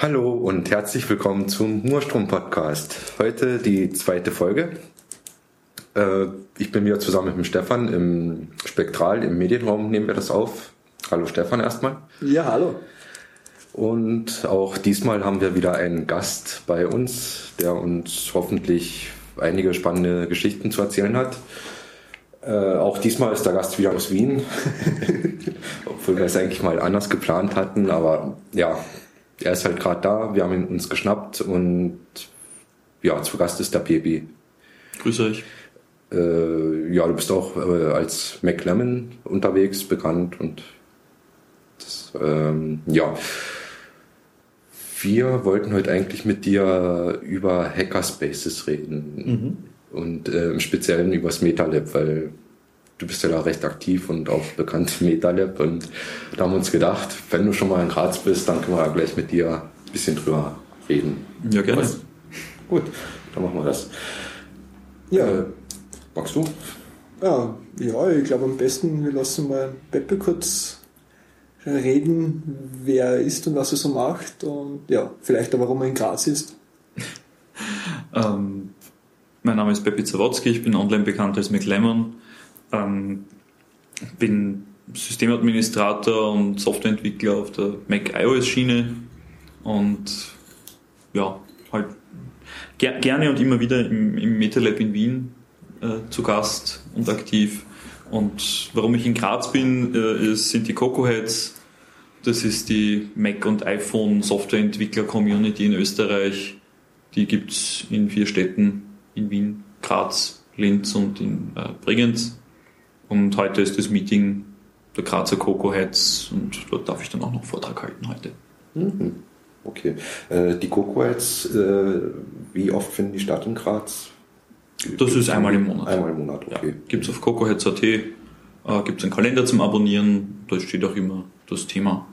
Hallo und herzlich willkommen zum Murstrom-Podcast. Heute die zweite Folge. Äh, ich bin wieder zusammen mit dem Stefan im Spektral, im Medienraum nehmen wir das auf. Hallo Stefan erstmal. Ja, hallo. Und auch diesmal haben wir wieder einen Gast bei uns, der uns hoffentlich einige spannende Geschichten zu erzählen hat. Äh, auch diesmal ist der Gast wieder aus Wien, obwohl wir es eigentlich mal anders geplant hatten. Aber ja, er ist halt gerade da, wir haben ihn uns geschnappt und ja, zu Gast ist der Pepi. Grüße euch. Äh, ja, du bist auch äh, als McLemmon unterwegs, bekannt und das, ähm, ja. Wir wollten heute eigentlich mit dir über Hackerspaces reden mhm. und äh, im Speziellen über das MetaLab, weil du bist ja da recht aktiv und auch bekannt im MetaLab und da haben wir uns gedacht, wenn du schon mal in Graz bist, dann können wir ja gleich mit dir ein bisschen drüber reden. Ja, gerne. Was? Gut, dann machen wir das. Ja. Äh, magst du? Ja, ja ich glaube am besten, wir lassen mal Peppe kurz reden, wer er ist und was er so macht und ja, vielleicht auch warum er in Graz ist. ähm, mein Name ist Pepe Zawodzki, ich bin online bekannt als McLemmon ähm, bin Systemadministrator und Softwareentwickler auf der Mac iOS Schiene und ja, halt ger gerne und immer wieder im, im MetaLab in Wien äh, zu Gast und aktiv. Und warum ich in Graz bin, äh, sind die Coco Heads. Das ist die Mac und iPhone Softwareentwickler Community in Österreich. Die gibt es in vier Städten, in Wien, Graz, Linz und in äh, Bregenz. Und heute ist das Meeting der Grazer Coco Heads und dort darf ich dann auch noch Vortrag halten heute. Mhm. Okay. Äh, die Coco Heads, äh, wie oft finden die statt in Graz? Das ist einmal im Monat. Einmal im Monat, okay. Ja, gibt es auf cocoheads.at, äh, gibt es einen Kalender zum Abonnieren, da steht auch immer das Thema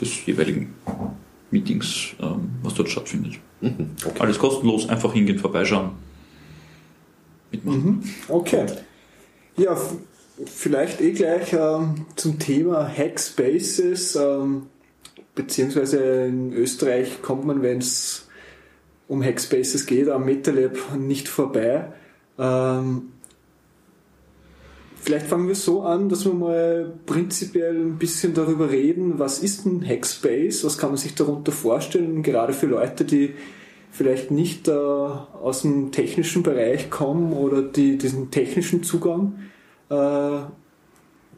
des jeweiligen Meetings, ähm, was dort stattfindet. Mhm, okay. Alles kostenlos, einfach hingehen, vorbeischauen, mitmachen. Mhm, okay. Ja, vielleicht eh gleich ähm, zum Thema Hackspaces, ähm, beziehungsweise in Österreich kommt man, wenn es um Hackspaces geht, am MetaLab nicht vorbei. Ähm, vielleicht fangen wir so an, dass wir mal prinzipiell ein bisschen darüber reden, was ist ein Hackspace, was kann man sich darunter vorstellen, gerade für Leute, die vielleicht nicht äh, aus dem technischen Bereich kommen oder die diesen technischen Zugang äh,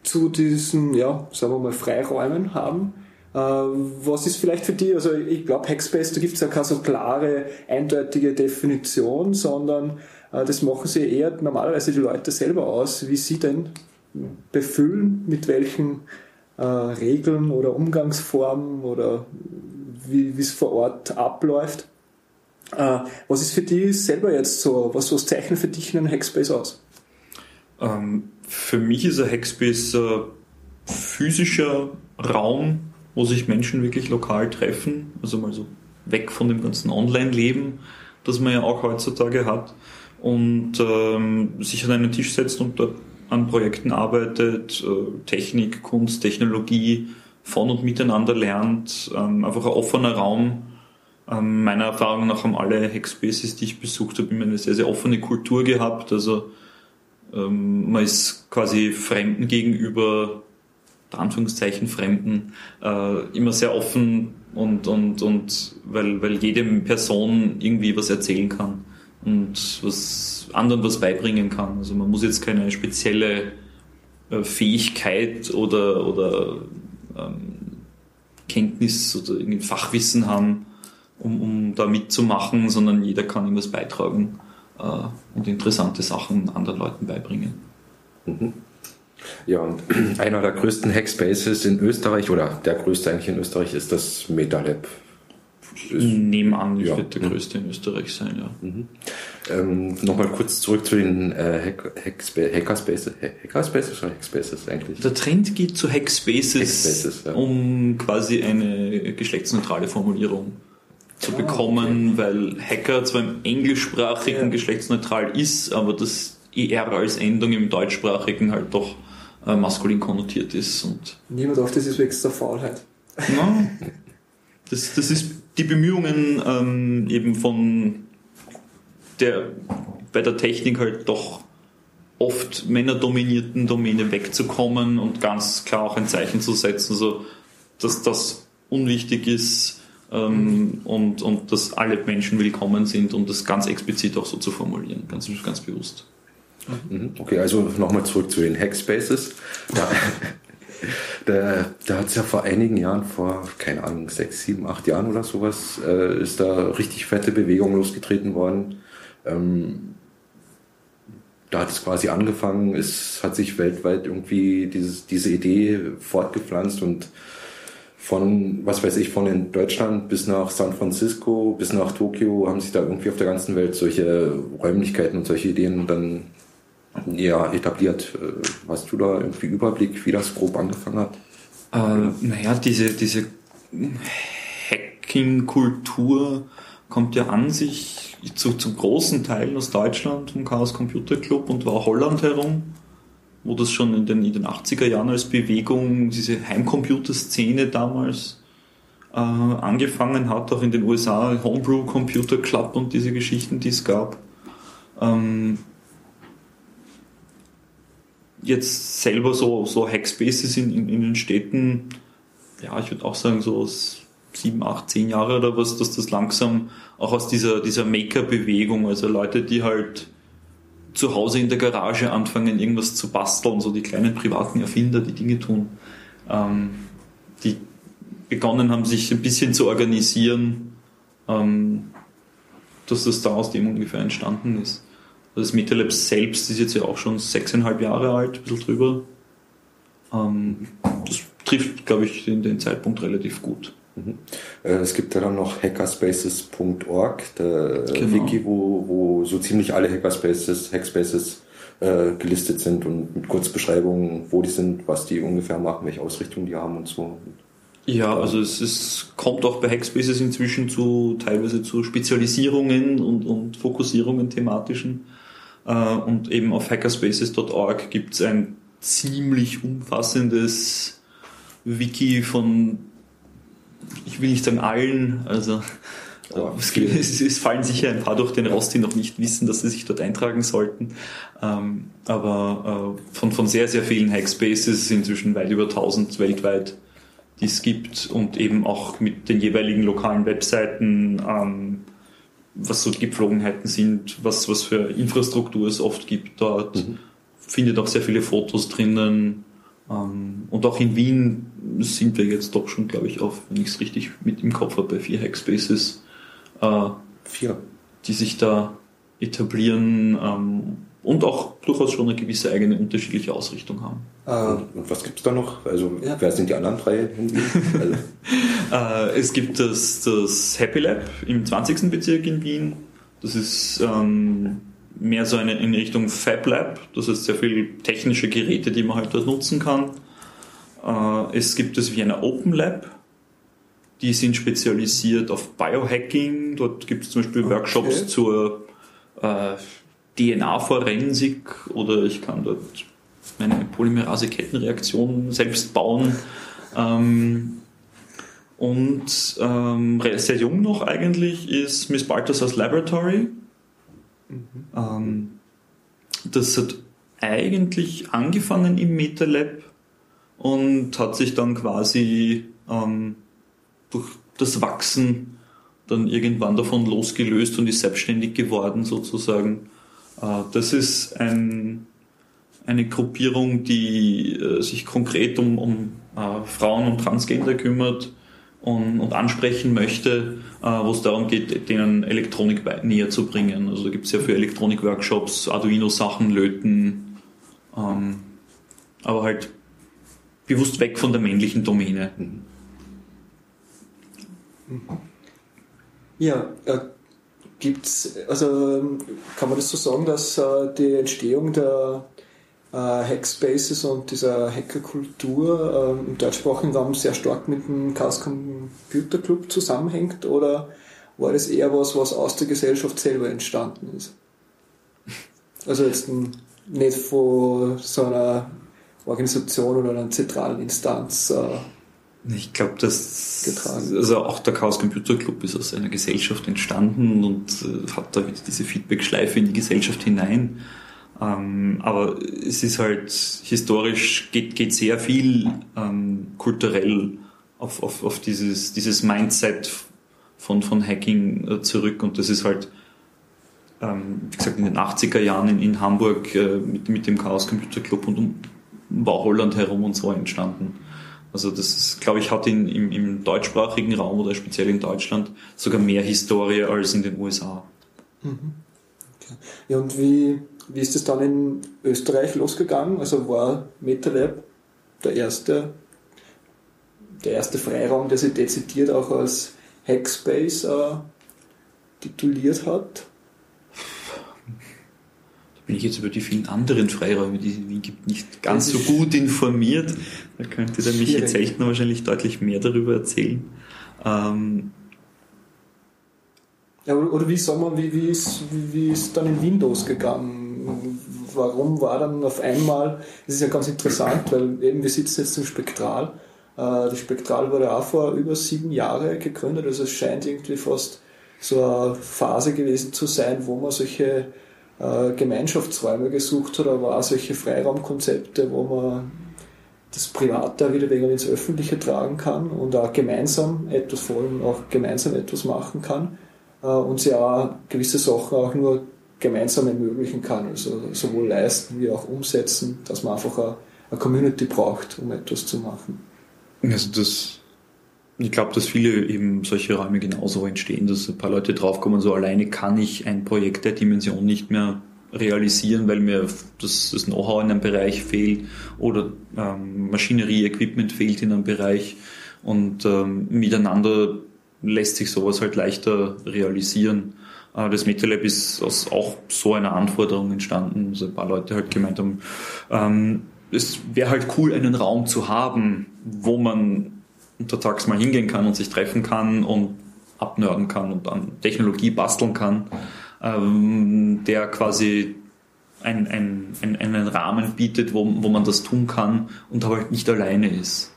zu diesen, ja, sagen wir mal, Freiräumen haben. Äh, was ist vielleicht für die, also ich glaube, Hackspace, da gibt es ja keine so klare, eindeutige Definition, sondern äh, das machen sie eher normalerweise die Leute selber aus, wie sie denn befüllen, mit welchen äh, Regeln oder Umgangsformen oder wie es vor Ort abläuft. Äh, was ist für die selber jetzt so? Was, was zeichnet für dich einen Hackspace aus? Ähm, für mich ist ein Hackspace ein physischer Raum, wo sich Menschen wirklich lokal treffen, also mal so weg von dem ganzen Online-Leben, das man ja auch heutzutage hat, und ähm, sich an einen Tisch setzt und dort an Projekten arbeitet, äh, Technik, Kunst, Technologie von und miteinander lernt, ähm, einfach ein offener Raum, ähm, meiner Erfahrung nach haben alle Hackspaces, die ich besucht habe, immer eine sehr, sehr offene Kultur gehabt. Also ähm, man ist quasi Fremden gegenüber, Anführungszeichen Fremden, äh, immer sehr offen und, und, und weil, weil jede Person irgendwie was erzählen kann und was anderen was beibringen kann. Also man muss jetzt keine spezielle äh, Fähigkeit oder, oder ähm, Kenntnis oder irgendwie Fachwissen haben, um, um da mitzumachen, sondern jeder kann irgendwas beitragen äh, und interessante Sachen anderen Leuten beibringen. Mhm. Ja, und einer der größten Hackspaces in Österreich, oder der größte eigentlich in Österreich, ist das MetaLab. Nebenan ja. wird der mhm. größte in Österreich sein, ja. Mhm. Ähm, Nochmal kurz zurück zu den äh, Hack, Hackspa Hackerspaces. Hackerspaces oder Hackspaces eigentlich? Der Trend geht zu Hackspaces, Hackspaces ja. um quasi eine geschlechtsneutrale Formulierung zu bekommen, okay. weil Hacker zwar im englischsprachigen ja. geschlechtsneutral ist, aber das ER als Endung im deutschsprachigen halt doch äh, maskulin konnotiert ist. Und Niemand auf das ist wegen der Faulheit. No. Das, das ist die Bemühungen ähm, eben von der bei der Technik halt doch oft männerdominierten Domäne wegzukommen und ganz klar auch ein Zeichen zu setzen, so dass das unwichtig ist ähm, und, und dass alle Menschen willkommen sind und das ganz explizit auch so zu formulieren, ganz, ganz bewusst. Mhm. Okay, also nochmal zurück zu den Hackspaces. Da, da, da hat es ja vor einigen Jahren, vor, keine Ahnung, sechs, sieben, acht Jahren oder sowas, äh, ist da richtig fette Bewegung losgetreten worden. Ähm, da hat es quasi angefangen, es hat sich weltweit irgendwie dieses, diese Idee fortgepflanzt und von, was weiß ich, von in Deutschland bis nach San Francisco, bis nach Tokio haben sich da irgendwie auf der ganzen Welt solche Räumlichkeiten und solche Ideen dann ja, etabliert. Äh, hast du da irgendwie Überblick, wie das grob angefangen hat? Äh, naja, diese, diese Hacking-Kultur kommt ja an sich zu, zu großen Teilen aus Deutschland vom Chaos Computer Club und war Holland herum, wo das schon in den, in den 80er Jahren als Bewegung, diese Heimcomputer-Szene damals äh, angefangen hat, auch in den USA, Homebrew Computer Club und diese Geschichten, die es gab. Ähm, jetzt selber so, so Hackspaces in, in, in den Städten, ja, ich würde auch sagen, so sieben, acht, zehn Jahre oder was, dass das langsam auch aus dieser, dieser Maker-Bewegung, also Leute, die halt zu Hause in der Garage anfangen, irgendwas zu basteln, so die kleinen privaten Erfinder, die Dinge tun, ähm, die begonnen haben, sich ein bisschen zu organisieren, ähm, dass das da aus dem ungefähr entstanden ist. Das MetaLab selbst ist jetzt ja auch schon sechseinhalb Jahre alt, ein bisschen drüber. Ähm, das trifft, glaube ich, den, den Zeitpunkt relativ gut. Mhm. Äh, es gibt ja dann noch hackerspaces.org, der genau. Wiki, wo, wo so ziemlich alle Hackerspaces, Hackspaces äh, gelistet sind und mit Kurzbeschreibungen, wo die sind, was die ungefähr machen, welche Ausrichtung die haben und so. Ja, also es ist, kommt auch bei Hackspaces inzwischen zu teilweise zu Spezialisierungen und, und Fokussierungen thematischen. Äh, und eben auf hackerspaces.org gibt es ein ziemlich umfassendes Wiki von, ich will nicht sagen allen, also es, es, es, fallen sicher ein paar durch den Rost, die noch nicht wissen, dass sie sich dort eintragen sollten. Ähm, aber äh, von, von sehr, sehr vielen Hackspaces, inzwischen weit über 1000 weltweit, die es gibt und eben auch mit den jeweiligen lokalen Webseiten ähm, was so die Gepflogenheiten sind, was, was für Infrastruktur es oft gibt dort. Mhm. Findet auch sehr viele Fotos drinnen. Ähm, und auch in Wien sind wir jetzt doch schon, glaube ich, auf, wenn ich es richtig mit im Kopf habe, bei vier Hackspaces. Äh, vier. Die sich da etablieren. Ähm, und auch durchaus schon eine gewisse eigene unterschiedliche Ausrichtung haben. Äh, und was gibt es da noch? Also ja. wer sind die anderen drei? Also. äh, es gibt das, das Happy Lab im 20. Bezirk in Wien. Das ist ähm, mehr so eine in Richtung Fab Lab. Das heißt sehr viele technische Geräte, die man halt dort nutzen kann. Äh, es gibt das Vienna Open Lab. Die sind spezialisiert auf Biohacking. Dort gibt es zum Beispiel okay. Workshops zur äh, DNA-Forensik oder ich kann dort meine Polymerase-Kettenreaktion selbst bauen. Ähm, und ähm, sehr jung noch eigentlich ist Miss Balthasar's Laboratory. Mhm. Ähm, das hat eigentlich angefangen im MetaLab und hat sich dann quasi ähm, durch das Wachsen dann irgendwann davon losgelöst und ist selbstständig geworden sozusagen. Äh, das ist ein, eine Gruppierung, die äh, sich konkret um, um äh, Frauen und Transgender kümmert und, und ansprechen möchte, wo es darum geht, denen Elektronik näher zu bringen. Also da gibt es ja für Elektronik-Workshops, Arduino-Sachen, Löten, ähm, aber halt bewusst weg von der männlichen Domäne. Ja, Gibt's, also kann man das so sagen, dass äh, die Entstehung der äh, Hackspaces und dieser Hackerkultur äh, im deutschsprachigen Raum sehr stark mit dem Chaos Computer Club zusammenhängt oder war das eher was, was aus der Gesellschaft selber entstanden ist? Also jetzt nicht von so einer Organisation oder einer zentralen Instanz. Äh, Ich glaube, dass getragen. also auch der Chaos Computer Club ist aus einer Gesellschaft entstanden und äh, hat da wieder diese Feedback-Schleife in die Gesellschaft hinein. Ähm, aber es ist halt historisch geht, geht sehr viel ähm, kulturell auf, auf, auf dieses, dieses Mindset von, von Hacking äh, zurück und das ist halt ähm, wie gesagt in den 80er Jahren in, in Hamburg äh, mit, mit dem Chaos Computer Club und um Bauholland herum und so entstanden. Also das ist, glaube ich, hat in, im, im deutschsprachigen Raum oder speziell in Deutschland sogar mehr Historie als in den USA. Mhm. Okay. Ja, und wie, wie ist es dann in Österreich losgegangen? Also war MetaLab der erste, der erste Freiraum, der sich dezidiert auch als Hackspace äh, tituliert hat? bin ich jetzt über die vielen anderen Freiräume, die es in Wien gibt, nicht ganz so gut informiert. Da könnte der Michael Zeltner wahrscheinlich deutlich mehr darüber erzählen. Ähm, ja, oder wie sagen wir, wie, wie, ist, wie, wie ist dann in Windows gegangen? Warum war dann auf einmal, das ist ja ganz interessant, weil eben wir sitzen jetzt im Spektral. Äh, die Spektral wurde auch vor über sieben Jahren gegründet, also es scheint irgendwie fast so eine Phase gewesen zu sein, wo man solche äh, Gemeinschaftsräume gesucht hat, aber auch solche Freiraumkonzepte, wo man das Private wieder weniger ins Öffentliche tragen kann und auch gemeinsam etwas, vor allem auch gemeinsam etwas machen kann äh, und sie auch gewisse Sachen auch nur gemeinsam ermöglichen kann, also sowohl leisten wie auch umsetzen, dass man einfach eine, Community braucht, um etwas zu machen. Also das ich glaube, dass viele eben solche Räume genauso entstehen, dass ein paar Leute draufkommen, so alleine kann ich ein Projekt der Dimension nicht mehr realisieren, weil mir das, das Know-how in einem Bereich fehlt oder ähm, Maschinerie, Equipment fehlt in einem Bereich und ähm, miteinander lässt sich sowas halt leichter realisieren. Äh, das MetaLab ist aus auch so einer Anforderung entstanden, also ein paar Leute halt gemeint haben, ähm, es wäre halt cool, einen Raum zu haben, wo man untertags mal hingehen kann und sich treffen kann und abnörden kann und an Technologie basteln kann, ähm, der quasi ein, ein, ein, einen Rahmen bietet, wo, wo man das tun kann und aber halt nicht alleine ist.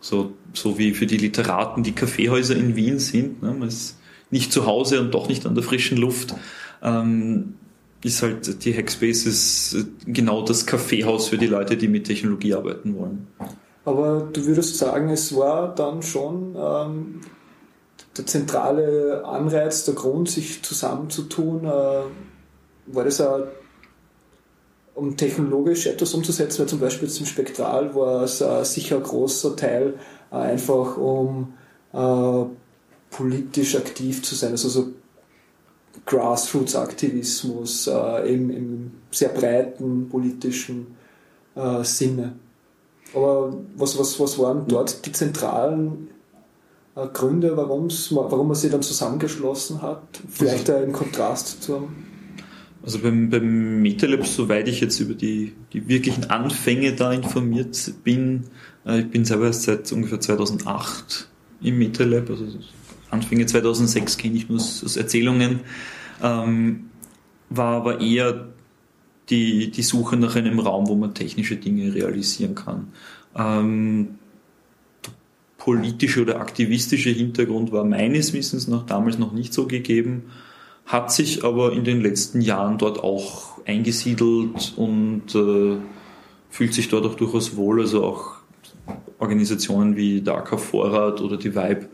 So, so wie für die Literaten die Kaffeehäuser in Wien sind. Ne? Man ist nicht zu Hause und doch nicht an der frischen Luft. Ähm, ist halt die Hackspaces genau das Kaffeehaus für die Leute, die mit Technologie arbeiten wollen. Aber du würdest sagen, es war dann schon ähm, der zentrale Anreiz, der Grund, sich zusammenzutun, äh, war das auch, um technologisch etwas umzusetzen, weil zum Beispiel zum Spektral war es äh, sicher ein großer Teil äh, einfach um äh, politisch aktiv zu sein, also so Grassroots-Aktivismus äh, im, im, sehr breiten politischen äh, Sinne. Aber was, was, was waren dort die zentralen äh, Gründe, warum man sich dann zusammengeschlossen hat? Vielleicht also, im Kontrast zu also beim, beim MetaLab, soweit ich jetzt über die, die wirklichen Anfänge da informiert bin, äh, ich bin selber erst seit ungefähr 2008 im MetaLab, also Anfänge 2006 kenne ich nur aus, Erzählungen, ähm, war aber eher die, die Suche nach einem Raum, wo man technische Dinge realisieren kann. Ähm, politische oder aktivistische Hintergrund war meines Wissens nach damals noch nicht so gegeben, hat sich aber in den letzten Jahren dort auch eingesiedelt und äh, fühlt sich dort auch durchaus wohl. Also auch Organisationen wie Darker Vorrat oder die Vibe,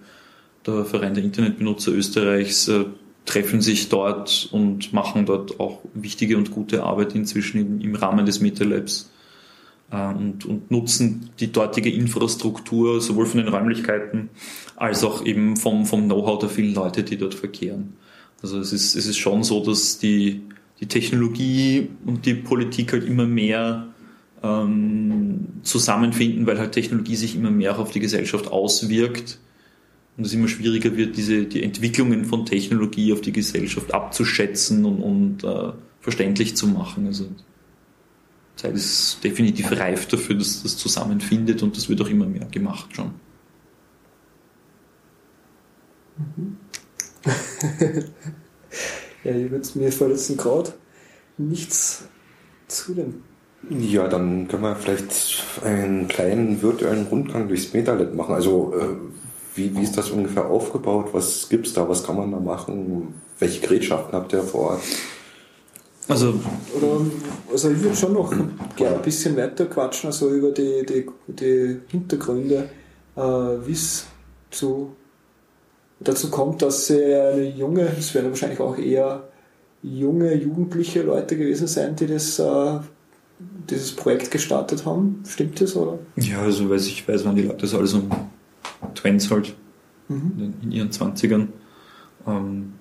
der Verein der Internetbenutzer Österreichs, äh, treffen sich dort und machen dort auch wichtige und gute Arbeit inzwischen im, Rahmen des MetaLabs äh, und, und nutzen die dortige Infrastruktur sowohl von den Räumlichkeiten als auch eben vom, vom Know-how der vielen Leute, die dort verkehren. Also es ist, es ist schon so, dass die, die Technologie und die Politik halt immer mehr ähm, zusammenfinden, weil halt Technologie sich immer mehr auf die Gesellschaft auswirkt und es immer schwieriger wird, diese, die Entwicklungen von Technologie auf die Gesellschaft abzuschätzen und, und äh, verständlich zu machen. Also Zeit ist definitiv reif dafür, dass das zusammenfindet und das wird auch immer mehr gemacht schon. Mhm. ja, mir fällt jetzt gerade nichts zu dem. Ja, dann können wir vielleicht einen kleinen virtuellen Rundgang durchs MetaLab machen. Also äh, wie, wie ist das ungefähr aufgebaut? Was gibt's da? Was kann man da machen? Welche Gerätschaften habt ihr vor Ort? Also, Oder, also ich würde schon noch gerne ein bisschen weiter quatschen, also über die, die, die Hintergründe, äh, wie es zu, dazu kommt, dass eine junge, es werden wahrscheinlich auch eher junge, jugendliche Leute gewesen sein, die das, äh, dieses Projekt gestartet haben. Stimmt das, oder? Ja, also weiß ich weiß, wann die Leute das alles um Twins halt mhm. in ihren 20ern ähm,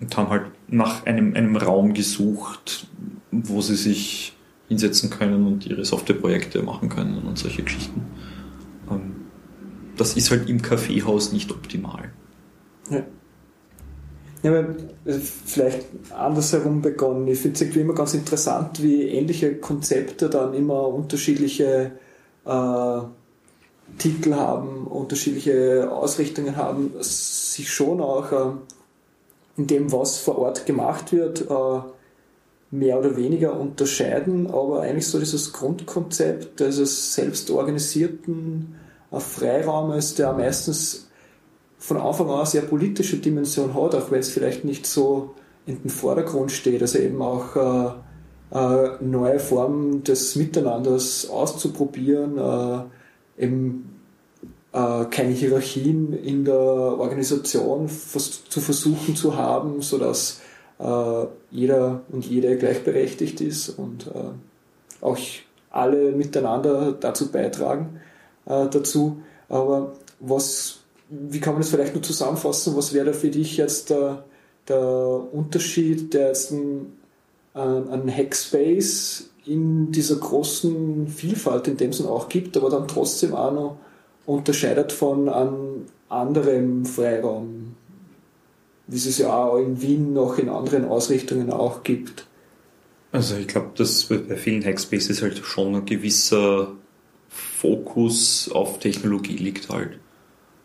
und haben halt nach einem, einem Raum gesucht, wo sie sich hinsetzen können und ihre Softwareprojekte machen können und solche Geschichten. Ähm, das ist halt im Kaffeehaus nicht optimal. Ja. Ja, aber äh, vielleicht andersherum begonnen. Ich finde es immer ganz interessant, wie ähnliche Konzepte dann immer unterschiedliche äh, Titel haben, unterschiedliche Ausrichtungen haben, sich schon auch äh, in dem, was vor Ort gemacht wird, äh, mehr oder weniger unterscheiden, aber eigentlich so dieses Grundkonzept dieses selbstorganisierten äh, Freiraumes, der meistens von Anfang an sehr politische Dimension hat, auch wenn es vielleicht nicht so in den Vordergrund steht, also eben auch äh, äh, neue Formen des Miteinanders auszuprobieren, äh, eben äh, keine Hierarchien in der Organisation zu versuchen zu haben, sodass äh, jeder und jede gleichberechtigt ist und äh, auch alle miteinander dazu beitragen äh, dazu. Aber was, wie kann man das vielleicht nur zusammenfassen? Was wäre da für dich jetzt der, der Unterschied, der jetzt ein, ein Hackspace in dieser großen Vielfalt, in dem es auch gibt, aber dann trotzdem auch noch unterscheidet von einem anderen Freiraum, wie es es ja auch in Wien noch in anderen Ausrichtungen auch gibt. Also ich glaube, dass bei vielen Hackspaces halt schon ein gewisser Fokus auf Technologie liegt halt.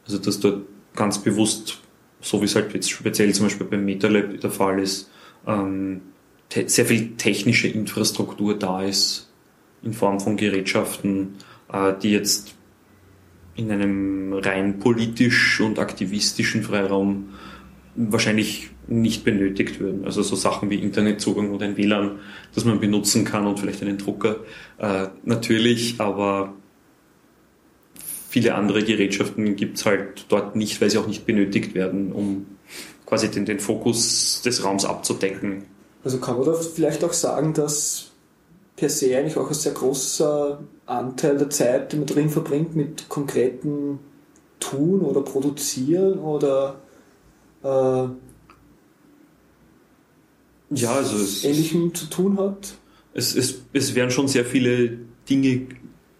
Also dass dort ganz bewusst, so wie es halt jetzt speziell zum Beispiel beim MetaLab der Fall ist, ähm, sehr viel technische Infrastruktur da ist in Form von Gerätschaften, äh, die jetzt in einem rein politisch und aktivistischen Freiraum wahrscheinlich nicht benötigt würden. Also so Sachen wie Internetzugang oder ein WLAN, das man benutzen kann und vielleicht einen Drucker. Äh, natürlich, aber viele andere Gerätschaften gibt es halt dort nicht, weil sie auch nicht benötigt werden, um quasi den, den Fokus des Raums abzudecken. Also kann man da vielleicht auch sagen, dass per se eigentlich auch ein sehr großer Anteil der Zeit, die man drin verbringt, mit konkreten Tun oder Produzieren oder äh, ja, also es, Ähnlichem zu tun hat? Es, es, es werden schon sehr viele Dinge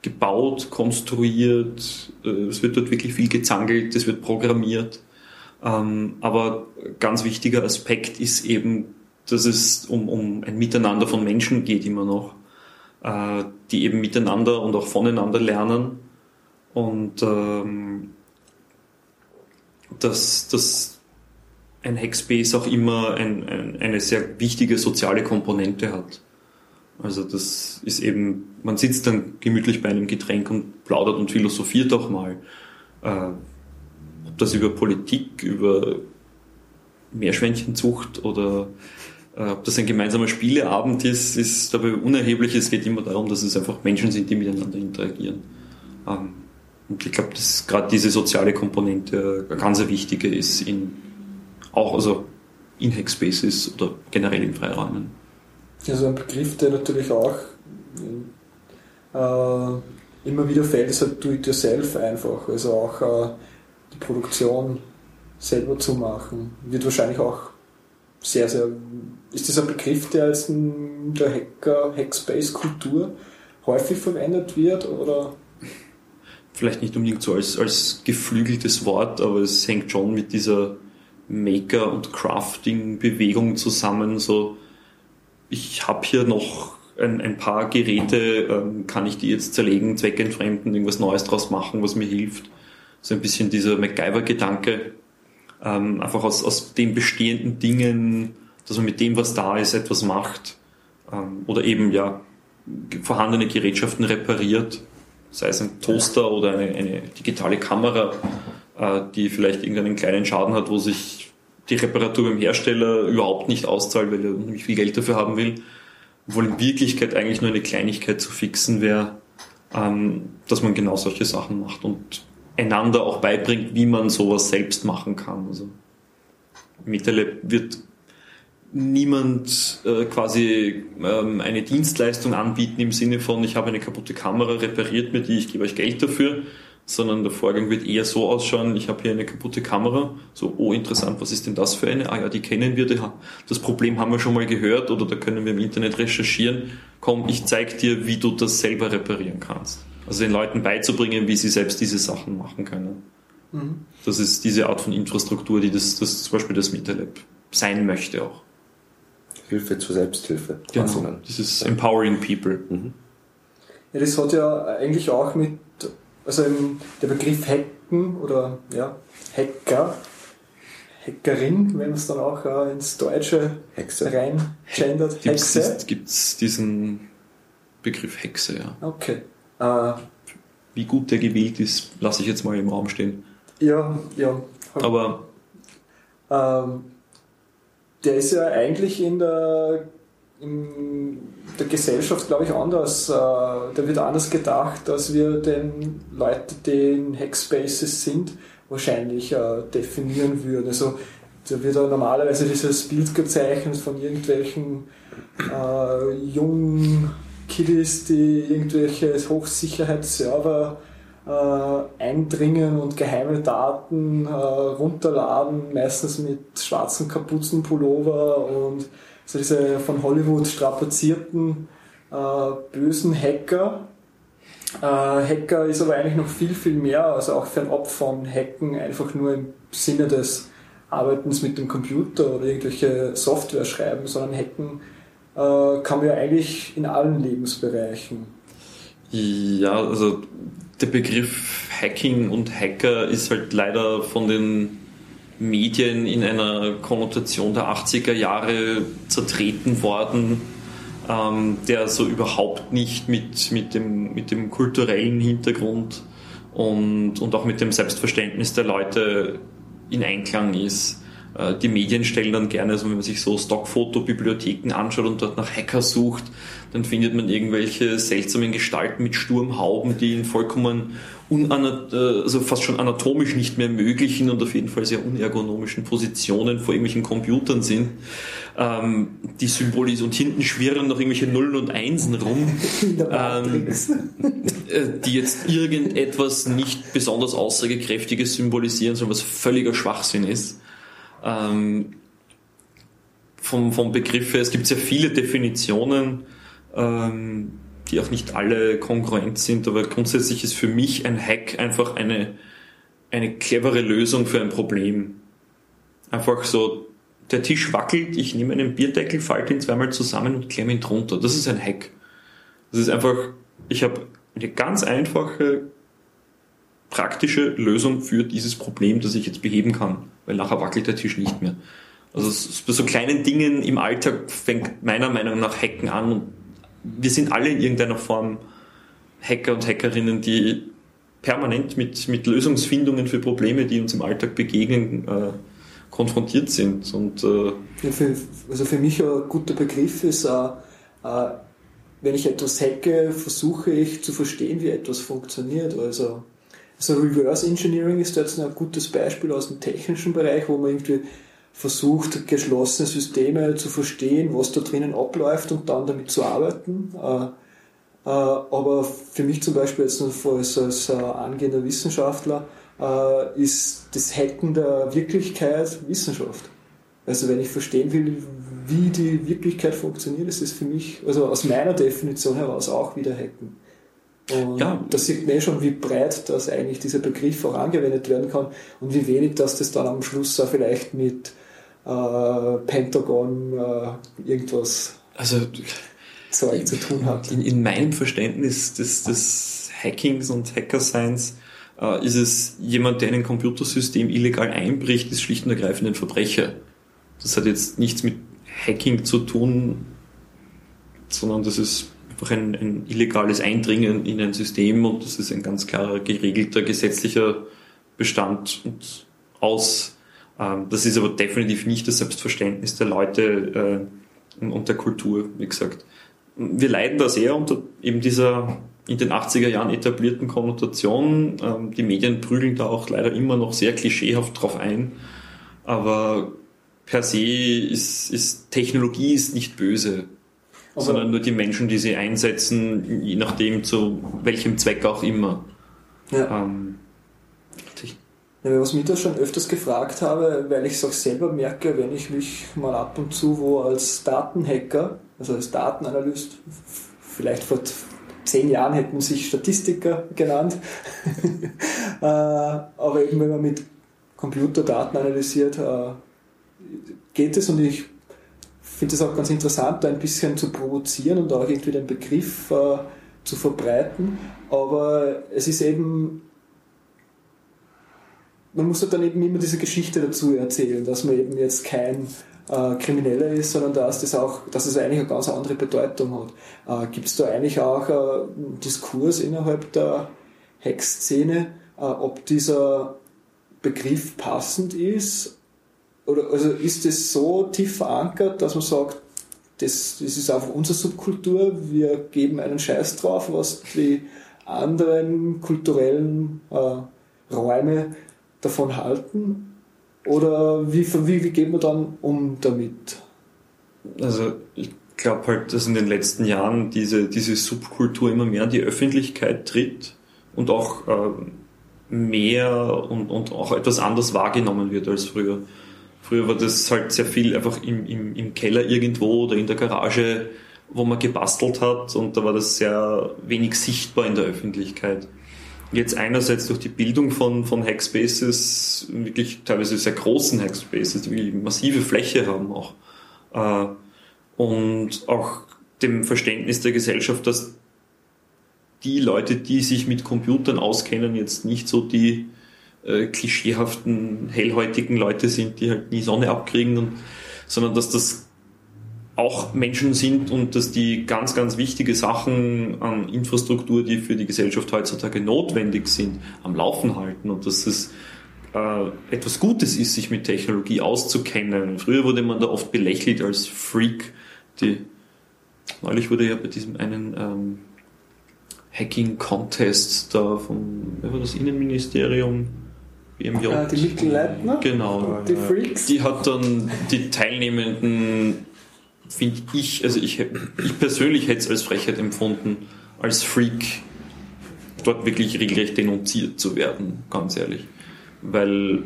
gebaut, konstruiert, äh, es wird dort wirklich viel gezangelt, es wird programmiert. Ähm, aber ganz wichtiger Aspekt ist eben, dass es um, um ein Miteinander von Menschen geht immer noch. Äh, die eben miteinander und auch voneinander lernen. Und ähm, dass, dass ein Hackspace auch immer ein, ein, eine sehr wichtige soziale Komponente hat. Also das ist eben, man sitzt dann gemütlich bei einem Getränk und plaudert und philosophiert auch mal. Äh, ob das über Politik, über Meerschweinchenzucht oder ob das ein gemeinsamer Spieleabend ist, ist dabei unerheblich. Es geht immer darum, dass es einfach Menschen sind, die miteinander interagieren. Ähm, und ich glaube, dass gerade diese soziale Komponente eine ganz wichtige ist in auch also in Hackspaces oder generell in Freiräumen. Also ein Begriff, der natürlich auch äh, immer wieder fällt, ist halt Do-it-yourself einfach. Also auch äh, die Produktion selber zu machen. Wird wahrscheinlich auch sehr, sehr. Ist das ein Begriff, der als in der Hacker, Hackspace-Kultur häufig verwendet wird? Oder? Vielleicht nicht unbedingt so als, als geflügeltes Wort, aber es hängt schon mit dieser Maker- und Crafting-Bewegung zusammen. So, ich habe hier noch ein, ein, paar Geräte, ähm, kann ich die jetzt zerlegen, zweckentfremden, irgendwas Neues draus machen, was mir hilft. So ein bisschen dieser MacGyver-Gedanke, ähm, einfach aus, aus den bestehenden Dingen, dass man mit dem, was da ist, etwas macht. Ähm, oder eben ja vorhandene Gerätschaften repariert. Sei es ein Toaster oder eine, eine digitale Kamera, äh, die vielleicht irgendeinen kleinen Schaden hat, wo sich die Reparatur beim Hersteller überhaupt nicht auszahlt, weil er nicht viel Geld dafür haben will, obwohl in Wirklichkeit eigentlich nur eine Kleinigkeit zu fixen wäre, ähm, dass man genau solche Sachen macht. Und einander auch beibringt, wie man sowas selbst machen kann. Also MetaLab wird niemand äh, quasi ähm, eine Dienstleistung anbieten im Sinne von, ich habe eine kaputte Kamera, repariert mir die, ich gebe euch Geld dafür, sondern der Vorgang wird eher so ausschauen, ich habe hier eine kaputte Kamera, so, oh interessant, was ist denn das für eine? Ah ja, die kennen wir, das Problem haben wir schon mal gehört oder da können wir im Internet recherchieren. Komm, ich zeig dir, wie du das selber reparieren kannst. Also den Leuten beizubringen, wie sie selbst diese Sachen machen können. Mhm. Das ist diese Art von Infrastruktur, die das, das zum Beispiel das MetaLab sein möchte auch. Hilfe zur Selbsthilfe. Genau. Das ist Empowering People. Mhm. Ja, das hat ja eigentlich auch mit, also der Begriff Hacken oder ja, Hacker, Hackerin, wenn man es dann auch äh, ins Deutsche Hexe. rein gendert. Hexe. Gibt es diesen Begriff Hexe, ja. Okay. Äh, Wie gut der gewählt ist, lasse ich jetzt mal im Raum stehen. Ja, ja. Aber ähm, der ist ja eigentlich in der, in der Gesellschaft, glaube ich, anders. Äh, der wird anders gedacht, als wir den Leute, die in Hackspaces sind, wahrscheinlich äh, definieren würden. Also da wird ja normalerweise dieses Bild gezeichnet von irgendwelchen äh, jungen Kiddies, die irgendwelche Hochsicherheitsserver äh, eindringen und geheime Daten äh, runterladen, meistens mit schwarzen Kapuzenpullover und so diese von Hollywood strapazierten äh, bösen Hacker. Äh, Hacker ist aber eigentlich noch viel, viel mehr, also auch fernab von Hacken, einfach nur im Sinne des Arbeitens mit dem Computer oder irgendwelche Software schreiben, sondern Hacken äh, kann man ja eigentlich in allen Lebensbereichen. Ja, also der Begriff Hacking und Hacker ist halt leider von den Medien in einer Konnotation der 80er Jahre zertreten worden, ähm, der so überhaupt nicht mit, mit, dem, mit dem kulturellen Hintergrund und, und auch mit dem Selbstverständnis der Leute in Einklang ist. Äh, die Medien stellen dann gerne, also wenn man sich so Stockfotobibliotheken anschaut und dort nach Hacker sucht, dann findet man irgendwelche seltsamen Gestalten mit Sturmhauben, die in vollkommen äh, also fast schon anatomisch nicht mehr möglichen und auf jeden Fall sehr unergonomischen Positionen vor irgendwelchen Computern sind, ähm, die symbolisieren und hinten schwirren noch irgendwelche Nullen und Einsen rum, ähm, äh, die jetzt irgendetwas nicht besonders aussagekräftiges symbolisieren, sondern was völliger Schwachsinn ist. Ähm, vom, vom Begriff her, es gibt sehr viele Definitionen, ähm, die auch nicht alle kongruent sind, aber grundsätzlich ist für mich ein Hack einfach eine, eine clevere Lösung für ein Problem. Einfach so, der Tisch wackelt, ich nehme einen Bierdeckel, falte ihn zweimal zusammen und klemme ihn drunter. Das ist ein Hack. Das ist einfach, ich habe eine ganz einfache, praktische Lösung für dieses Problem, das ich jetzt beheben kann, weil nachher wackelt der Tisch nicht mehr. Also bei so kleinen Dingen im Alltag fängt meiner Meinung nach Hacken an wir sind alle in irgendeiner Form Hacker und Hackerinnen, die permanent mit, mit Lösungsfindungen für Probleme, die uns im Alltag begegnen, äh, konfrontiert sind. Und, äh ja, für, also für mich ein guter Begriff ist, äh, äh, wenn ich etwas hacke, versuche ich zu verstehen, wie etwas funktioniert. Also, also Reverse Engineering ist jetzt ein gutes Beispiel aus dem technischen Bereich, wo man irgendwie versucht, geschlossene Systeme zu verstehen, was da drinnen abläuft und dann damit zu arbeiten. Äh, äh, aber für mich zum Beispiel jetzt als, als äh, angehender Wissenschaftler ist das Hacken der Wirklichkeit Wissenschaft. Also wenn ich verstehen will, wie die Wirklichkeit funktioniert, ist es für mich, also aus meiner Definition heraus auch wieder Hacken. Und ja. das sieht man eh schon, wie breit das eigentlich dieser Begriff auch angewendet werden kann und wie wenig dass das dann am Schluss auch vielleicht mit äh, Pentagon äh, irgendwas also, Zeug zu tun hat. In, in meinem Verständnis des, des Hackings und Hackerseins äh, ist es jemand, der in ein Computersystem illegal einbricht, ist schlicht und ergreifend ein Verbrecher. Das hat jetzt nichts mit Hacking zu tun, sondern das ist durch ein, ein illegales Eindringen in ein System und das ist ein ganz klarer geregelter gesetzlicher Bestand und aus. Ähm, das ist aber definitiv nicht das Selbstverständnis der Leute äh, und der Kultur, wie gesagt. Wir leiden da sehr unter eben dieser in den 80er Jahren etablierten Konnotation. Ähm, die Medien prügeln da auch leider immer noch sehr klischeehaft drauf ein. Aber per se ist, ist Technologie ist nicht böse, Aber sondern nur die Menschen, die sie einsetzen, je nachdem zu welchem Zweck auch immer. Ja. Ähm, ja, was mich da schon öfters gefragt habe, weil ich es auch selber merke, wenn ich mich mal ab und zu wo als Datenhacker, also als Datenanalyst, vielleicht vor zehn Jahren hätten sich Statistiker genannt, äh, aber eben wenn man mit Computerdaten analysiert, äh, geht es und ich finde es auch ganz interessant, da ein bisschen zu provozieren und auch irgendwie den Begriff äh, zu verbreiten, aber es ist eben man muss halt dann eben immer diese Geschichte dazu erzählen, dass man eben jetzt kein äh, Krimineller ist, sondern dass das auch, dass es eigentlich eine ganz andere Bedeutung hat. Äh, Gibt es da eigentlich auch äh, einen Diskurs innerhalb der Hack-Szene, äh, ob dieser Begriff passend ist? Oder also ist es so tief verankert, dass man sagt, das, das ist einfach unsere Subkultur, wir geben einen Scheiß drauf, was die anderen kulturellen äh, Räume davon halten? Oder wie, wie, wie geht man dann um damit? Also ich glaube halt, dass in den letzten Jahren diese, diese Subkultur immer mehr in die Öffentlichkeit tritt und auch äh, mehr und, und auch etwas anders wahrgenommen wird als früher. Früher war das halt sehr viel einfach im, im, im Keller irgendwo oder in der Garage, wo man gebastelt hat und da war das sehr wenig sichtbar in der Öffentlichkeit jetzt einerseits durch die Bildung von, von Hackspaces, wirklich teilweise sehr großen Hackspaces, die wirklich massive Fläche haben auch. Äh, und auch dem Verständnis der Gesellschaft, dass die Leute, die sich mit Computern auskennen, jetzt nicht so die äh, klischeehaften, hellhäutigen Leute sind, die halt nie Sonne abkriegen, und, sondern dass das auch Menschen sind und dass die ganz, ganz wichtige Sachen an Infrastruktur, die für die Gesellschaft heutzutage notwendig sind, am Laufen halten und dass es äh, etwas Gutes ist, sich mit Technologie auszukennen. Früher wurde man da oft belächelt als Freak. Die, neulich wurde ja bei diesem einen ähm, Hacking-Contest da vom, wer war das Innenministerium? BMJ. Ja, die Mittelleitner? Genau. Die Freaks. Die hat dann die Teilnehmenden finde ich, also ich, ich persönlich hätte es als Frechheit empfunden, als Freak dort wirklich regelrecht denunziert zu werden, ganz ehrlich. Weil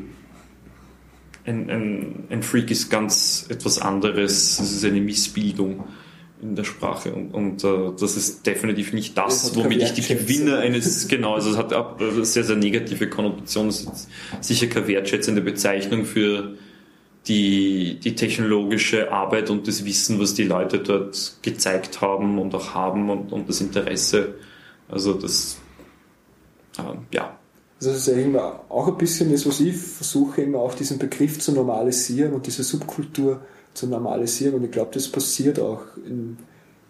ein, ein, ein Freak ist ganz etwas anderes, es ist eine Missbildung in der Sprache und, und uh, das ist definitiv nicht das, womit ich die Gewinner eines, genau, also es hat eine sehr, sehr negative Konnotation, es ist sicher keine wertschätzende Bezeichnung für die, die technologische Arbeit und das Wissen, was die Leute dort gezeigt haben und auch haben und, und das Interesse. Also das, äh, ja. Also das ist eigentlich auch ein bisschen das, was ich versuche, immer auch diesen Begriff zu normalisieren und diese Subkultur zu normalisieren. Und ich glaube, das passiert auch in,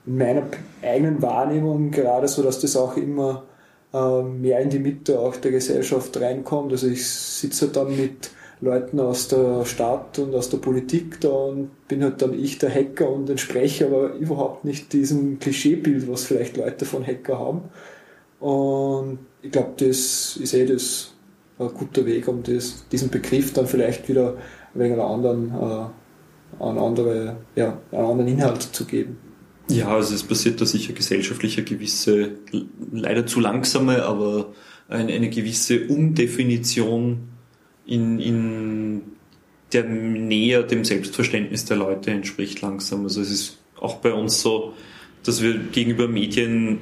in meiner eigenen Wahrnehmung gerade so, dass das auch immer äh, mehr in die Mitte auch der Gesellschaft reinkommt. Also ich sitze dann mit Leuten aus der Stadt und aus der Politik da und bin halt dann ich der Hacker und entspreche aber überhaupt nicht diesem Klischeebild, was vielleicht Leute von Hacker haben. Und ich glaube, das ist eh das ein guter Weg, um das, diesen Begriff dann vielleicht wieder wegen einer anderen, äh, einen, andere, ja, einen anderen Inhalt zu geben. Ja, also es passiert da sicher gesellschaftlich eine gewisse, leider zu langsame, aber eine, eine gewisse Umdefinition in, in der näher dem Selbstverständnis der Leute entspricht langsam. Also es ist auch bei uns so, dass wir gegenüber Medien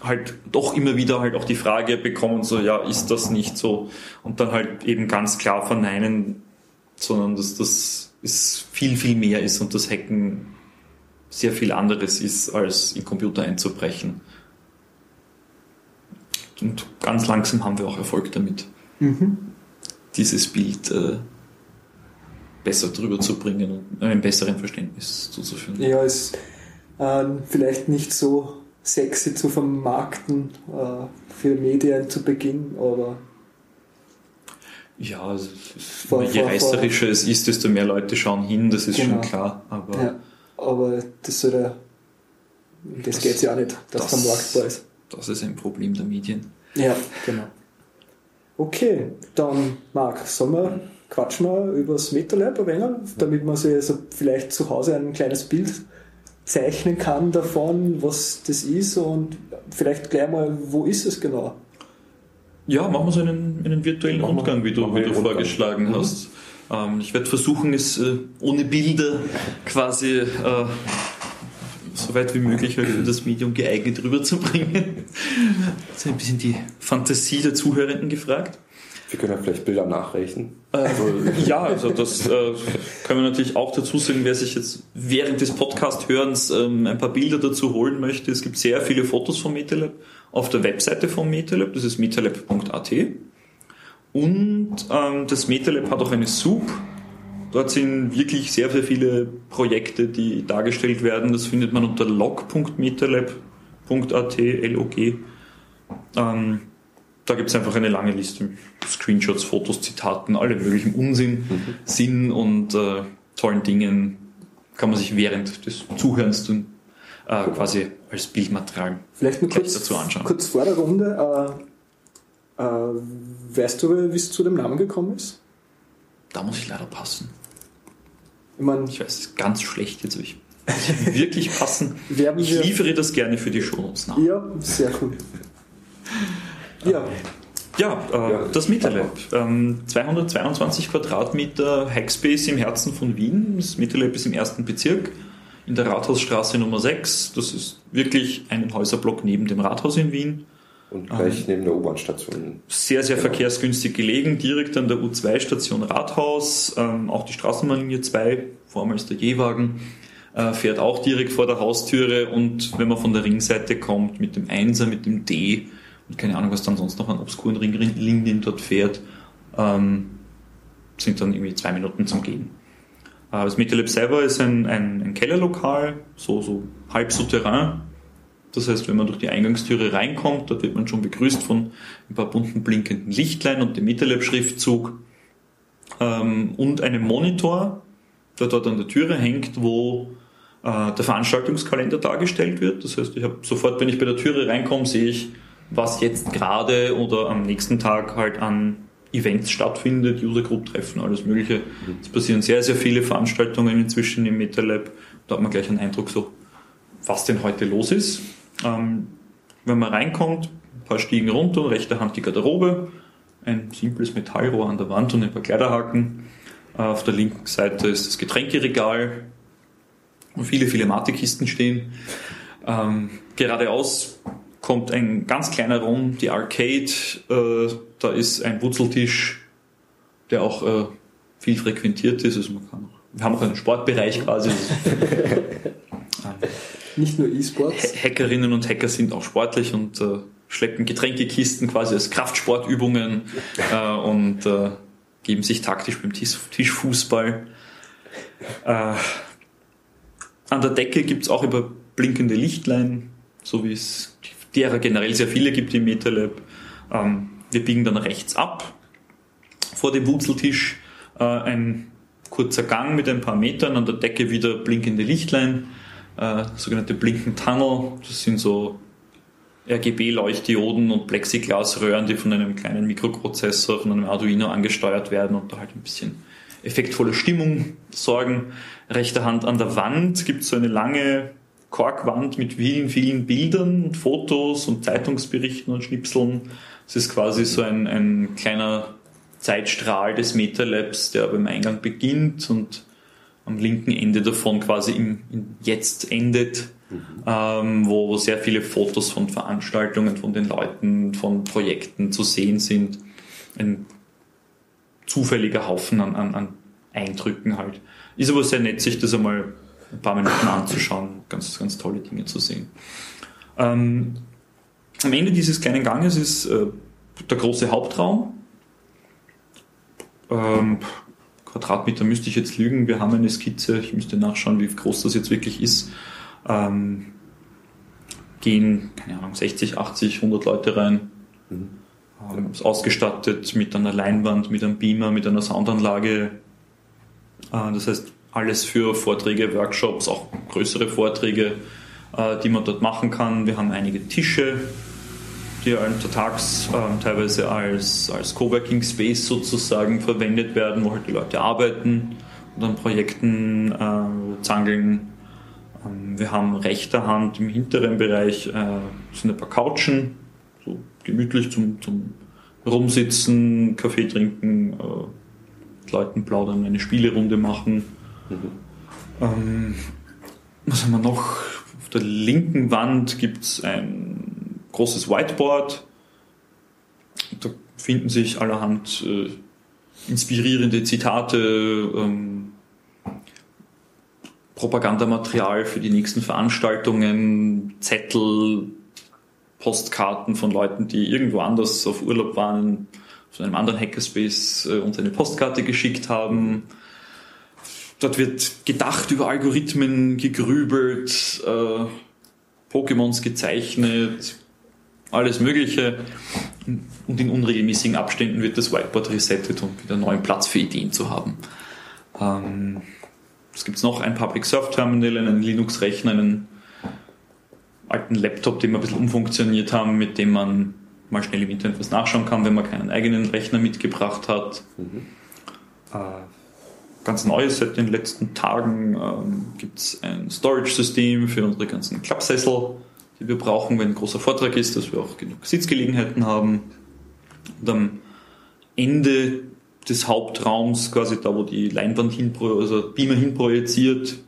halt doch immer wieder halt auch die Frage bekommen, so ja, ist das nicht so? Und dann halt eben ganz klar verneinen, sondern dass das ist viel, viel mehr ist und das Hacken sehr viel anderes ist, als in Computer einzubrechen. Und ganz langsam haben wir auch Erfolg damit. Mhm dieses Bild äh, besser drüber zu bringen und einem besseren Verständnis zuzuführen. Ja, ist äh, vielleicht nicht so sexy zu vermarkten äh, für Medien zu Beginn, aber ja, vor, je vor, reißerischer vor, es ist, desto mehr Leute schauen hin, das ist genau. schon klar. Aber, ja, aber das soll ja, das, das geht ja auch nicht, dass das, vermarktbar ist. Das ist ein Problem der Medien. Ja, genau. Okay, dann Marc, sollen wir quatschen wir über das MetaLab ein wenig, damit man sich also vielleicht zu Hause ein kleines Bild zeichnen kann davon, was das ist und vielleicht gleich mal, wo ist es genau? Ja, machen wir so einen, einen virtuellen machen Rundgang, wie du, wie du vorgeschlagen mhm. hast. Ähm, ich werde versuchen, es äh, ohne Bilder quasi äh, so weit wie möglich halt für das Medium geeignet rüberzubringen. Das ist ein bisschen die Fantasie der Zuhörenden gefragt. Wir können ja vielleicht Bilder nachreichen. Also, ja, also das äh, können wir natürlich auch dazu sagen, wer sich jetzt während des Podcast-Hörens ähm, ein paar Bilder dazu holen möchte. Es gibt sehr viele Fotos vom MetaLab auf der Webseite vom MetaLab, das ist metalab.at. Und ähm, das MetaLab hat auch eine Soup. Dort sind wirklich sehr, sehr viele Projekte, die dargestellt werden. Das findet man unter log.metalab.at, L-O-G. Ähm, da gibt es einfach eine lange Liste. Screenshots, Fotos, Zitaten, alle möglichen Unsinn, mhm. Sinn und äh, tollen Dingen kann man sich während des Zuhörens tun, äh, quasi als Bildmaterial Vielleicht nur kurz, dazu anschauen. Kurz vor der Runde, äh, äh, weißt du, wie es zu dem Namen gekommen ist? Da muss ich leider passen. Ich, mein, ich weiß es ganz schlecht jetzt, ich wirklich passen. ich liefere das gerne für die Shownotes nach. Ja, sehr cool. Ja. Ja, äh, ja, das MetaLab. Ähm, 222 Quadratmeter Hackspace im Herzen von Wien. Das MetaLab ist im ersten Bezirk in der Rathausstraße Nummer 6. Das ist wirklich ein Häuserblock neben dem Rathaus in Wien. Und gleich ähm, neben der U-Bahn-Station. Sehr, sehr genau. verkehrsgünstig gelegen, direkt an der U2-Station Rathaus. Ähm, auch die Straßenbahnlinie 2, vormals der Gehwagen, äh, fährt auch direkt vor der Haustüre. Und wenn man von der Ringseite kommt, mit dem 1er, mit dem D, und keine Ahnung, was dann sonst noch an obskuren Ringlinien dort fährt, ähm, sind dann irgendwie zwei Minuten zum Gehen. Äh, das MetaLab selber ist ein, ein, ein Kellerlokal, so, so halb souterrain. Das heißt, wenn man durch die Eingangstüre reinkommt, dort wird man schon begrüßt von ein paar bunten blinkenden Lichtlein und dem MetaLab-Schriftzug ähm, und einem Monitor, der dort an der Türe hängt, wo äh, der Veranstaltungskalender dargestellt wird. Das heißt, ich habe sofort, wenn ich bei der Türe reinkomme, sehe ich, was jetzt gerade oder am nächsten Tag halt an Events stattfindet, User Group Treffen, alles Mögliche. Es passieren sehr, sehr viele Veranstaltungen inzwischen im MetaLab. Da hat man gleich einen Eindruck, so, was denn heute los ist. Ähm, wenn man reinkommt, ein paar Stiegen runter, rechte Hand die Garderobe, ein simples Metallrohr an der Wand und ein paar Kleiderhaken. Äh, auf der linken Seite ist das Getränkeregal, wo viele, viele Matekisten stehen. Ähm, geradeaus kommt ein ganz kleiner Raum, die Arcade. Äh, da ist ein Wurzeltisch, der auch äh, viel frequentiert ist. Also man kann wir haben auch einen Sportbereich quasi. Nicht nur E-Sports. Hackerinnen und Hacker sind auch sportlich und äh, schleppen Getränkekisten quasi als Kraftsportübungen äh, und äh, geben sich taktisch beim Tisch, Tischfußball. Äh, an der Decke gibt es auch über blinkende Lichtlein, so wie es derer generell sehr viele gibt im MetaLab. Ähm, wir biegen dann rechts ab. Vor dem Wurzeltisch äh, ein kurzer Gang mit ein paar Metern, an der Decke wieder blinkende Lichtlein, äh, sogenannte Blinken Tunnel. Das sind so RGB-Leuchtdioden und Plexiglasröhren, die von einem kleinen Mikroprozessor, von einem Arduino angesteuert werden und da halt ein bisschen effektvolle Stimmung sorgen. Rechter Hand an der Wand gibt es so eine lange Korkwand mit vielen, vielen Bildern, Fotos und Zeitungsberichten und Schnipseln. Es ist quasi so ein, ein kleiner Zeitstrahl des MetaLabs, der beim Eingang beginnt und am linken Ende davon quasi im, im Jetzt endet, mhm. ähm, wo, wo sehr viele Fotos von Veranstaltungen, von den Leuten, von Projekten zu sehen sind. Ein zufälliger Haufen an, an, an Eindrücken halt. Ist aber sehr nett, sich das einmal ein paar Minuten anzuschauen, ganz, ganz tolle Dinge zu sehen. Ähm, am Ende dieses kleinen Ganges ist äh, der große Hauptraum. Ähm, Quadratmeter müsste ich jetzt lügen, wir haben eine Skizze, ich müsste nachschauen, wie groß das jetzt wirklich ist. Ähm, gehen, keine Ahnung, 60, 80, 100 Leute rein. Mhm. Ähm, ist ausgestattet mit einer Leinwand, mit einem Beamer, mit einer Soundanlage. Äh, das heißt, alles für Vorträge, Workshops, auch größere Vorträge, äh, die man dort machen kann. Wir haben einige Tische, die untertags äh, teilweise als, als Coworking Space sozusagen verwendet werden, wo halt die Leute arbeiten und an Projekten äh, zangeln. Ähm, wir haben rechter Hand im hinteren Bereich äh, sind ein paar Couchen, so gemütlich zum, zum Rumsitzen, Kaffee trinken, äh, Leuten plaudern, eine Spielerunde machen. Mhm. Ähm, was haben wir noch? Auf der linken Wand gibt es ein großes Whiteboard. Da finden sich allerhand äh, inspirierende Zitate, ähm, Propagandamaterial für die nächsten Veranstaltungen, Zettel, Postkarten von Leuten, die irgendwo anders auf Urlaub waren, von einem anderen Hackerspace äh, uns eine Postkarte geschickt haben. Dort wird gedacht über Algorithmen, gegrübelt, äh, Pokémons gezeichnet, alles Mögliche. Und in unregelmäßigen Abständen wird das Whiteboard resettet, um wieder neuen Platz für Ideen zu haben. Ähm, es gibt noch ein Public Surf Terminal, einen Linux-Rechner, einen alten Laptop, den wir ein bisschen umfunktioniert haben, mit dem man mal schnell im Internet was nachschauen kann, wenn man keinen eigenen Rechner mitgebracht hat. Mhm. Ganz Neues seit den letzten Tagen ähm, gibt es ein Storage-System für unsere ganzen Klappsessel, die wir brauchen, wenn ein großer Vortrag ist, dass wir auch genug Sitzgelegenheiten haben. Und am Ende des Hauptraums, quasi da, wo die Leinwand hin, also Beamer hinprojiziert,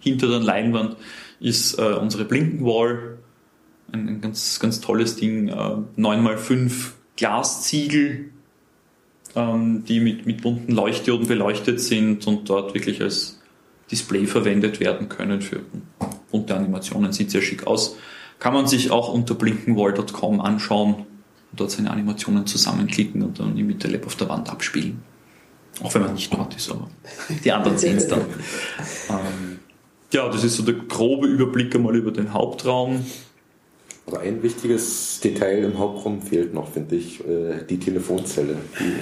hinter der Leinwand, ist äh, unsere Blinkenwall. Ein, ein, ganz, ganz tolles Ding. Äh, 9x5 Glasziegel, die mit, mit bunten Leuchtdioden beleuchtet sind und dort wirklich als Display verwendet werden können für bunte Animationen. Sieht sehr schick aus. Kann man sich auch unter blinkenwall.com anschauen und dort seine Animationen zusammenklicken und dann im MetaLab auf der Wand abspielen. Auch wenn man nicht dort ist, aber die anderen sehen es dann. Ähm, ja, das ist so der grobe Überblick einmal über den Hauptraum. Aber ein wichtiges Detail im Hauptraum fehlt noch, finde ich, äh, die Telefonzelle. Die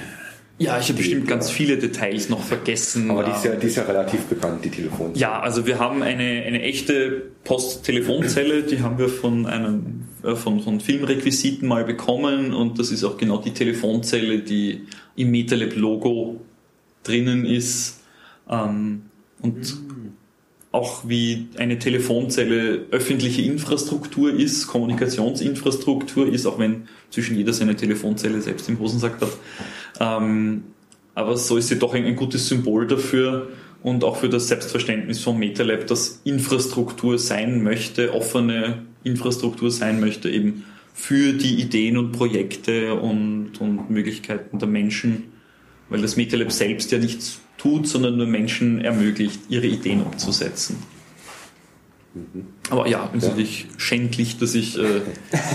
ja, ich habe bestimmt ganz viele Details noch vergessen. Aber die ist, ja, die ist ja relativ bekannt, die Telefonzelle. Ja, also wir haben eine, eine echte Post-Telefonzelle, die haben wir von einem äh, von, von Filmrequisiten mal bekommen und das ist auch genau die Telefonzelle, die im MetaLab-Logo drinnen ist. Ähm, und mhm auch wie eine Telefonzelle öffentliche Infrastruktur ist, Kommunikationsinfrastruktur ist, auch wenn zwischen jeder seine Telefonzelle selbst im Hosensack hat. Ähm, aber so ist sie doch ein, ein, gutes Symbol dafür und auch für das Selbstverständnis von MetaLab, dass Infrastruktur sein möchte, offene Infrastruktur sein möchte, eben für die Ideen und Projekte und, und Möglichkeiten der Menschen, weil das MetaLab selbst ja nichts tut, sondern nur Menschen ermöglicht, ihre Ideen umzusetzen. Mhm. Aber ja, ist ja. natürlich schändlich, dass ich äh,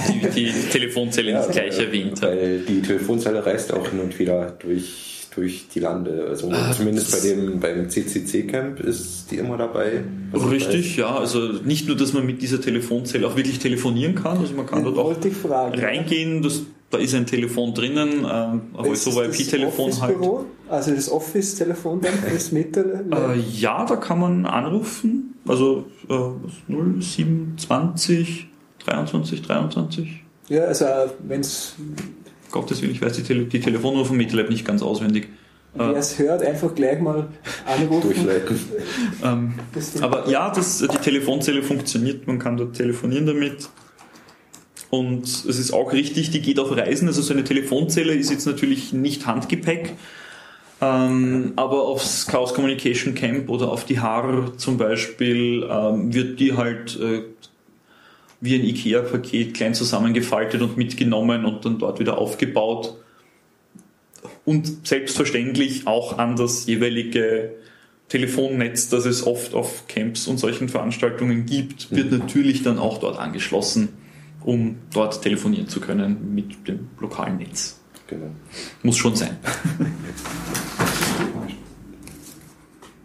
die, die, Telefonzelle ja, nicht gleich erwähnt habe. Weil die Telefonzelle reist auch hin und wieder durch, durch die Lande. Also ah, zumindest bei dem, beim CCC-Camp ist die immer dabei. Richtig, ja. Also nicht nur, dass man mit dieser Telefonzelle auch wirklich telefonieren kann, also man kann dort auch reingehen. Das da ist ein Telefon drinnen, ähm, aber so IP-Telefon halt. Also das Office-Telefon dann, das Meter? Äh, ja, da kann man anrufen. Also äh, 0720 23 23. Ja, also wenn es. Gottes Willen, ich weiß die, Tele die Telefonnummer von MetaLab nicht ganz auswendig. Wer es hört, einfach gleich mal anrufen. Durchleiten. ähm, aber ja, das, die Telefonzelle funktioniert, man kann dort telefonieren damit. Und es ist auch richtig, die geht auf Reisen. Also so eine Telefonzelle ist jetzt natürlich nicht Handgepäck. Ähm, aber aufs Chaos Communication Camp oder auf die Haar zum Beispiel ähm, wird die halt äh, wie ein IKEA-Paket klein zusammengefaltet und mitgenommen und dann dort wieder aufgebaut. Und selbstverständlich auch an das jeweilige Telefonnetz, das es oft auf Camps und solchen Veranstaltungen gibt, wird mhm. natürlich dann auch dort angeschlossen um dort telefonieren zu können mit dem lokalen Netz. Genau. Muss schon sein.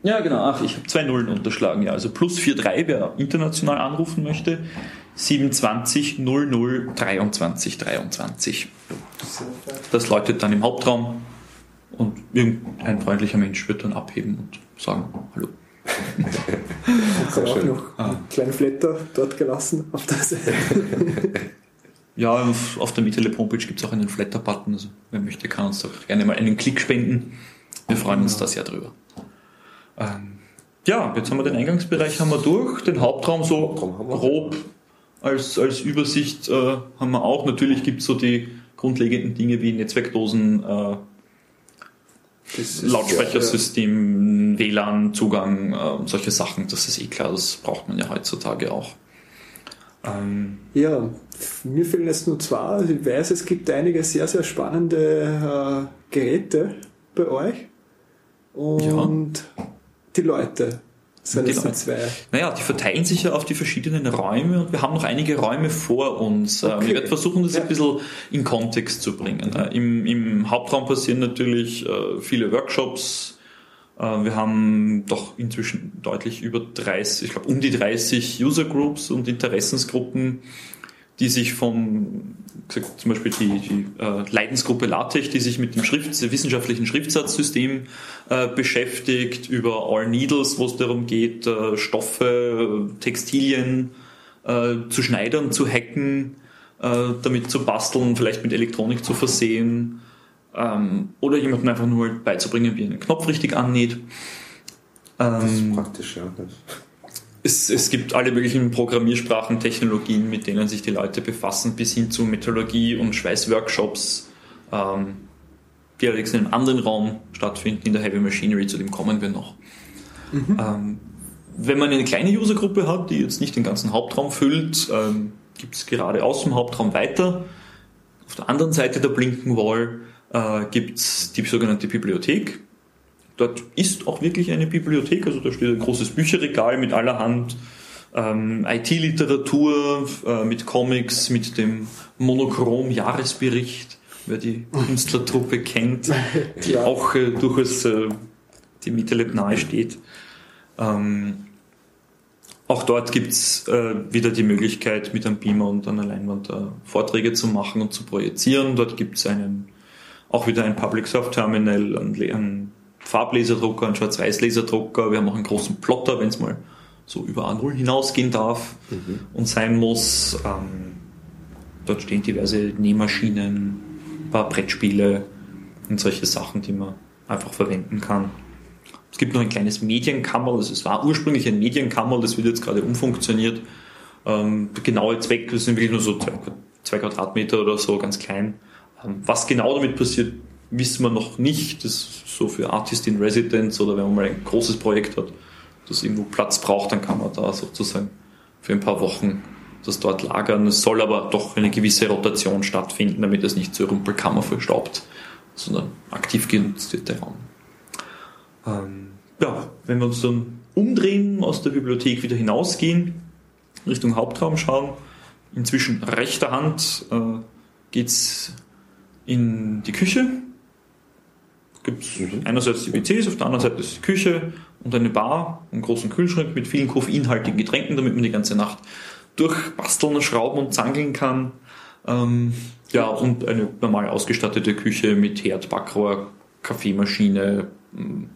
ja, genau. Ach, ich habe zwei Nullen unterschlagen. Ja, also plus 4,3, wer international anrufen möchte. 27 00 23 23. Das läutet dann im Hauptraum und irgendein freundlicher Mensch wird dann abheben und sagen Hallo. Hast du auch noch einen kleinen Flatter dort gelassen auf der Seite? Ja, auf, auf der Mietele Homepage gibt es auch einen Flatter-Button. Also wer möchte, kann uns doch gerne mal einen Klick spenden. Wir freuen uns da sehr drüber. Ähm, ja, jetzt haben wir den Eingangsbereich haben wir durch, den Hauptraum so grob als, als Übersicht äh, haben wir auch. Natürlich gibt es so die grundlegenden Dinge wie Netzwerkdosen, äh, Das ist- Lautsprechersystem, WLAN-Zugang, äh, solche Sachen. Das ist eh klar, das braucht man ja heutzutage auch. Ähm, Ja, mir fehlen jetzt nur zwei. Ich weiß, es gibt einige sehr, sehr spannende äh, Geräte bei euch. Und die Leute. Das sind die Leute. zwei. Naja, die verteilen sich ja auf die verschiedenen Räume und wir haben noch einige Räume vor uns. Äh, Okay. Ich werde versuchen, das Ja. ein bisschen in Kontext zu bringen. Äh, Im, Im Hauptraum passieren natürlich äh, viele Workshops. Äh, Wir haben doch inzwischen deutlich über 30, ich glaube um die 30 User Groups und Interessensgruppen, die sich vom, gesagt, zum Beispiel die, die äh, Leidensgruppe LaTeX, die sich mit dem Schrift, wissenschaftlichen Schriftsatzsystem äh, beschäftigt, über All Needles, wo es darum geht, äh, Stoffe, Textilien zu schneidern, zu hacken, damit zu basteln, vielleicht mit Elektronik zu versehen ähm, oder jemandem einfach nur beizubringen, wie er einen Knopf richtig annäht. Das ist Ähm, praktisch, ja. Es, es gibt alle möglichen Programmiersprachen, Technologien, mit denen sich die Leute befassen, bis hin zu Metallurgie und Schweißworkshops, ähm, die allerdings in einem anderen Raum stattfinden, in der Heavy Machinery, zu dem kommen wir noch. Ähm, wenn man eine kleine Usergruppe hat, die jetzt nicht den ganzen Hauptraum füllt, ähm, gibt es gerade aus dem Hauptraum weiter. Auf der anderen Seite der Blinken Wall äh, gibt es die sogenannte Bibliothek. Dort ist auch wirklich eine Bibliothek, also da steht ein großes Bücherregal mit allerhand ähm, IT-Literatur, äh, mit Comics, mit dem Monochrom-Jahresbericht, wer die Künstlertruppe kennt, die Ja. auch äh, durchaus äh, dem Metalab nahe steht. Ähm, auch dort gibt's äh, wieder die Möglichkeit, mit einem Beamer und einer Leinwand äh, Vorträge zu machen und zu projizieren. Dort gibt's einen, auch wieder ein Public Soft Terminal, einen, einen Farblaserdrucker, einen Schwarz-Weiß-Laserdrucker. Wir haben auch einen großen Plotter, wenn es mal so über A0 hinausgehen darf und sein muss. Ähm, dort stehen diverse Nähmaschinen, ein paar Brettspiele und solche Sachen, die man einfach verwenden kann. Es gibt noch ein kleines Medienkammer, also es war ursprünglich ein Medienkammer, das wird jetzt gerade umfunktioniert. Ähm, der genaue Zweck, das sind wirklich nur so zwei, zwei Quadratmeter oder so, ganz klein. Ähm, was genau damit passiert, wissen wir noch nicht. Das ist so für Artist in Residence oder wenn man mal ein großes Projekt hat, das irgendwo Platz braucht, dann kann man da sozusagen für ein paar Wochen das dort lagern. Es soll aber doch eine gewisse Rotation stattfinden, damit es nicht zur Rumpelkammer verstaubt, sondern aktiv genutzt wird der Raum. Ähm, ja, wenn wir uns dann umdrehen, aus der Bibliothek wieder hinausgehen, Richtung Hauptraum schauen, inzwischen rechter Hand äh, geht's in die Küche. Gibt einerseits die WCs, auf der anderen Seite ist die Küche und eine Bar, einen großen Kühlschrank mit vielen koffeinhaltigen Getränken, damit man die ganze Nacht durchbasteln, schrauben und zangeln kann. Ähm, ja, und eine normal ausgestattete Küche mit Herd, Backrohr, Kaffeemaschine, m,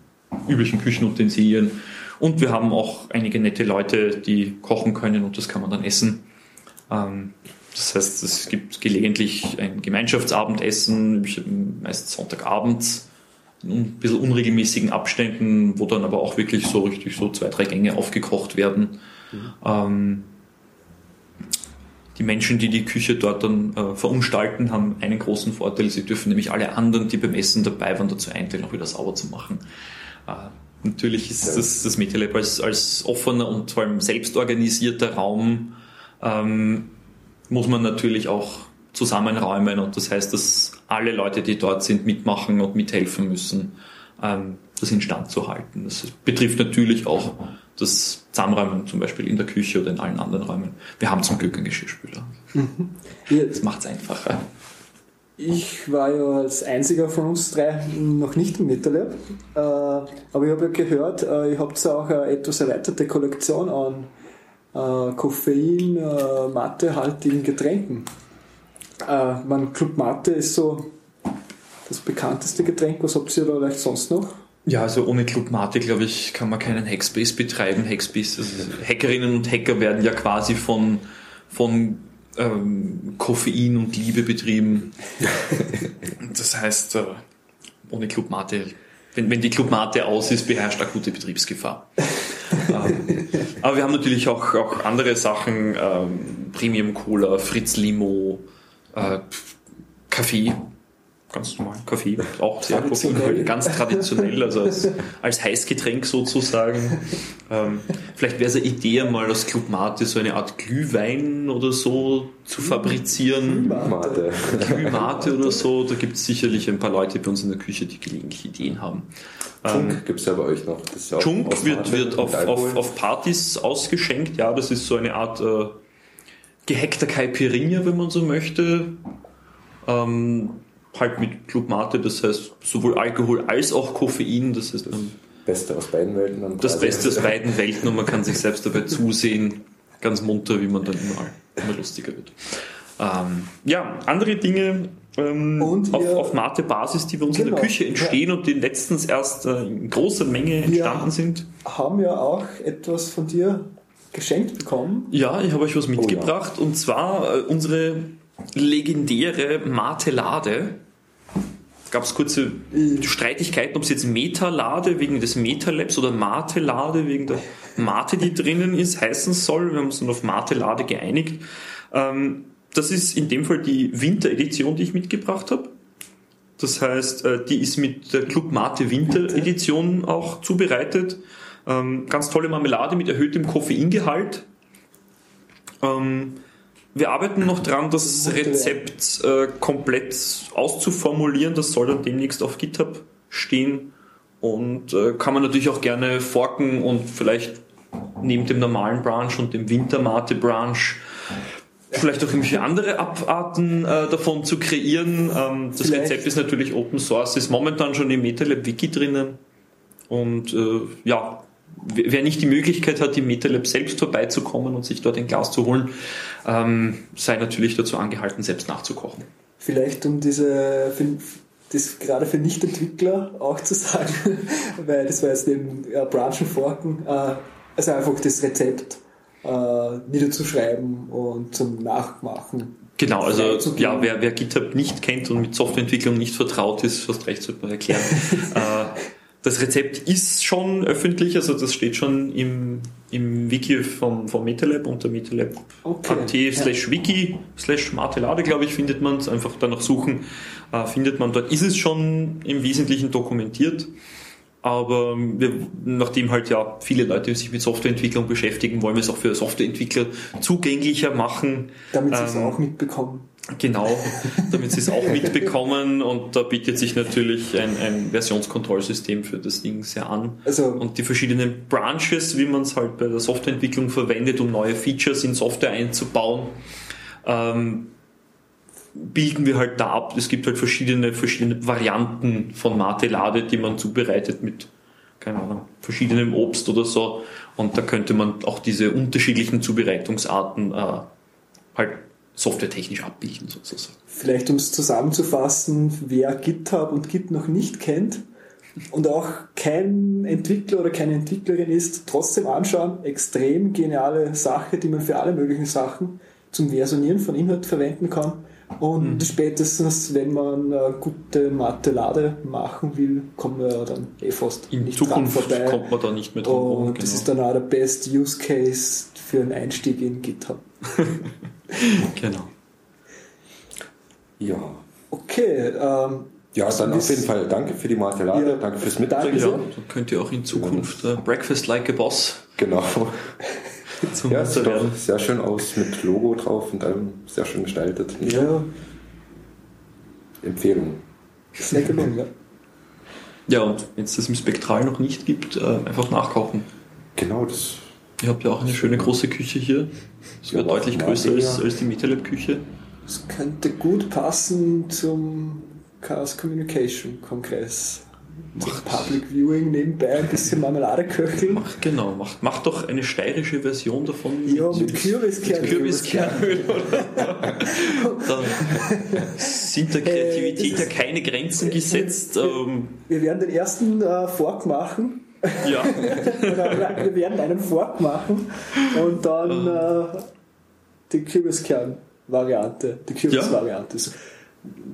üblichen Küchenutensilien. Und wir haben auch einige nette Leute, die kochen können und das kann man dann essen. Ähm, das heißt, es gibt gelegentlich ein Gemeinschaftsabendessen, meist Sonntagabends, ein bisschen unregelmäßigen Abständen, wo dann aber auch wirklich so richtig so zwei, drei Gänge aufgekocht werden. Ähm, die Menschen, die die Küche dort dann äh, verunstalten, haben einen großen Vorteil. Sie dürfen nämlich alle anderen, die beim Essen dabei waren, dazu einteilen, auch wieder sauber zu machen. Äh, natürlich ist das, das MetaLab als, als offener und vor allem selbstorganisierter Raum ähm, muss man natürlich auch zusammenräumen und das heißt, dass alle Leute, die dort sind, mitmachen und mithelfen müssen, ähm, das instand zu halten. Das betrifft natürlich auch das Zusammenräumen zum Beispiel in der Küche oder in allen anderen Räumen. Wir haben zum Glück einen Geschirrspüler. Ja, Das macht es einfacher. Ich war ja als einziger von uns drei noch nicht im MetaLab, äh, aber ich habe ja gehört, äh, ihr habt ja auch eine etwas erweiterte Kollektion an, äh, Koffein, äh, Matehaltigen Getränken. Äh, man Club Mate ist so das bekannteste Getränk. Was habt ihr da vielleicht sonst noch? Ja, also ohne Club Mate, glaube ich, kann man keinen Hackspace betreiben. Hackspace, also Hackerinnen und Hacker werden ja quasi von, von ähm, Koffein und Liebe betrieben. das heißt, äh, ohne Club Mate, wenn, wenn die Club Mate aus ist, beherrscht akute Betriebsgefahr. ähm, aber wir haben natürlich auch, auch andere Sachen, ähm, Premium Cola, Fritz Limo, äh, Kaffee, ganz normal Kaffee, auch sehr traditionell. ganz traditionell, also als, als Heißgetränk sozusagen. Ähm, vielleicht wäre es eine Idee, mal aus Club Mate so eine Art Glühwein oder so zu fabrizieren. Mate. Glühmate oder so. Da gibt es sicherlich ein paar Leute bei uns in der Küche, die gelegentlich Ideen haben. Chunk ähm, gibt es ja bei euch noch. Das ja Chunk wird, wird auf, auf, auf, Partys ausgeschenkt. Ja, das ist so eine Art äh, gehackter Caipirinha, wenn man so möchte. Ähm, halt mit Club Mate, das heißt sowohl Alkohol als auch Koffein, das heißt das Beste aus beiden Welten. Dann das Beste aus beiden Welten und man kann sich selbst dabei zusehen, ganz munter, wie man dann immer, immer lustiger wird. Ähm, ja, andere Dinge ähm, auf, auf Mate-Basis, die bei uns genau, in der genau. Küche entstehen ja. und die letztens erst äh, in großer Menge entstanden wir sind. Haben ja auch etwas von dir geschenkt bekommen. Ja, ich habe euch was mitgebracht oh, ja. und zwar äh, unsere legendäre Matelade gab es kurze Streitigkeiten, ob es jetzt Meta-Lade wegen des Meta-Labs oder Mate-Lade wegen der Mate, die drinnen ist, heißen soll. Wir haben uns dann auf Mate-Lade geeinigt. Ähm, das ist in dem Fall die Winter-Edition, die ich mitgebracht habe. Das heißt, äh, die ist mit der Club Mate Winter-Edition auch zubereitet. Ähm, ganz tolle Marmelade mit erhöhtem Koffeingehalt. Ähm, wir arbeiten noch dran, das Rezept äh, komplett auszuformulieren. Das soll dann demnächst auf GitHub stehen. Und äh, kann man natürlich auch gerne forken und vielleicht neben dem normalen Branch und dem Wintermate-Branch vielleicht auch irgendwelche andere Abarten äh, davon zu kreieren. Ähm, das vielleicht. Rezept ist natürlich Open Source, ist momentan schon im MetaLab Wiki drinnen. Und äh, ja, wer nicht die Möglichkeit hat, im MetaLab selbst vorbeizukommen und sich dort ein Glas zu holen, ähm, sei natürlich dazu angehalten, selbst nachzukochen. Vielleicht um diese, das gerade für Nicht-Entwickler auch zu sagen, weil das war jetzt neben ja, Branchen forken, äh, also einfach das Rezept äh, niederzuschreiben und zum Nachmachen. Genau, also ja, wer, wer GitHub nicht kennt und mit Softwareentwicklung nicht vertraut ist, fast recht sollte man erklären. äh, das Rezept ist schon öffentlich, also das steht schon im, im Wiki vom, vom MetaLab unter metalab.at okay, slash wiki slash martelade, glaube ich, findet man es. Einfach danach suchen, äh, findet man dort. Ist es schon im Wesentlichen dokumentiert. Aber wir, nachdem halt ja viele Leute sich mit Softwareentwicklung beschäftigen, wollen wir es auch für Softwareentwickler zugänglicher machen. Damit sie es ähm, auch mitbekommen. Genau, damit sie es auch mitbekommen und da bietet sich natürlich ein, ein Versionskontrollsystem für das Ding sehr an. Also, und die verschiedenen Branches, wie man es halt bei der Softwareentwicklung verwendet, um neue Features in Software einzubauen, ähm, bilden wir halt da ab. Es gibt halt verschiedene, verschiedene Varianten von Martelade, die man zubereitet mit, keine Ahnung, verschiedenem Obst oder so. Und da könnte man auch diese unterschiedlichen Zubereitungsarten äh, halt softwaretechnisch abbilden sozusagen. Vielleicht um es zusammenzufassen, wer GitHub und Git noch nicht kennt und auch kein Entwickler oder keine Entwicklerin ist, trotzdem anschauen. Extrem geniale Sache, die man für alle möglichen Sachen zum Versionieren von Inhalt verwenden kann. Und mhm. spätestens, wenn man eine gute Mathe-Lade machen will, kommen wir dann eh fast In nicht Zukunft vorbei. kommt man da nicht mehr dran Und genau. das ist dann auch der best Use Case für einen Einstieg in GitHub. genau. Ja. Okay. Ähm, ja, dann auf jeden Fall danke für die Martelade, ja, danke fürs Mitbringen. Ja, dann könnt ihr auch in Zukunft äh, Breakfast Like a Boss. Genau. Zum ja, sieht doch sehr schön aus mit Logo drauf und allem sehr schön gestaltet. Ja. Empfehlung. Sehr gelungen, ja. Ja, und wenn es das im Spektral noch nicht gibt, äh, einfach nachkochen. Genau, das Ihr habt ja auch eine schöne große Küche hier. Wäre ja, deutlich größer als, als die MetaLab-Küche. Das könnte gut passen zum Chaos Communication Kongress. Macht Public Viewing nebenbei ein bisschen Marmelade köcheln. Mach, genau, macht mach doch eine steirische Version davon. Ja, mit, mit. Mit Kürbiskernöl Da sind der Kreativität äh, ja keine Grenzen gesetzt. Wir, ähm, wir werden den ersten äh, Fork machen. Ja. wir werden einen Fork machen und dann äh, die Kürbiskern-Variante, die Kürbisvariante. Ja.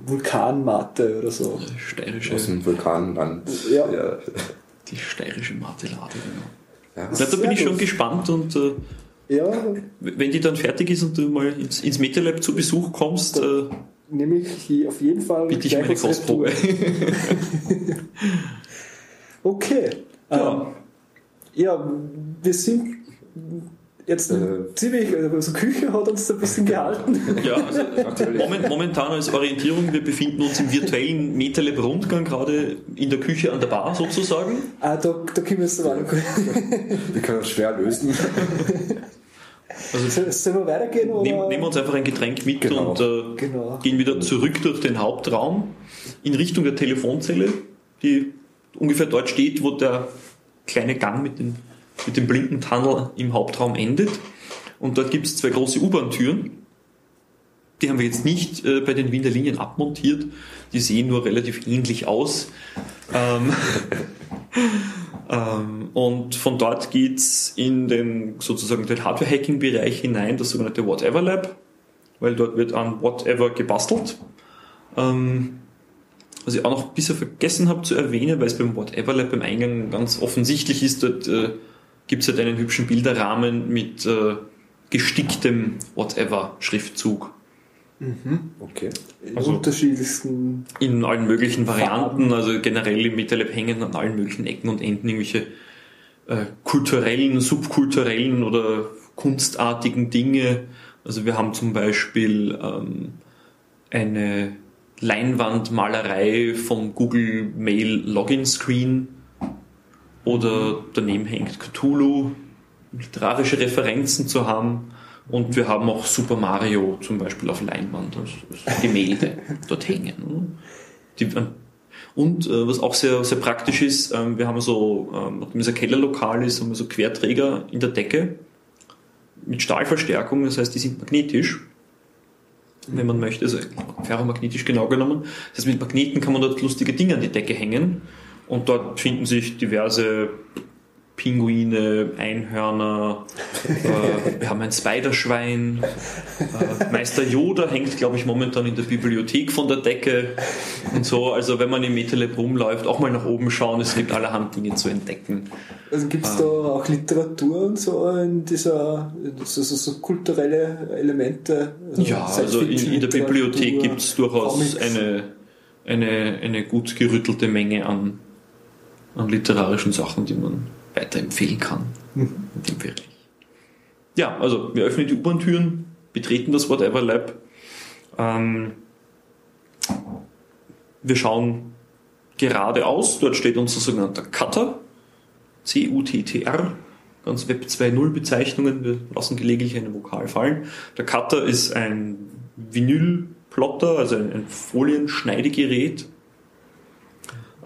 Vulkanmatte oder so. Steirische. Aus dem Vulkanland. Ja. ja. Die steirische Martelade, genau. Ja, ja da bin ich schon gespannt und äh, ja. wenn die dann fertig ist und du mal ins, ins MetaLab zu Besuch kommst, äh, nehme ich hier auf jeden Fall bitte ich meine Kostprobe. okay. Ja. Ähm, ja, wir sind jetzt äh, ziemlich, also Küche hat uns ein bisschen gehalten. Ja, also moment, momentan als Orientierung, wir befinden uns im virtuellen MetaLab Rundgang, gerade in der Küche an der Bar sozusagen. Ah, da, da können wir es ja. Wir können das schwer lösen. Also, Sollen wir weitergehen? Oder? Nehmen, nehmen wir uns einfach ein Getränk mit genau. und äh, genau. gehen wieder zurück durch den Hauptraum in Richtung der Telefonzelle, die ungefähr dort steht, wo der kleine Gang mit den mit dem Blinkentunnel im Hauptraum endet. Und dort gibt es zwei große U-Bahn-Türen. Die haben wir jetzt nicht äh, bei den Wiener Linien abmontiert. Die sehen nur relativ ähnlich aus. Ähm, ähm, und von dort geht es in den sozusagen den Hardware-Hacking-Bereich hinein, das sogenannte Whatever Lab, weil dort wird an Whatever gebastelt. Ähm, was ich auch noch bisher vergessen habe zu erwähnen, weil es beim Whatever Lab beim Eingang ganz offensichtlich ist, dort äh, gibt es halt einen hübschen Bilderrahmen mit äh, gesticktem Whatever-Schriftzug. Mhm, okay. In also unterschiedlichsten. In allen möglichen Varianten, Farben. also generell im MetaLab hängen an allen möglichen Ecken und Enden irgendwelche äh, kulturellen, subkulturellen oder kunstartigen Dinge. Also wir haben zum Beispiel ähm, eine Leinwandmalerei vom Google Mail Login Screen oder daneben hängt Cthulhu, literarische Referenzen zu haben. Und wir haben auch Super Mario zum Beispiel auf Leinwand, also Gemälde dort hängen. Die, und äh, was auch sehr, sehr praktisch ist, ähm, wir haben so, ähm, nachdem es ein Kellerlokal ist, haben wir so Querträger in der Decke mit Stahlverstärkung, das heißt, die sind magnetisch, wenn man möchte, also ferromagnetisch genau genommen. Das heißt, mit Magneten kann man dort lustige Dinge an die Decke hängen und dort finden sich diverse Pinguine, Einhörner, äh, wir haben ein Spiderschwein, äh, Meister Yoda hängt, glaube ich, momentan in der Bibliothek von der Decke und so. Also wenn man im MetaLab rumläuft, auch mal nach oben schauen, es gibt allerhand Dinge zu entdecken. Also gibt es ähm, da auch Literatur und so in dieser, so, so, so kulturelle Elemente? Also ja, also in, in der Bibliothek gibt es durchaus eine, eine, eine gut gerüttelte Menge an an literarischen Sachen, die man weiterempfehlen kann. Mhm. In dem Bereich. Ja, also wir öffnen die U-Bahn-Türen, betreten das Whatever Lab. Ähm, wir schauen geradeaus, dort steht unser sogenannter Cutter, C-U-T-T-R, ganz Web 2.0 Bezeichnungen, wir lassen gelegentlich eine Vokal fallen. Der Cutter ist ein Vinylplotter, also ein, ein Folienschneidegerät.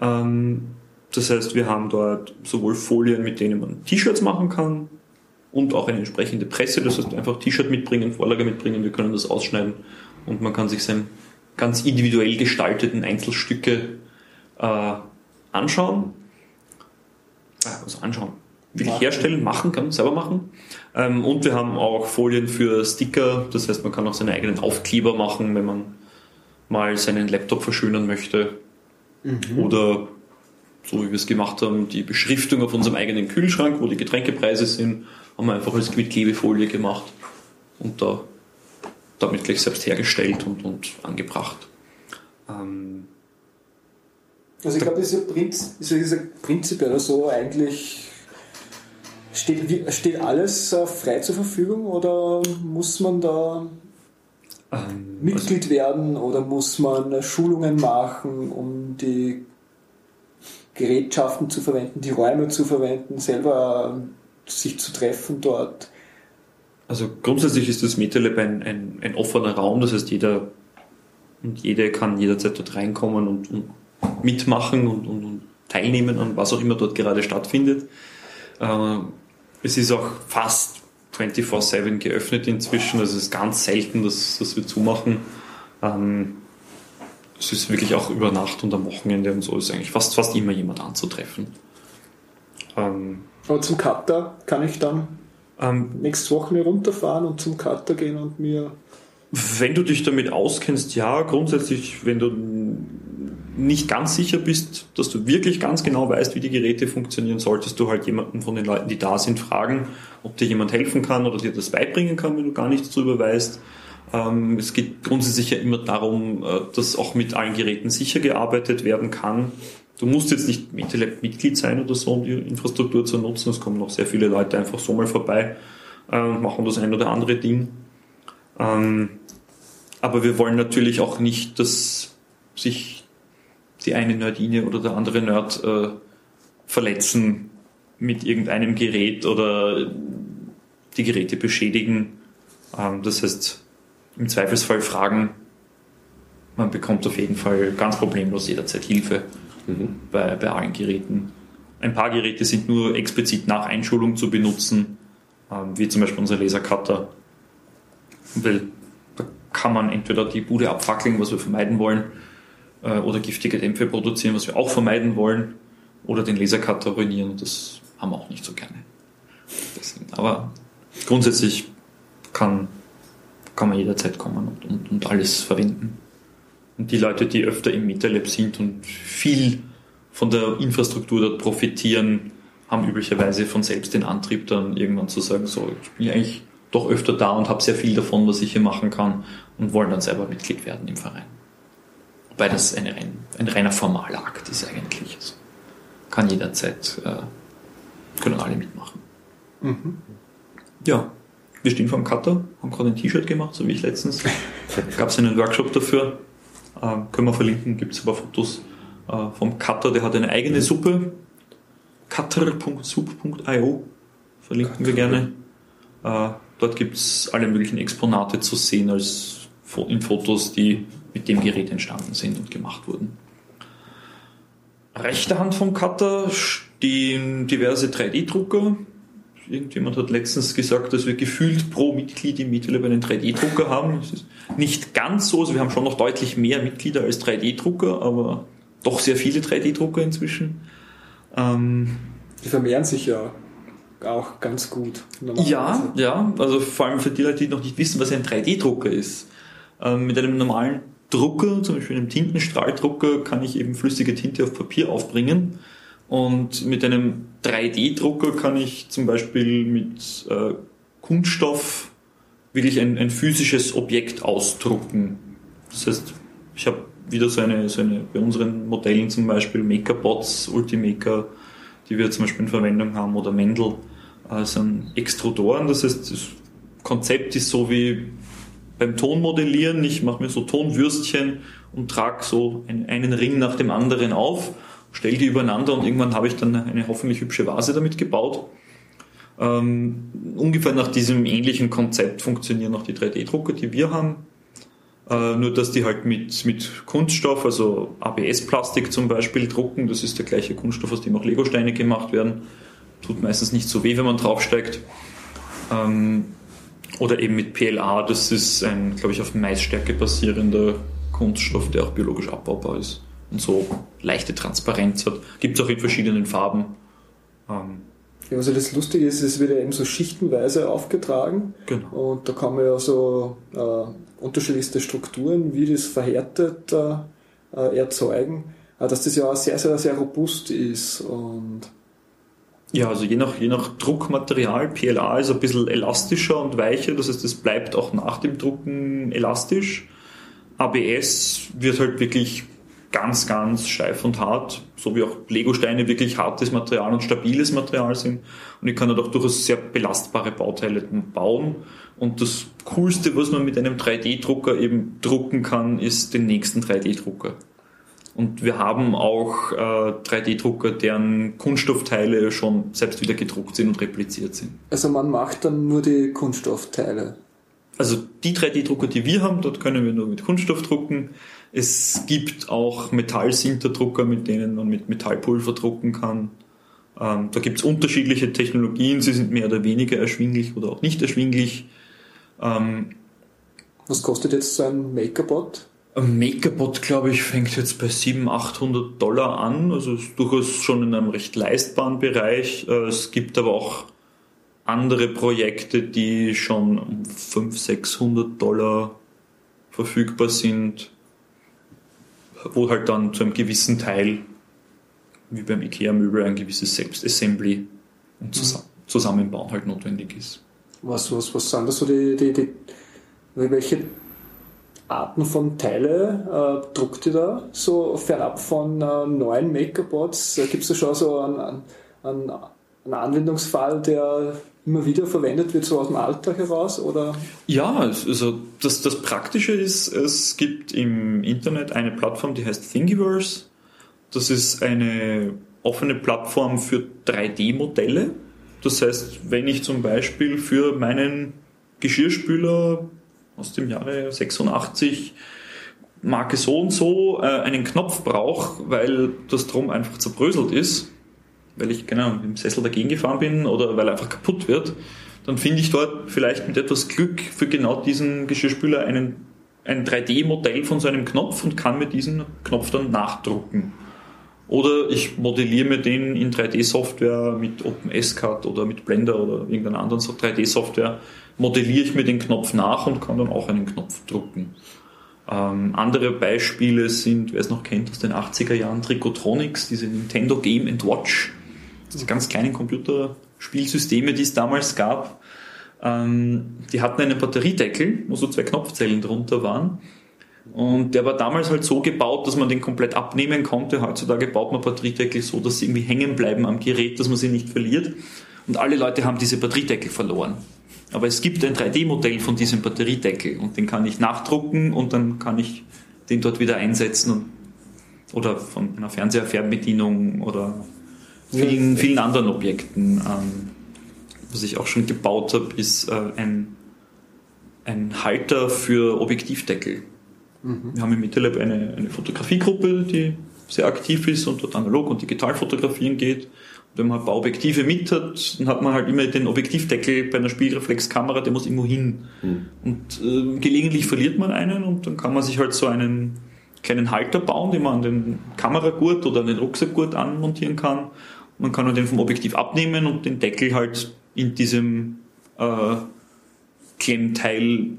Ähm, das heißt, wir haben dort sowohl Folien, mit denen man T-Shirts machen kann und auch eine entsprechende Presse. Das heißt, einfach T-Shirt mitbringen, Vorlage mitbringen, wir können das ausschneiden und man kann sich seine ganz individuell gestalteten Einzelstücke äh, anschauen. Also anschauen. Wirklich machen. herstellen, machen, kann man selber machen. Ähm, und wir haben auch Folien für Sticker, das heißt, man kann auch seine eigenen Aufkleber machen, wenn man mal seinen Laptop verschönern möchte. Mhm. Oder so wie wir es gemacht haben, die Beschriftung auf unserem eigenen Kühlschrank, wo die Getränkepreise sind, haben wir einfach als mit Klebefolie gemacht und da damit gleich selbst hergestellt und, und angebracht. Ähm, also ich glaube, das ist Prinz, ist ja prinzipiell so eigentlich Steht, steht, alles äh, frei zur Verfügung oder muss man da ähm, Mitglied also werden oder muss man Schulungen machen, um die Gerätschaften zu verwenden, die Räume zu verwenden, selber sich zu treffen dort. Also grundsätzlich ist das MetaLab ein, ein, ein offener Raum, das heißt jeder und jede kann jederzeit dort reinkommen und, und mitmachen und, und, und, teilnehmen an was auch immer dort gerade stattfindet. Äh, es ist auch fast 24-7 geöffnet inzwischen, also es ist ganz selten, dass, dass wir zumachen. Ähm, es ist wirklich auch über Nacht und am Wochenende und so ist eigentlich fast, fast immer jemand anzutreffen. Ähm, Aber zum Cutter kann ich dann ähm, nächstes Wochenende runterfahren und zum Cutter gehen und mir. Wenn du dich damit auskennst, ja, grundsätzlich, wenn du nicht ganz sicher bist, dass du wirklich ganz genau weißt, wie die Geräte funktionieren, solltest du halt jemanden von den Leuten, die da sind, fragen, ob dir jemand helfen kann oder dir das beibringen kann, wenn du gar nichts darüber weißt. Ähm, es geht grundsätzlich ja immer darum, äh, dass auch mit allen Geräten sicher gearbeitet werden kann. Du musst jetzt nicht MetaLab-Mitglied sein oder so, um die Infrastruktur zu nutzen. Es kommen noch sehr viele Leute einfach so mal vorbei äh, und machen das ein oder andere Ding. Ähm, aber wir wollen natürlich auch nicht, dass sich die eine Nerdine oder der andere Nerd äh, verletzen mit irgendeinem Gerät oder die Geräte beschädigen. Ähm, das heißt, im Zweifelsfall fragen. Man bekommt auf jeden Fall ganz problemlos jederzeit Hilfe mhm. bei, bei allen Geräten. Ein paar Geräte sind nur explizit nach Einschulung zu benutzen, ähm, wie zum Beispiel unser Lasercutter. Weil da kann man entweder die Bude abfackeln, was wir vermeiden wollen, äh, oder giftige Dämpfe produzieren, was wir auch vermeiden wollen, oder den Lasercutter ruinieren. Das haben wir auch nicht so gerne. aber grundsätzlich kann, kann man jederzeit kommen und, und, und alles verwenden. Und die Leute, die öfter im MetaLab sind und viel von der Infrastruktur dort profitieren, haben üblicherweise von selbst den Antrieb, dann irgendwann zu sagen, so, ich bin eigentlich doch öfter da und habe sehr viel davon, was ich hier machen kann und wollen dann selber Mitglied werden im Verein. Wobei das ein, ein reiner Formalakt ist eigentlich. Also kann jederzeit, äh, können alle mitmachen. Mhm. Ja, wir stehen vor dem Cutter, haben gerade ein T-Shirt gemacht, so wie ich letztens. Gab es einen Workshop dafür. Äh, können wir verlinken, gibt es aber Fotos äh, vom Cutter, der hat eine eigene Suppe. cutter.soup.io verlinken Cutter. wir gerne. Äh, dort gibt es alle möglichen Exponate zu sehen als in Fotos, die mit dem Gerät entstanden sind und gemacht wurden. Rechter Hand vom Cutter stehen diverse 3D-Drucker. Irgendjemand hat letztens gesagt, dass wir gefühlt pro Mitglied im MeetLab einen 3D-Drucker haben. Das ist nicht ganz so, also wir haben schon noch deutlich mehr Mitglieder als 3D-Drucker, aber doch sehr viele 3D-Drucker inzwischen. Ähm, die vermehren sich ja auch ganz gut. Ja, ja, also vor allem für die Leute, die noch nicht wissen, was ein 3D-Drucker ist. Ähm, mit einem normalen Drucker, zum Beispiel einem Tintenstrahldrucker, kann ich eben flüssige Tinte auf Papier aufbringen. Und mit einem 3D-Drucker kann ich zum Beispiel mit äh, Kunststoff wirklich ein, ein physisches Objekt ausdrucken. Das heißt, ich habe wieder so eine, so eine, bei unseren Modellen zum Beispiel Makerbots, Ultimaker, die wir zum Beispiel in Verwendung haben, oder Mendel, äh, sind Extrudoren. Das heißt, das Konzept ist so wie beim Tonmodellieren, ich mache mir so Tonwürstchen und trage so einen Ring nach dem anderen auf, stelle die übereinander und irgendwann habe ich dann eine hoffentlich hübsche Vase damit gebaut. Ähm, ungefähr nach diesem ähnlichen Konzept funktionieren auch die 3D-Drucker, die wir haben. Äh, nur dass die halt mit, mit Kunststoff, also ABS-Plastik zum Beispiel, drucken. Das ist der gleiche Kunststoff, aus dem auch Legosteine gemacht werden. Tut meistens nicht so weh, wenn man draufsteigt. Ähm, oder eben mit PLA, das ist ein, glaube ich, auf Maisstärke basierender Kunststoff, der auch biologisch abbaubar ist so leichte Transparenz hat. Gibt es auch in verschiedenen Farben. Ähm, ja, also das Lustige ist, es wird ja eben so schichtenweise aufgetragen. Genau. Und da kann man ja so äh, unterschiedlichste Strukturen, wie das verhärtet äh, erzeugen, äh, dass das ja auch sehr, sehr, sehr robust ist. Und ja, also je nach, je nach Druckmaterial, PLA ist ein bisschen elastischer und weicher, das heißt, es bleibt auch nach dem Drucken elastisch. ABS wird halt wirklich ganz, ganz steif und hart, so wie auch Legosteine wirklich hartes Material und stabiles Material sind. Und ich kann halt auch durchaus sehr belastbare Bauteile bauen. Und das Coolste, was man mit einem 3D-Drucker eben drucken kann, ist den nächsten 3D-Drucker. Und wir haben auch äh, 3D-Drucker, deren Kunststoffteile schon selbst wieder gedruckt sind und repliziert sind. Also man macht dann nur die Kunststoffteile? also die 3D-Drucker, die wir haben, dort können wir nur mit Kunststoff drucken. Es gibt auch Metallsinterdrucker, mit denen man mit Metallpulver drucken kann. Ähm, da gibt es unterschiedliche Technologien, sie sind mehr oder weniger erschwinglich oder auch nicht erschwinglich. Ähm, Was kostet jetzt so ein Makerbot? Ein Makerbot, glaube ich, fängt jetzt bei 700, 800 Dollar an, also ist durchaus schon in einem recht leistbaren Bereich. Äh, es gibt aber auch andere Projekte, die schon um 500, 600 Dollar verfügbar sind, wo halt dann zu einem gewissen Teil, wie beim IKEA-Möbel, ein gewisses Selbstassembly und Zus Zusammenbauen halt notwendig ist. Was, was, was sind da so die, die, die welche Arten von Teile äh, druckt ihr da? So fernab von äh, neuen Makerbots? Äh, Gibt es da schon so einen, einen, einen Anwendungsfall, der immer wieder verwendet wird, so aus dem Alltag heraus? Oder? Ja, also das, das Praktische ist, es gibt im Internet eine Plattform, die heißt Thingiverse. Das ist eine offene Plattform für 3D-Modelle. Das heißt, wenn ich zum Beispiel für meinen Geschirrspüler aus dem Jahre 86 Marke so und so äh, einen Knopf brauche, weil das Drum einfach zerbröselt ist, weil ich genau im Sessel dagegen gefahren bin oder weil er einfach kaputt wird, dann finde ich dort vielleicht mit etwas Glück für genau diesen Geschirrspüler einen, ein 3D-Modell von so einem Knopf und kann mir diesen Knopf dann nachdrucken. Oder ich modelliere mir den in 3D-Software mit OpenSCAD oder mit Blender oder irgendeiner anderen 3D-Software, modelliere ich mir den Knopf nach und kann dann auch einen Knopf drucken. Ähm, andere Beispiele sind, wer es noch kennt, aus den 80er Jahren Tricotronics, diese Nintendo Game Watch diese ganz kleinen Computerspielsysteme, die es damals gab, ähm, die hatten einen Batteriedeckel, wo so zwei Knopfzellen drunter waren. Und der war damals halt so gebaut, dass man den komplett abnehmen konnte. Heutzutage baut man Batteriedeckel so, dass sie irgendwie hängen bleiben am Gerät, dass man sie nicht verliert. Und alle Leute haben diese Batteriedeckel verloren. Aber es gibt ein 3D-Modell von diesem Batteriedeckel und den kann ich nachdrucken und dann kann ich den dort wieder einsetzen oder von einer Fernseher-Fernbedienung oder vielen, vielen anderen Objekten. Ähm, was ich auch schon gebaut habe, ist äh, ein, ein Halter für Objektivdeckel. Mhm. Wir haben im MetaLab eine, eine Fotografiegruppe, die sehr aktiv ist und dort analog und digital fotografieren geht. Und wenn man ein paar Objektive mit hat, dann hat man halt immer den Objektivdeckel bei einer Spielreflexkamera, der muss irgendwo hin. Mhm. Und äh, gelegentlich verliert man einen und dann kann man sich halt so einen kleinen Halter bauen, den man an den Kameragurt oder an den Rucksackgurt anmontieren kann man kann den vom Objektiv abnehmen und den Deckel halt in diesem äh, Klemmteil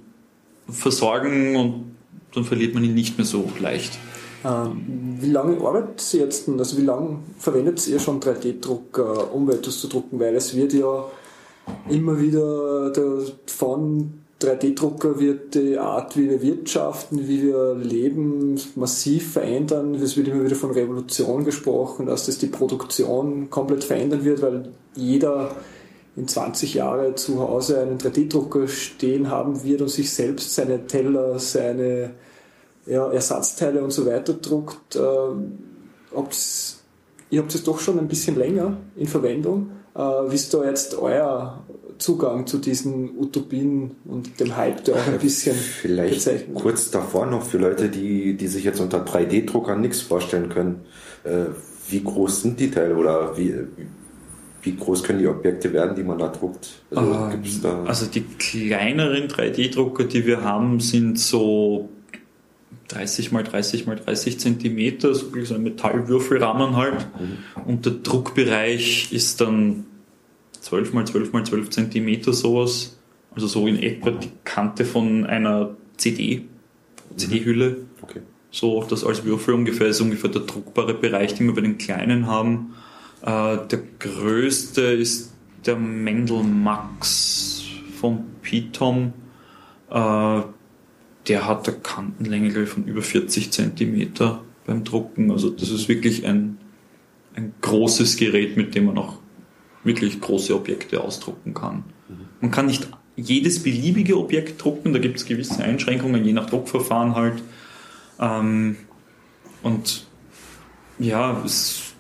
versorgen und dann verliert man ihn nicht mehr so leicht. Ähm, wie lange arbeitet ihr jetzt, also wie lange verwendet ihr schon 3D-Druck, äh, um etwas zu drucken? Weil es wird ja immer wieder von 3D-Drucker wird die Art, wie wir wirtschaften, wie wir leben, massiv verändern. Es wird immer wieder von Revolution gesprochen, dass das die Produktion komplett verändern wird, weil jeder in 20 Jahren zu Hause einen 3D-Drucker stehen haben wird und sich selbst seine Teller, seine ja, Ersatzteile und so weiter druckt. Ähm, ihr habt es doch schon ein bisschen länger in Verwendung. Äh, wie ist da jetzt euer Zugang zu diesen Utopien und dem Hype, der auch ein bisschen Vielleicht bezeichnet. kurz davor noch für Leute, die, die sich jetzt unter 3D-Druckern nichts vorstellen können. Äh, wie groß sind die Teile oder wie, wie groß können die Objekte werden, die man da druckt? Also, ähm, da also die kleineren 3D-Drucker, die wir haben, sind so 30 mal 30 mal 30 Zentimeter, so ein Metallwürfelrahmen halt. Mhm. Und der Druckbereich ist dann 12 mal 12 mal 12 Zentimeter sowas. Also so in etwa die Kante von einer CD, CD-Hülle. Okay. So das als Würfel ungefähr ist ungefähr der druckbare Bereich, den wir bei den kleinen haben. Äh, der größte ist der Mendel Max von Pitom. Äh, der hat eine Kantenlänge von über 40 Zentimeter beim Drucken. Also das ist wirklich ein, ein großes Gerät, mit dem man auch wirklich große Objekte ausdrucken kann. Man kann nicht jedes beliebige Objekt drucken, da gibt es gewisse Einschränkungen, je nach Druckverfahren halt. Ähm, und ja, es,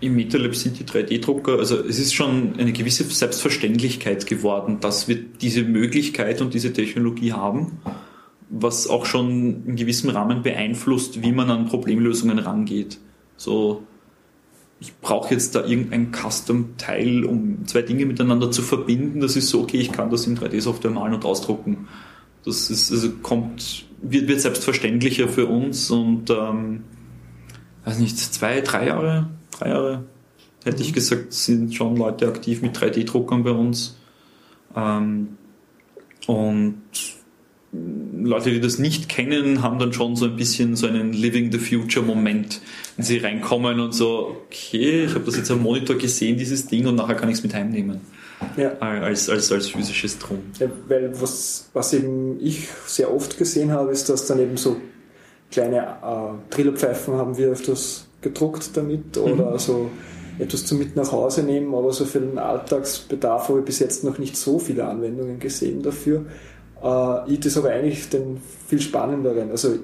im MetaLab sind die 3D-Drucker, also es ist schon eine gewisse Selbstverständlichkeit geworden, dass wir diese Möglichkeit und diese Technologie haben, was auch schon in gewissem Rahmen beeinflusst, wie man an Problemlösungen rangeht. So, ich brauche jetzt da irgendein Custom-Teil, um zwei Dinge miteinander zu verbinden. Das ist so, okay, ich kann das in 3D-Software malen und ausdrucken. Das ist, also kommt, wird, wird selbstverständlicher für uns und ähm, weiß nicht, zwei, drei Jahre, drei Jahre, hätte ich gesagt, sind schon Leute aktiv mit 3D-Druckern bei uns. Ähm, und Leute, die das nicht kennen, haben dann schon so ein bisschen so einen Living the Future Moment, wenn sie reinkommen und so, okay, ich habe das jetzt am Monitor gesehen, dieses Ding, und nachher kann ich es mit heimnehmen. Ja. Als, als, als physisches Drum. Ja, weil was, was eben ich sehr oft gesehen habe, ist, dass dann eben so kleine äh, Trillerpfeifen haben wir öfters gedruckt damit mhm. oder so etwas zum mit nach Hause nehmen, aber so für den Alltagsbedarf habe ich bis jetzt noch nicht so viele Anwendungen gesehen dafür. Äh, ich das aber eigentlich den viel spannenderen also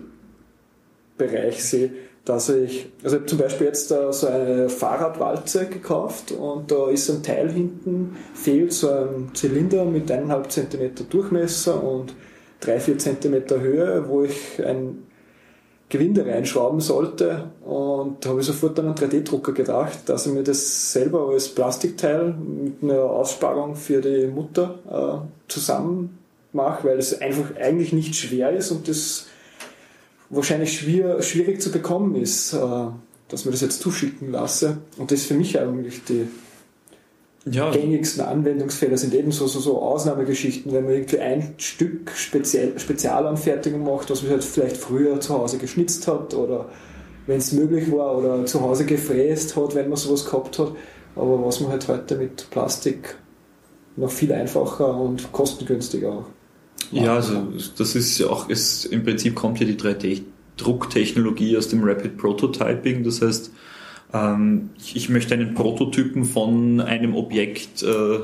Bereich sehe, dass ich, also ich habe zum Beispiel jetzt uh, so eine Fahrradwalze gekauft und da ist ein Teil hinten, fehlt so ein Zylinder mit 1,5 cm Durchmesser und 3-4 cm Höhe, wo ich ein Gewinde reinschrauben sollte und da habe ich sofort an einen 3D-Drucker gedacht, dass ich mir das selber als Plastikteil mit einer Aussparung für die Mutter äh, zusammen mache, weil es einfach eigentlich nicht schwer ist und das wahrscheinlich schwer, schwierig zu bekommen ist, äh, dass man das jetzt zuschicken lasse. Und das ist für mich eigentlich die ja. gängigsten Anwendungsfälle sind eben so, so, so Ausnahmegeschichten, wenn man irgendwie ein Stück Spezial, Spezialanfertigung macht, was man halt vielleicht früher zu Hause geschnitzt hat oder wenn es möglich war oder zu Hause gefräst hat, wenn man sowas gehabt hat. Aber was man halt heute mit Plastik noch viel einfacher und kostengünstiger auch ja, also das ist ja auch, es, im Prinzip kommt ja die 3D-Drucktechnologie aus dem Rapid Prototyping. Das heißt, ähm, ich, ich, möchte einen Prototypen von einem Objekt äh,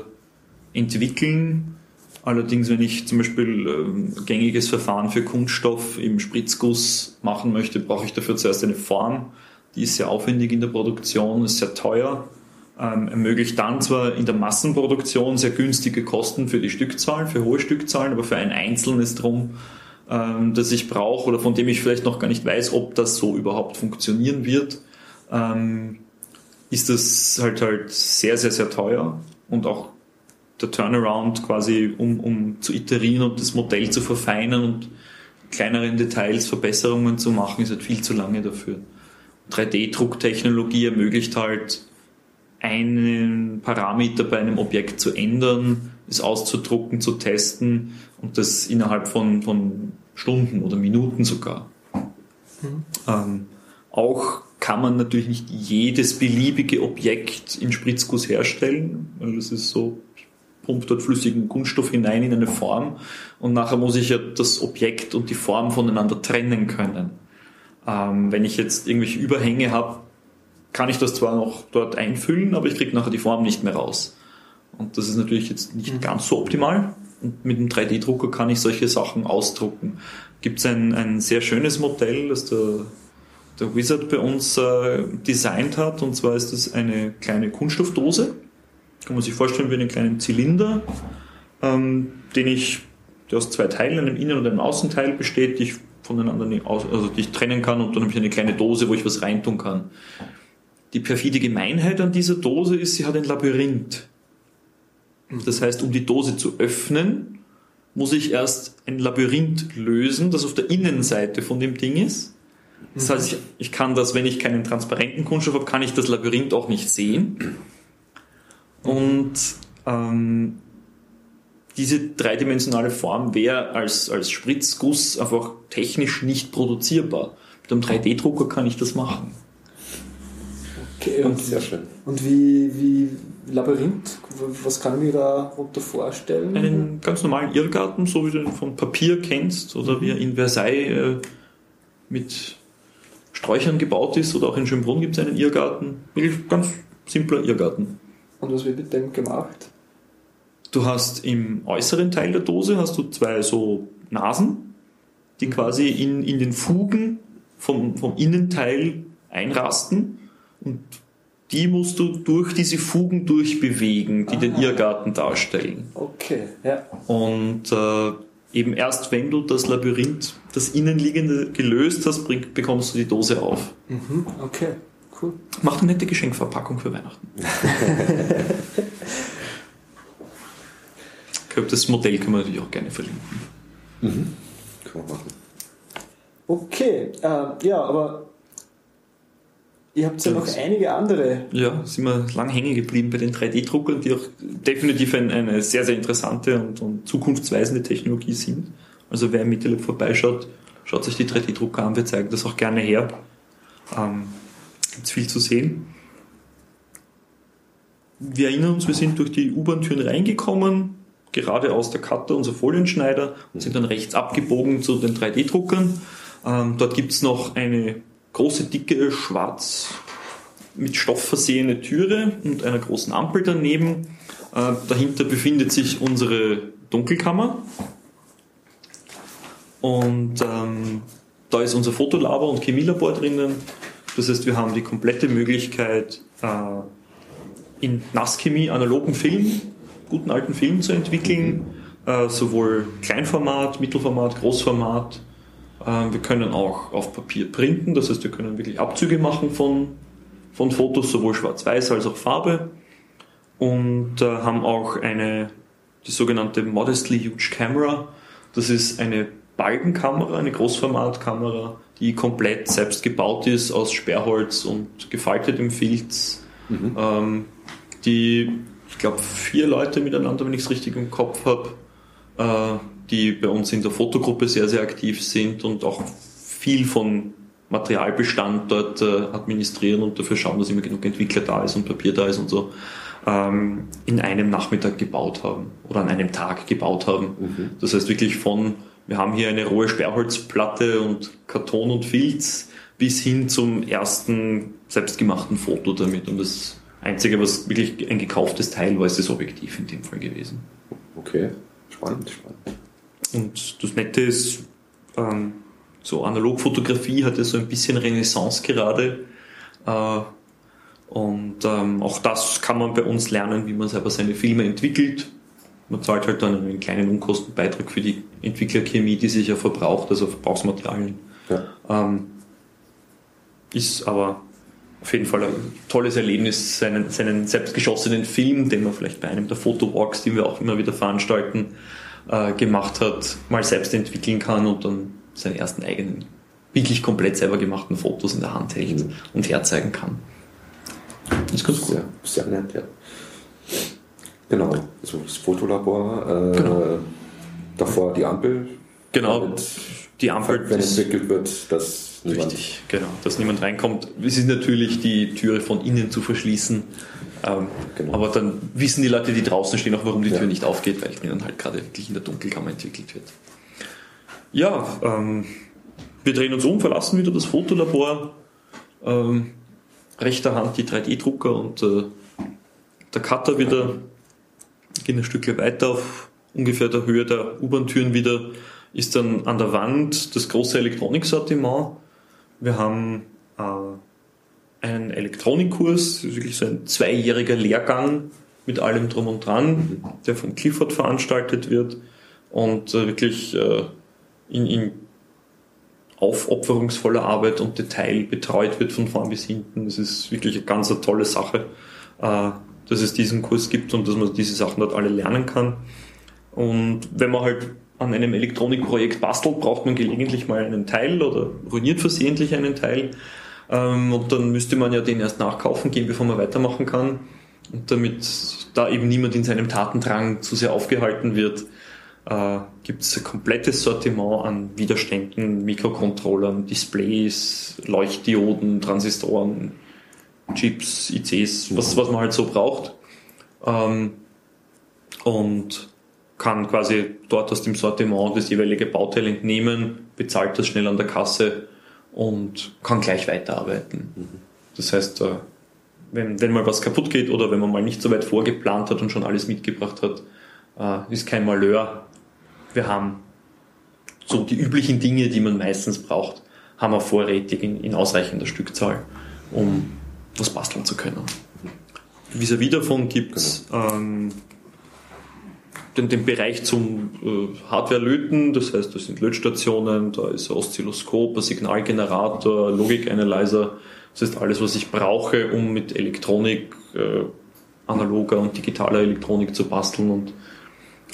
entwickeln. Allerdings, wenn ich zum Beispiel äh, gängiges Verfahren für Kunststoff im Spritzguss machen möchte, brauche ich dafür zuerst eine Form. Die ist sehr aufwendig in der Produktion, ist sehr teuer ähm, ermöglicht dann zwar in der Massenproduktion sehr günstige Kosten für die Stückzahlen, für hohe Stückzahlen, aber für ein einzelnes Drum, ähm, das ich brauche oder von dem ich vielleicht noch gar nicht weiß, ob das so überhaupt funktionieren wird, ähm, ist das halt halt sehr, sehr, sehr teuer und auch der Turnaround quasi, um, um zu iterieren und das Modell zu verfeinern und kleineren Details Verbesserungen zu machen, ist halt viel zu lange dafür. 3D-Drucktechnologie ermöglicht halt einen Parameter bei einem Objekt zu ändern, es auszudrucken, zu testen und das innerhalb von, von Stunden oder Minuten sogar. Mhm. Ähm, auch kann man natürlich nicht jedes beliebige Objekt in Spritzguss herstellen, weil das ist so, ich pumpe dort flüssigen Kunststoff hinein in eine Form und nachher muss ich ja das Objekt und die Form voneinander trennen können. Ähm, wenn ich jetzt irgendwelche Überhänge habe, kann ich das zwar noch dort einfüllen, aber ich kriege nachher die Form nicht mehr raus. Und das ist natürlich jetzt nicht mhm. ganz so optimal. Und mit einem 3D-Drucker kann ich solche Sachen ausdrucken. Gibt es ein, ein sehr schönes Modell, das der, der Wizard bei uns äh, designt hat. Und zwar ist das eine kleine Kunststoffdose. Kann man sich vorstellen wie einen kleinen Zylinder, ähm, den ich, der aus zwei Teilen, einem Innen- und einem Außenteil besteht, die ich voneinander nicht aus, also die ich trennen kann und dann habe ich eine kleine Dose, wo ich was reintun kann. Die perfide Gemeinheit an dieser Dose ist, sie hat ein Labyrinth. Das heißt, um die Dose zu öffnen, muss ich erst ein Labyrinth lösen, das auf der Innenseite von dem Ding ist. Das heißt, ich, ich kann das, wenn ich keinen transparenten Kunststoff habe, kann ich das Labyrinth auch nicht sehen. Und ähm, diese dreidimensionale Form wäre als, als Spritzguss einfach technisch nicht produzierbar. Mit einem 3D-Drucker kann ich das machen. Okay, und, sehr schön. Und wie, wie Labyrinth, was kann ich mir darunter vorstellen? Einen ganz normalen Irrgarten, so wie du ihn von Papier kennst oder wie er in Versailles äh, mit Sträuchern gebaut ist oder auch in Schönbrunn gibt es einen Irrgarten. Wirklich ganz simpler Irrgarten. Und was wird mit dem gemacht? Du hast im äußeren Teil der Dose hast du zwei so Nasen, die mhm. quasi in, in den Fugen vom, vom Innenteil einrasten und die musst du durch diese Fugen durchbewegen, die Aha. den Irrgarten darstellen. Okay, ja. Und äh, eben erst wenn du das Labyrinth, das Innenliegende gelöst hast, bring, bekommst du die Dose auf. Mhm, okay, cool. Macht eine nette Geschenkverpackung für Weihnachten. ich glaube, das Modell kann man natürlich auch gerne verlinken. Mhm. Kann man machen. Okay, äh, ja, aber Ihr habt ja noch einige andere. Ja, sind wir lang hängen geblieben bei den 3D-Druckern, die auch definitiv ein, eine sehr, sehr interessante und, und, zukunftsweisende Technologie sind. Also wer im Meetup vorbeischaut, schaut sich die 3D-Drucker an, wir zeigen das auch gerne her. Ähm, Gibt viel zu sehen. Wir erinnern uns, wir sind durch die U-Bahn-Türen reingekommen, gerade aus der Cutter, unser Folienschneider, und sind dann rechts abgebogen zu den 3D-Druckern. Ähm, dort gibt es noch eine große, dicke, schwarz mit Stoff versehene Türe und einer großen Ampel daneben. Äh, dahinter befindet sich unsere Dunkelkammer. Und ähm, da ist unser Fotolabor und Chemielabor drinnen. Das heißt, wir haben die komplette Möglichkeit, äh, in Nasschemie analogen Film, guten alten Film zu entwickeln, äh, sowohl Kleinformat, Mittelformat, Großformat, wir können auch auf Papier printen, das heißt, wir können wirklich Abzüge machen von, von Fotos, sowohl schwarz-weiß als auch Farbe. Und äh, haben auch eine, die sogenannte Modestly Huge Camera. Das ist eine Balkenkamera, eine Großformatkamera, die komplett selbst gebaut ist aus Sperrholz und gefaltetem Filz. Mhm. Ähm, die, ich glaube, vier Leute miteinander, wenn ich es richtig im Kopf habe, äh, die bei uns in der Fotogruppe sehr, sehr aktiv sind und auch viel von Materialbestand dort äh, administrieren und dafür schauen, dass immer genug Entwickler da ist und Papier da ist und so, ähm, in einem Nachmittag gebaut haben oder an einem Tag gebaut haben. Mhm. Das heißt wirklich von, wir haben hier eine rohe Sperrholzplatte und Karton und Filz bis hin zum ersten selbstgemachten Foto damit. Und das Einzige, was wirklich ein gekauftes Teil war, ist das Objektiv in dem Fall gewesen. Okay, spannend, spannend. Und das Nette ist, ähm, so Analogfotografie hat ja so ein bisschen Renaissance gerade. Äh, und ähm, auch das kann man bei uns lernen, wie man selber seine Filme entwickelt. Man zahlt halt dann einen kleinen Unkostenbeitrag für die Entwicklerchemie, die sich ja verbraucht, also Verbrauchsmaterialien. Ja. Ähm, ist aber auf jeden Fall ein tolles Erlebnis, seinen, seinen selbstgeschossenen Film, den man vielleicht bei einem der Fotowalks, die wir auch immer wieder veranstalten, äh, gemacht hat, mal selbst entwickeln kann und dann seine ersten eigenen, wirklich komplett selber gemachten Fotos in der Hand hält mhm. und herzeigen kann. Das ist ganz cool. Sehr, sehr nett, ja. Genau, also das Fotolabor, äh, genau. davor die Ampel. Genau, die Ampel. Wenn entwickelt wird, dass Richtig, genau, dass niemand reinkommt. Es ist natürlich die Türe von innen zu verschließen, ähm, genau. Aber dann wissen die Leute, die draußen stehen, auch, warum die ja. Tür nicht aufgeht, weil die dann halt gerade wirklich in der Dunkelkammer entwickelt wird. Ja, ähm, wir drehen uns um, verlassen wieder das Fotolabor. Ähm, rechter Hand die 3D-Drucker und äh, der Cutter wieder. Gehen ein Stückchen weiter auf ungefähr der Höhe der U-Bahn-Türen wieder. Ist dann an der Wand das große Elektroniksortiment. Wir haben äh, einen Elektronikkurs, wirklich so ein zweijähriger Lehrgang mit allem drum und dran, der von Clifford veranstaltet wird und äh, wirklich äh, in, in aufopferungsvoller Arbeit und Detail betreut wird von vorn bis hinten. Das ist wirklich eine ganz tolle Sache, äh, dass es diesen Kurs gibt und dass man diese Sachen dort alle lernen kann. Und wenn man halt an einem Elektronikprojekt bastelt, braucht man gelegentlich mal einen Teil oder ruiniert versehentlich einen Teil. Ähm, und dann müsste man ja den erst nachkaufen gehen, bevor man weitermachen kann. Und damit da eben niemand in seinem Tatendrang zu sehr aufgehalten wird, äh, gibt es ein komplettes Sortiment an Widerständen, Mikrocontrollern, Displays, Leuchtdioden, Transistoren, Chips, ICs, was, was man halt so braucht. Ähm, und kann quasi dort aus dem Sortiment das jeweilige Bauteil entnehmen, bezahlt das schnell an der Kasse und kann gleich weiterarbeiten. Mhm. Das heißt, äh, wenn, wenn mal was kaputt geht oder wenn man mal nicht so weit vorgeplant hat und schon alles mitgebracht hat, äh, ist kein Malheur. Wir haben so die üblichen Dinge, die man meistens braucht, haben wir vorrätig in, in ausreichender Stückzahl, um was basteln zu können. Vis-à-vis davon gibt es genau. ähm, den, den Bereich zum äh, Hardware-Löten, das heißt, das sind Lötstationen, da ist ein Oszilloskop, ein Signalgenerator, Logik-Analyzer, das ist alles, was ich brauche, um mit Elektronik, äh, analoger und digitaler Elektronik zu basteln und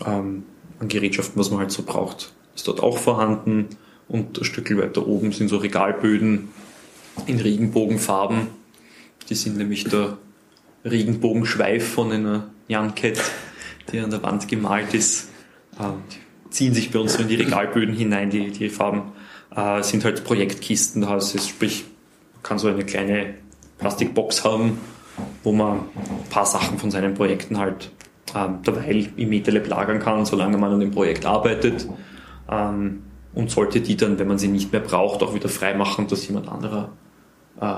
ähm, an Gerätschaften, was man halt so braucht, ist dort auch vorhanden. Und ein Stück weiter oben sind so Regalböden in Regenbogenfarben. Die sind nämlich der Regenbogenschweif von einer Cat die an der Wand gemalt ist. Die ziehen sich bei uns so in die Regalböden hinein, die, die Farben. Äh, sind halt Projektkisten, das sprich, man kann so eine kleine Plastikbox haben, wo man ein paar Sachen von seinen Projekten halt ähm, derweil im MetaLab lagern kann, solange man an dem Projekt arbeitet. Ähm, und sollte die dann, wenn man sie nicht mehr braucht, auch wieder freimachen, dass jemand anderer äh,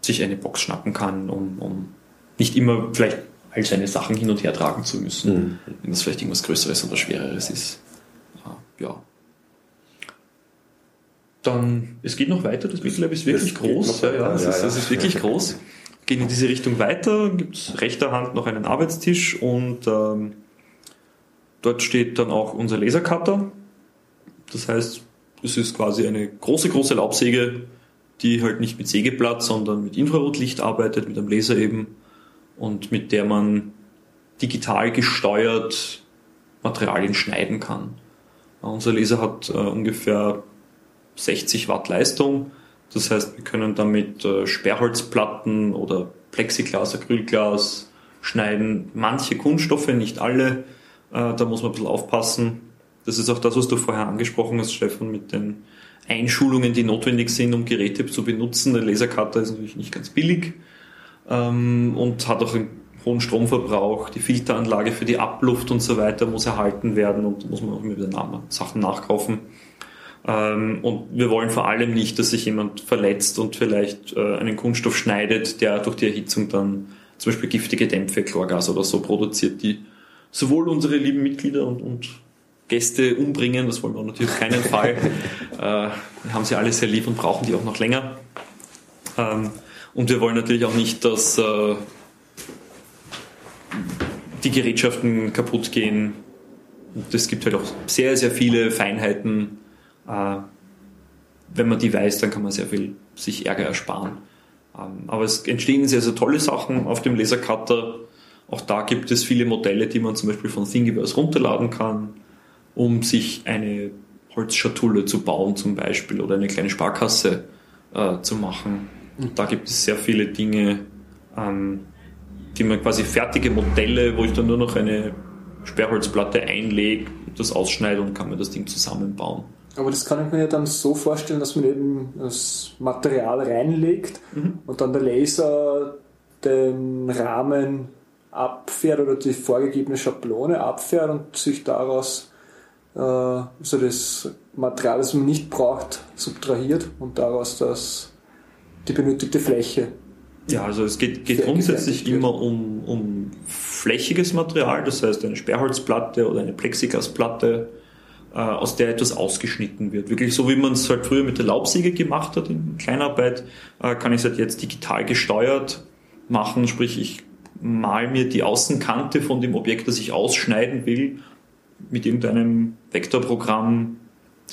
sich eine Box schnappen kann, um, um nicht immer vielleicht all seine Sachen hin und her tragen zu müssen, mhm. wenn das vielleicht irgendwas Größeres oder Schwereres ist. Ah, ja. Dann, es geht noch weiter, das Mittelab ist wirklich es groß. Ja, ja, es, ja, ist, es ist wirklich groß. Gehen in diese Richtung weiter, gibt es rechter Hand noch einen Arbeitstisch und ähm, dort steht dann auch unser Lasercutter. Das heißt, es ist quasi eine große, große Laubsäge, die halt nicht mit Sägeblatt, sondern mit Infrarotlicht arbeitet, mit einem Laser eben und mit der man digital gesteuert Materialien schneiden kann. Unser Laser hat äh, ungefähr 60 Watt Leistung. Das heißt, wir können damit äh, Sperrholzplatten oder Plexiglas, Acrylglas schneiden. Manche Kunststoffe, nicht alle. Äh, da muss man ein bisschen aufpassen. Das ist auch das, was du vorher angesprochen hast, Stefan, mit den Einschulungen, die notwendig sind, um Geräte zu benutzen. Der Lasercutter ist natürlich nicht ganz billig ähm, und hat auch einen hohen Stromverbrauch. Die Filteranlage für die Abluft und so weiter muss erhalten werden und muss man auch immer wieder Sachen nachkaufen. Ähm, und wir wollen vor allem nicht, dass sich jemand verletzt und vielleicht äh, einen Kunststoff schneidet, der durch die Erhitzung dann zum Beispiel giftige Dämpfe, Chlorgas oder so produziert, die sowohl unsere lieben Mitglieder und, und Gäste umbringen. Das wollen wir natürlich auf keinen Fall. äh, wir haben sie alle sehr lieb und brauchen die auch noch länger. Ähm, und wir wollen natürlich auch nicht, dass äh, die Gerätschaften kaputt gehen. Es gibt halt auch sehr, sehr viele Feinheiten. Äh, wenn man die weiß, dann kann man sehr viel sich Ärger ersparen. Ähm, aber es entstehen sehr, sehr tolle Sachen auf dem Lasercutter. Auch da gibt es viele Modelle, die man zum Beispiel von Thingiverse runterladen kann, um sich eine Holzschatulle zu bauen zum Beispiel oder eine kleine Sparkasse äh, zu machen. Und da gibt es sehr viele Dinge, ähm, die man quasi fertige Modelle, wo ich dann nur noch eine Sperrholzplatte einlege, das ausschneide und kann mir das Ding zusammenbauen. Aber das kann ich mir ja dann so vorstellen, dass man eben das Material reinlegt mhm. und dann der Laser den Rahmen abfährt oder die vorgegebene Schablone abfährt und sich daraus äh, also das Material, das man nicht braucht, subtrahiert und daraus das die benötigte Fläche. Ja, also es geht, geht grundsätzlich immer um, um flächiges Material, das heißt eine Sperrholzplatte oder eine Plexiglasplatte, äh, aus der etwas ausgeschnitten wird. Wirklich so, wie man es halt früher mit der Laubsäge gemacht hat in Kleinarbeit, äh, kann ich es halt jetzt digital gesteuert machen, sprich ich mal mir die Außenkante von dem Objekt, das ich ausschneiden will, mit irgendeinem Vektorprogramm,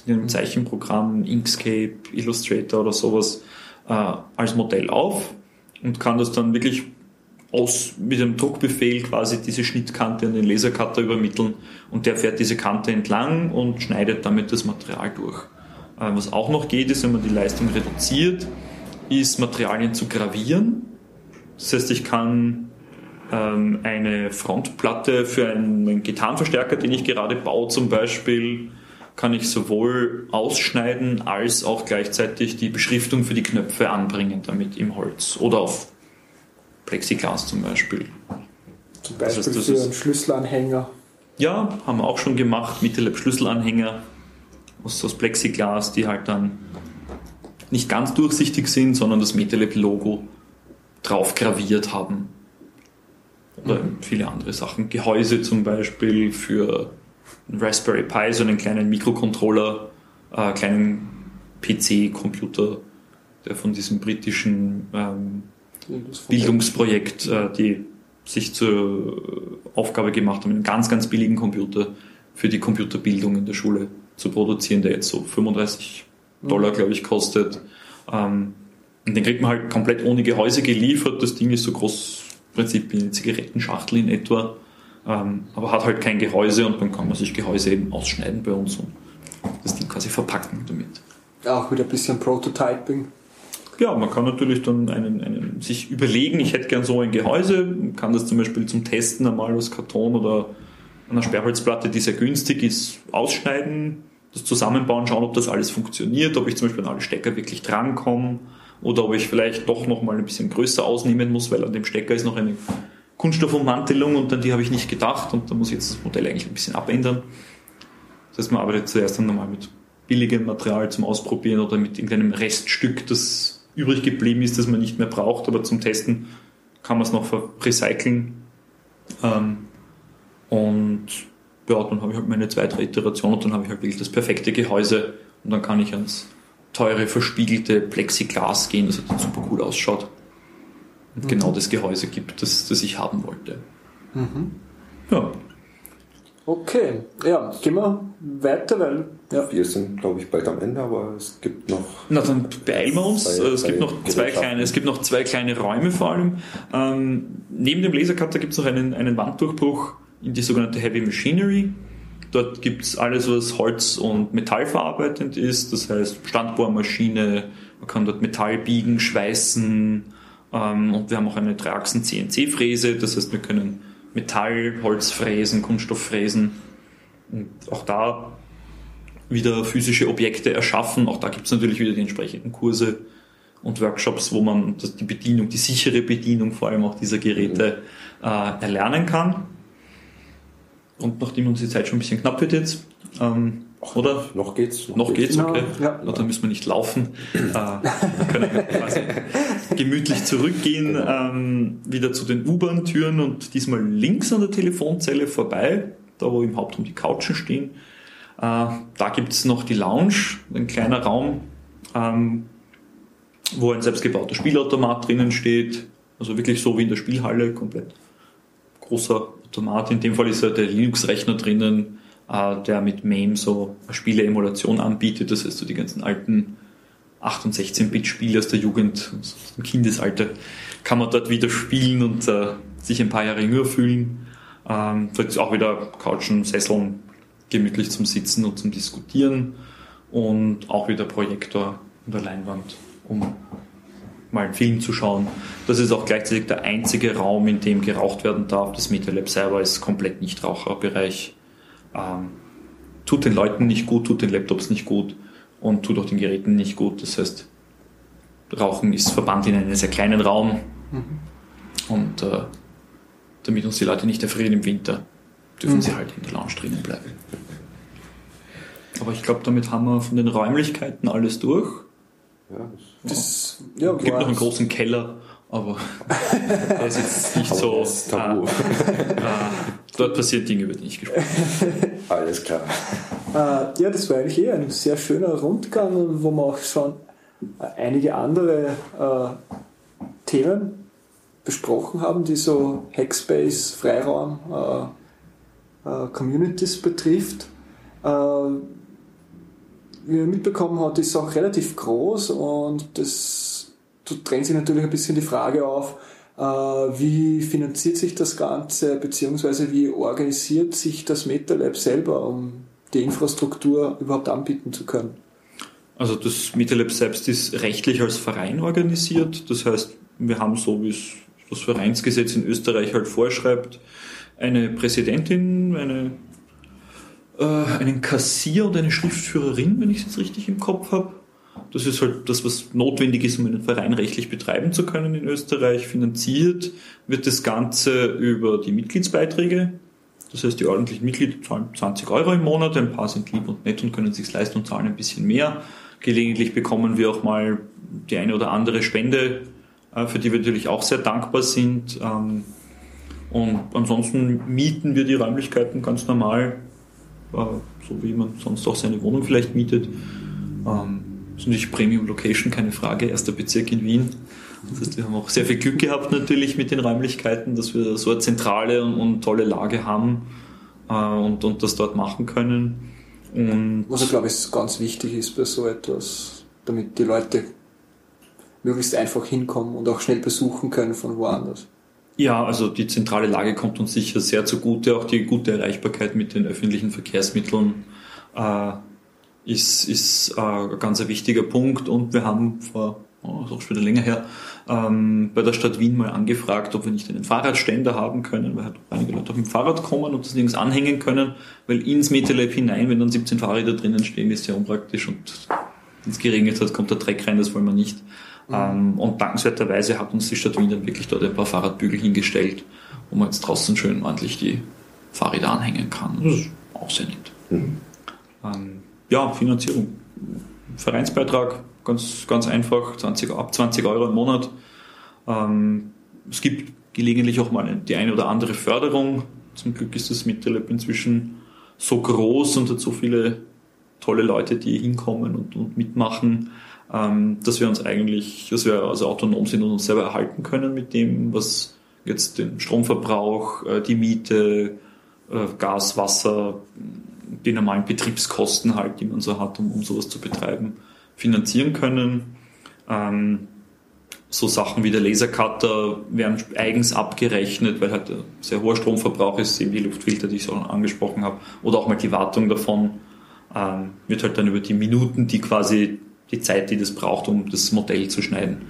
einem Zeichenprogramm, Inkscape, Illustrator oder sowas, äh, als Modell auf und kann das dann wirklich aus, mit einem Druckbefehl quasi diese Schnittkante an den Lasercutter übermitteln und der fährt diese Kante entlang und schneidet damit das Material durch. Äh, was auch noch geht, ist, wenn man die Leistung reduziert, ist Materialien zu gravieren. Das heißt, ich kann ähm, eine Frontplatte für einen Gitarrenverstärker, den ich gerade baue zum Beispiel, kann ich sowohl ausschneiden als auch gleichzeitig die Beschriftung für die Knöpfe anbringen damit im Holz oder auf Plexiglas zum Beispiel. Zum Beispiel das heißt, für einen Schlüsselanhänger. Ja, haben wir auch schon gemacht, MittleLab Schlüsselanhänger aus, aus Plexiglas, die halt dann nicht ganz durchsichtig sind, sondern das MetaLab Logo drauf graviert haben. Oder mhm. viele andere Sachen. Gehäuse zum Beispiel für einen Raspberry Pi, so einen kleinen Mikrocontroller, äh, kleinen PC-Computer, der von diesem britischen ähm, Bildungsprojekt, äh, die sich zur Aufgabe gemacht haben, einen ganz, ganz billigen Computer für die Computerbildung in der Schule zu produzieren, der jetzt so 35 Dollar, glaube ich, kostet. Ähm, und den kriegt man halt komplett ohne Gehäuse geliefert. Das Ding ist so groß, im Prinzip wie eine Zigarettenschachtel in etwa, ähm, aber hat halt kein Gehäuse und dann kann man sich Gehäuse eben ausschneiden bei uns und das Ding quasi verpacken damit. Auch wieder ein bisschen Prototyping. Ja, man kann natürlich dann einen, einen, sich überlegen, ich hätte gern so ein Gehäuse, kann das zum Beispiel zum Testen einmal aus Karton oder einer Sperrholzplatte, die sehr günstig ist, ausschneiden, das zusammenbauen, schauen, ob das alles funktioniert, ob ich zum Beispiel an alle Stecker wirklich drankomme oder ob ich vielleicht doch nochmal ein bisschen größer ausnehmen muss, weil an dem Stecker ist noch eine Kunststoffummantelung und an die habe ich nicht gedacht und da muss ich jetzt das Modell eigentlich ein bisschen abändern. Das heißt, man arbeitet zuerst dann nochmal mit billigem Material zum Ausprobieren oder mit irgendeinem Reststück, das übrig geblieben ist, das man nicht mehr braucht, aber zum Testen kann man es noch recyceln. Ähm, und ja, dann habe ich halt meine zwei, drei Iterationen und dann habe ich halt wirklich das perfekte Gehäuse und dann kann ich ans teure, verspiegelte Plexiglas gehen, das halt super cool ausschaut. Und mhm. genau das Gehäuse gibt, das, das ich haben wollte. Mhm. Ja. Okay, ja, gehen wir weiter, weil ja. wir sind, glaube ich, bald am Ende, aber es gibt noch. Na, dann beeilen wir uns. Zwei, es, gibt noch zwei kleine, es gibt noch zwei kleine Räume vor allem. Ähm, neben dem Lasercutter gibt es noch einen, einen Wanddurchbruch in die sogenannte Heavy Machinery. Dort gibt es alles, was Holz- und Metall verarbeitend ist, das heißt Standbohrmaschine, man kann dort Metall biegen, schweißen und wir haben auch eine Dreiachsen CNC-Fräse, das heißt wir können Metall, Holz fräsen, Kunststoff fräsen. Und auch da wieder physische Objekte erschaffen. Auch da gibt es natürlich wieder die entsprechenden Kurse und Workshops, wo man die Bedienung, die sichere Bedienung vor allem auch dieser Geräte äh, erlernen kann. Und nachdem uns die Zeit schon ein bisschen knapp wird jetzt, ähm, oder? Noch geht's. Noch, noch geht's, okay. Ja, ja. Dann müssen wir nicht laufen. äh, können wir quasi gemütlich zurückgehen, ähm, wieder zu den U-Bahn-Türen und diesmal links an der Telefonzelle vorbei, da wo im Hauptraum die Couchen stehen. Äh, da gibt's noch die Lounge, ein kleiner Raum, ähm, wo ein selbstgebauter Spielautomat drinnen steht. Also wirklich so wie in der Spielhalle, komplett großer Automat. In dem Fall ist ja der Linux-Rechner drinnen äh, der mit MAME so Spiele-Emulation anbietet. Das heißt, so die ganzen alten 8- und 16-Bit-Spiele aus der Jugend, aus dem Kindesalter, kann man dort wieder spielen und äh, sich ein paar Jahre jünger fühlen. Ähm, dort ist auch wieder Couchen, Sesseln, gemütlich zum Sitzen und zum Diskutieren und auch wieder Projektor und der Leinwand, um mal einen Film zu schauen. Das ist auch gleichzeitig der einzige Raum, in dem geraucht werden darf. Das MetaLab selber ist komplett nicht Raucherbereich ähm, tut den Leuten nicht gut, tut den Laptops nicht gut und tut auch den Geräten nicht gut. Das heißt, Rauchen ist verbannt in einen sehr kleinen Raum mhm. und äh, damit uns die Leute nicht erfrieren im Winter, dürfen mhm. sie halt in der Lounge drinnen bleiben. Aber ich glaube, damit haben wir von den Räumlichkeiten alles durch. Ja, das, das ja, gibt noch einen großen Keller, aber der ist nicht so. Tabu. Äh, äh, dort passieren Dinge, über die ich gesprochen Alles klar. Äh, ja, das war eigentlich eh ein sehr schöner Rundgang, wo wir auch schon einige andere äh, Themen besprochen haben, die so Hackspace, Freiraum, äh, äh Communities betrifft. Äh, wie man mitbekommen hat, ist auch relativ groß und das drängt sich natürlich ein bisschen die Frage auf, äh, wie finanziert sich das Ganze, beziehungsweise wie organisiert sich das MetaLab selber, um die Infrastruktur überhaupt anbieten zu können? Also das MetaLab selbst ist rechtlich als Verein organisiert. Das heißt, wir haben so, wie es das Vereinsgesetz in Österreich halt vorschreibt, eine Präsidentin, eine, äh, einen Kassier und eine Schriftführerin, wenn ich es jetzt richtig im Kopf habe. Das ist halt das, was notwendig ist, um einen Verein rechtlich betreiben zu können in Österreich. Finanziert wird das Ganze über die Mitgliedsbeiträge. Das heißt, die ordentlichen Mitglieder zahlen 20 Euro im Monat, ein paar sind lieb und nett und können sich leisten und zahlen ein bisschen mehr. Gelegentlich bekommen wir auch mal die eine oder andere Spende, äh, für die wir natürlich auch sehr dankbar sind. Ähm, und ansonsten mieten wir die Räumlichkeiten ganz normal, äh, so wie man sonst auch seine Wohnung vielleicht mietet. Ähm, ist natürlich Premium Location, keine Frage, erster Bezirk in Wien. Das heißt, wir haben auch sehr viel Glück gehabt natürlich mit den Räumlichkeiten, dass wir so eine zentrale und, und tolle Lage haben äh, und, und das dort machen können. Und Was, glaube ich, ganz wichtig ist bei so etwas, damit die Leute möglichst einfach hinkommen und auch schnell besuchen können von woanders. Ja, also die zentrale Lage kommt uns sicher sehr zugute. Auch die gute Erreichbarkeit mit den öffentlichen Verkehrsmitteln äh, ist, ist äh, ein ganz wichtiger Punkt. Und wir haben vor, oh, ist auch schon wieder länger her, ähm, bei der Stadt Wien mal angefragt, ob wir nicht einen Fahrradständer haben können, weil halt einige Leute mit dem Fahrrad kommen und das nirgends anhängen können, weil ins MetaLab hinein, wenn dann 17 Fahrräder drinnen stehen, ist sehr unpraktisch und wenn es geregnet hat, kommt der Dreck rein, das wollen wir nicht. Mhm. Ähm, und dankenswerterweise hat uns die Stadt Wien dann wirklich dort ein paar Fahrradbügel hingestellt, wo man jetzt draußen schön ordentlich die Fahrräder anhängen kann. Das ist auch sehr nett. Mhm. Ähm, ja, Finanzierung. Vereinsbeitrag, ganz, ganz einfach, 20, ab 20 Euro im Monat. Ähm, es gibt gelegentlich auch mal die eine oder andere Förderung. Zum Glück ist das Mittelab inzwischen so groß und hat so viele tolle Leute, die hinkommen und, und mitmachen, ähm, dass wir uns eigentlich, dass wir also autonom sind und uns selber erhalten können mit dem, was jetzt den Stromverbrauch, äh, die Miete, äh, Gas, Wasser, die normalen Betriebskosten halt, die man so hat, um, um sowas zu betreiben, finanzieren können. Ähm, so Sachen wie der Lasercutter werden eigens abgerechnet, weil halt ein sehr hoher Stromverbrauch ist, eben die Luftfilter, die ich so angesprochen habe, oder auch mal die Wartung davon ähm, wird halt dann über die Minuten, die quasi die Zeit, die das braucht, um das Modell zu schneiden,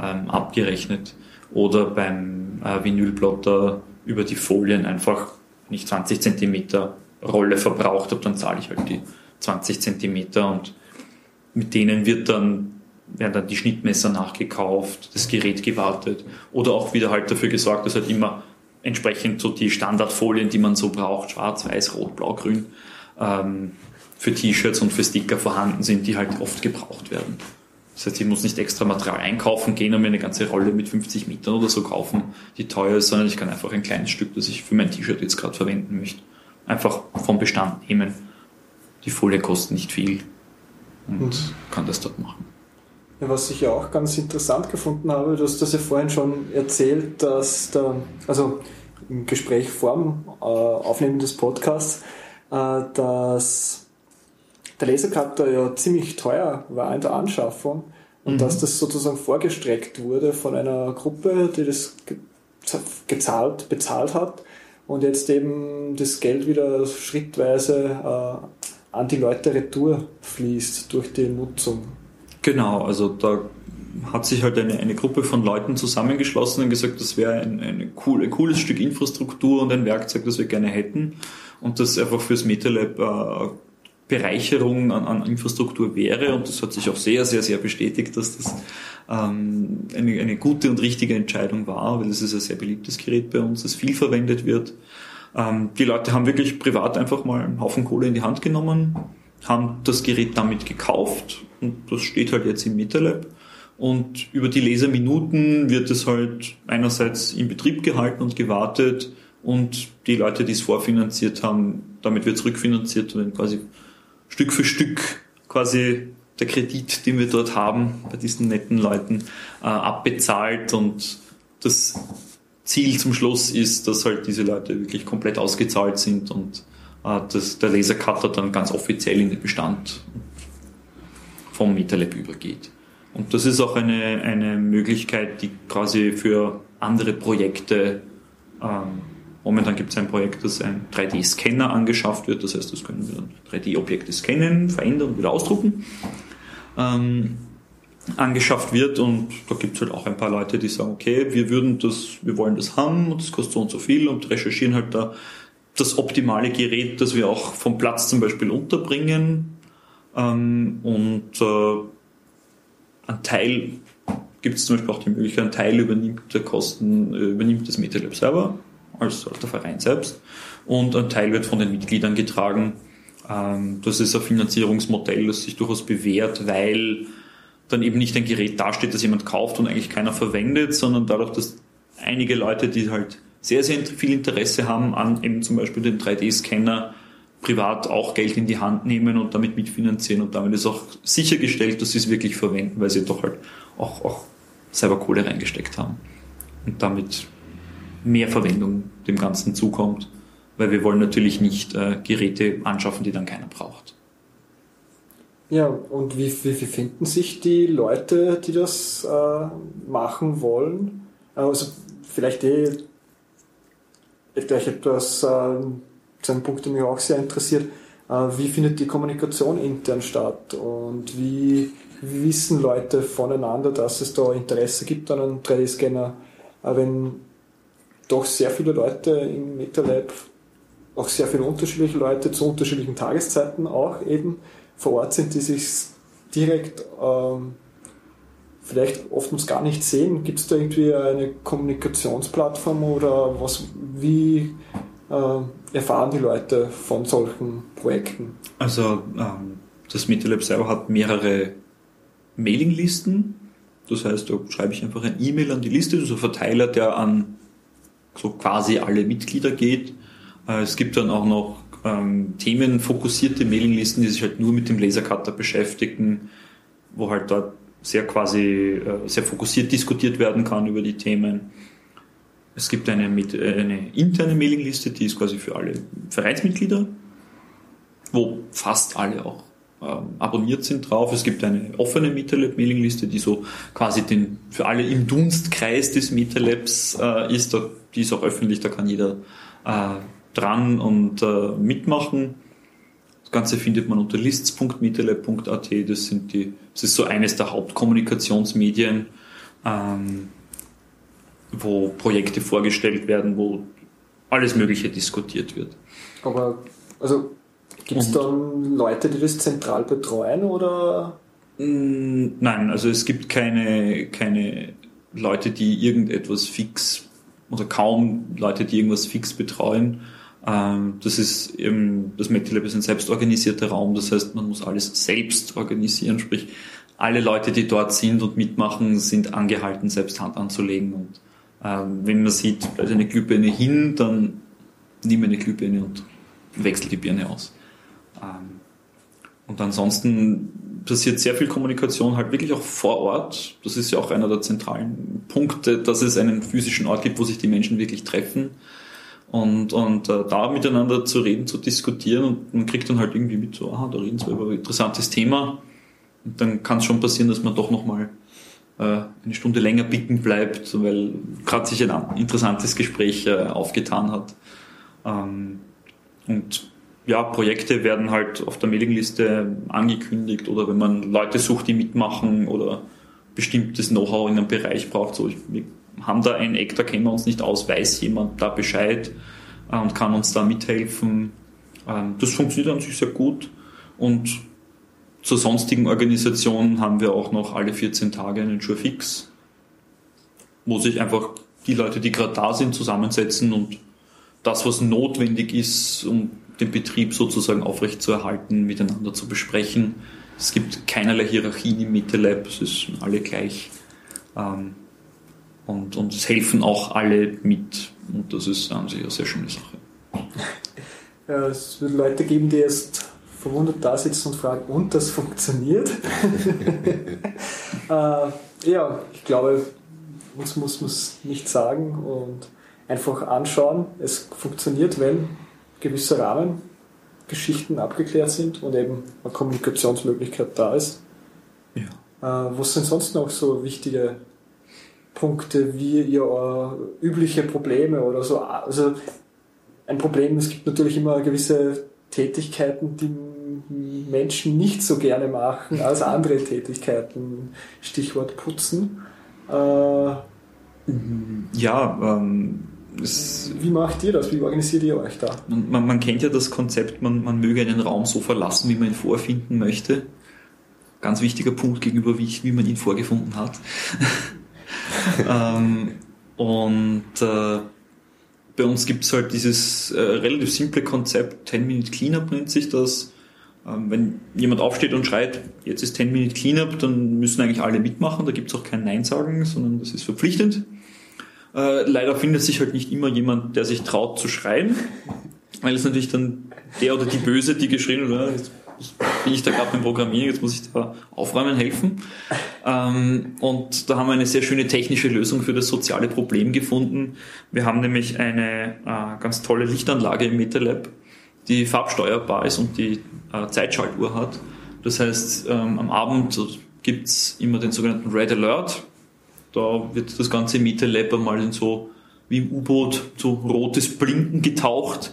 ähm, abgerechnet. Oder beim äh, Vinylplotter über die Folien einfach nicht 20 Zentimeter Rolle verbraucht habe, dann zahle ich halt die 20 Zentimeter und mit denen wird dann, werden dann die Schnittmesser nachgekauft, das Gerät gewartet oder auch wieder halt dafür gesorgt, dass halt immer entsprechend so die Standardfolien, die man so braucht, schwarz, weiß, rot, blau, grün, ähm, für T-Shirts und für Sticker vorhanden sind, die halt oft gebraucht werden. Das heißt, ich muss nicht extra Material einkaufen gehen und mir eine ganze Rolle mit 50 Metern oder so kaufen, die teuer ist, sondern ich kann einfach ein kleines Stück, das ich für mein T-Shirt jetzt gerade verwenden möchte, einfach vom Bestand nehmen. Die Folie kostet nicht viel und mhm. kann das dort machen. Ja, was ich ja auch ganz interessant gefunden habe, du hast das ja vorhin schon erzählt, dass da, also im Gespräch vorm äh, Aufnehmen des Podcasts, äh, dass der Lasercutter ja ziemlich teuer war in der Anschaffung und mhm. dass das sozusagen vorgestreckt wurde von einer Gruppe, die das gezahlt, bezahlt hat und jetzt eben das Geld wieder schrittweise äh, an die Leute retour fließt durch die Nutzung. Genau, also da hat sich halt eine, eine Gruppe von Leuten zusammengeschlossen und gesagt, das wäre ein, eine cool, ein cooles Stück Infrastruktur und ein Werkzeug, das wir gerne hätten und das einfach fürs MetaLab äh, Bereicherung an, an, Infrastruktur wäre und das hat sich auch sehr, sehr, sehr bestätigt, dass das ähm, eine, eine gute und richtige Entscheidung war, weil es ist ein sehr beliebtes Gerät bei uns, das viel verwendet wird. Ähm, die Leute haben wirklich privat einfach mal einen Haufen Kohle in die Hand genommen, haben das Gerät damit gekauft und das steht halt jetzt im MetaLab. Und über die Leserminuten wird es halt einerseits in Betrieb gehalten und gewartet und die Leute, die es vorfinanziert haben, damit wird es rückfinanziert, wenn quasi Stück für Stück quasi der Kredit, den wir dort haben, bei diesen netten Leuten, äh, abbezahlt und das Ziel zum Schluss ist, dass halt diese Leute wirklich komplett ausgezahlt sind und äh, dass der Lasercutter dann ganz offiziell in den Bestand vom MetaLab übergeht. Und das ist auch eine, eine Möglichkeit, die quasi für andere Projekte ähm, Momentan gibt es ein Projekt, das ein 3D-Scanner angeschafft wird. Das heißt, das können wir dann 3D-Objekte scannen, verändern wieder ausdrucken. Ähm, angeschafft wird und da gibt es halt auch ein paar Leute, die sagen, okay, wir würden das, wir wollen das haben und das kostet so und so viel und recherchieren halt da das optimale Gerät, das wir auch vom Platz zum Beispiel unterbringen ähm, und äh, ein Teil gibt es zum Beispiel auch die Möglichkeit, ein Teil übernimmt der Kosten, äh, übernimmt das MetaLab selber als der Verein selbst. Und ein Teil wird von den Mitgliedern getragen. Ähm, das ist ein Finanzierungsmodell, das sich durchaus bewährt, weil dann eben nicht ein Gerät dasteht, das jemand kauft und eigentlich keiner verwendet, sondern dadurch, dass einige Leute, die halt sehr, sehr viel Interesse haben an eben zum Beispiel den 3D-Scanner, privat auch Geld in die Hand nehmen und damit mitfinanzieren und damit ist auch sichergestellt, dass sie es wirklich verwenden, weil sie doch halt auch, auch selber Kohle reingesteckt haben und damit mehr Verwendung dem Ganzen zukommt, weil wir wollen natürlich nicht äh, Geräte anschaffen, die dann keiner braucht. Ja, und wie, wie, wie finden sich die Leute, die das äh, machen wollen? Also vielleicht eh gleich etwas, äh, zu einem Punkt, der mich auch sehr interessiert. Äh, wie findet die Kommunikation intern statt und wie, wie wissen Leute voneinander, dass es da Interesse gibt an einem 3D-Scanner, äh, wenn doch sehr viele Leute im MetaLab, auch sehr viele unterschiedliche Leute zu unterschiedlichen Tageszeiten auch eben vor Ort sind, die sich direkt ähm, vielleicht oftmals gar nicht sehen. Gibt es da irgendwie eine Kommunikationsplattform oder was, wie äh, erfahren die Leute von solchen Projekten? Also ähm, das MetaLab selber hat mehrere Mailinglisten. Das heißt, da schreibe ich einfach ein E-Mail an die Liste, also ein Verteiler, der an so quasi alle Mitglieder geht. Äh, es gibt dann auch noch ähm, themenfokussierte Mailinglisten, die sich halt nur mit dem Lasercutter beschäftigen, wo halt dort sehr quasi äh, sehr fokussiert diskutiert werden kann über die Themen. Es gibt eine, mit, äh, eine interne Mailingliste, die ist quasi für alle Vereinsmitglieder, wo fast alle auch ähm, abonniert sind drauf. Es gibt eine offene MetaLab-Mailingliste, die so quasi den, für alle im Dunstkreis des MetaLabs äh, ist. Da, die ist auch öffentlich, da kann jeder äh, dran und äh, mitmachen. Das Ganze findet man unter lists.metalab.at. Das sind die, das ist so eines der Hauptkommunikationsmedien, ähm, wo Projekte vorgestellt werden, wo alles Mögliche diskutiert wird. Aber also gibt es dann Leute, die das zentral betreuen oder? Mm, nein, also es gibt keine, keine Leute, die irgendetwas fix oder kaum Leute, die irgendwas fix betreuen. Ähm, das ist eben, das MetaLab ist ein selbstorganisierter Raum, das heißt, man muss alles selbst organisieren, sprich, alle Leute, die dort sind und mitmachen, sind angehalten, selbst Hand anzulegen. Und ähm, wenn man sieht, ist eine Glühbirne hin, dann nimm eine Glühbirne und wechsel die Birne aus. Ähm, und ansonsten passiert sehr viel Kommunikation halt wirklich auch vor Ort. Das ist ja auch einer der zentralen Punkte, dass es einen physischen Ort gibt, wo sich die Menschen wirklich treffen und, und äh, da miteinander zu reden, zu diskutieren und man kriegt dann halt irgendwie mit, so, aha, da reden sie über ein interessantes Thema. Und dann kann es schon passieren, dass man doch nochmal äh, eine Stunde länger bicken bleibt, weil gerade sich ein interessantes Gespräch äh, aufgetan hat. Ähm, und ja, Projekte werden halt auf der Mailingliste angekündigt oder wenn man Leute sucht, die mitmachen oder bestimmtes Know-how in einem Bereich braucht. So, ich, haben da ein Eck, da kennen wir uns nicht aus, weiß jemand da Bescheid und kann uns da mithelfen. Ähm, das funktioniert an sich sehr gut und zur sonstigen Organisation haben wir auch noch alle 14 Tage einen Fix, wo sich einfach die Leute, die gerade da sind, zusammensetzen und das, was notwendig ist, um den Betrieb sozusagen aufrechtzuerhalten, miteinander zu besprechen. Es gibt keinerlei Hierarchien im MetaLab, es ist alle gleich. Ähm, und, und es helfen auch alle mit. Und das ist an sich eine sehr schöne Sache. Ja, es wird Leute geben, die jetzt verwundert da sitzen und fragen, und das funktioniert? äh, ja, ich glaube, uns muss man es nicht sagen und einfach anschauen. Es funktioniert, wenn gewisse Rahmengeschichten abgeklärt sind und eben eine Kommunikationsmöglichkeit da ist. Ja. Äh, was sind sonst noch so wichtige Punkte, wie ihr äh, übliche Probleme oder so. Also ein Problem, es gibt natürlich immer gewisse Tätigkeiten, die Menschen nicht so gerne machen als andere Tätigkeiten. Stichwort Putzen. Äh, ja, ähm, wie macht ihr das? Wie organisiert ihr euch da? Man, man kennt ja das Konzept, man, man möge einen Raum so verlassen, wie man ihn vorfinden möchte. Ganz wichtiger Punkt gegenüber, wie, wie man ihn vorgefunden hat. ähm, und äh, bei uns gibt es halt dieses äh, relativ simple Konzept, 10-Minute Cleanup nennt sich das. Ähm, wenn jemand aufsteht und schreit, jetzt ist 10-Minute Cleanup, dann müssen eigentlich alle mitmachen, da gibt es auch kein Nein sagen, sondern das ist verpflichtend. Äh, leider findet sich halt nicht immer jemand, der sich traut zu schreien, weil es natürlich dann der oder die Böse, die geschrien hat, bin ich da gerade beim Programmieren, jetzt muss ich da aufräumen helfen. Ähm, und da haben wir eine sehr schöne technische Lösung für das soziale Problem gefunden. Wir haben nämlich eine äh, ganz tolle Lichtanlage im MetaLab, die farbsteuerbar ist und die äh, Zeitschaltuhr hat. Das heißt, ähm, am Abend gibt's immer den sogenannten Red Alert. Da wird das ganze MetaLab einmal in so wie im U-Boot so rotes Blinken getaucht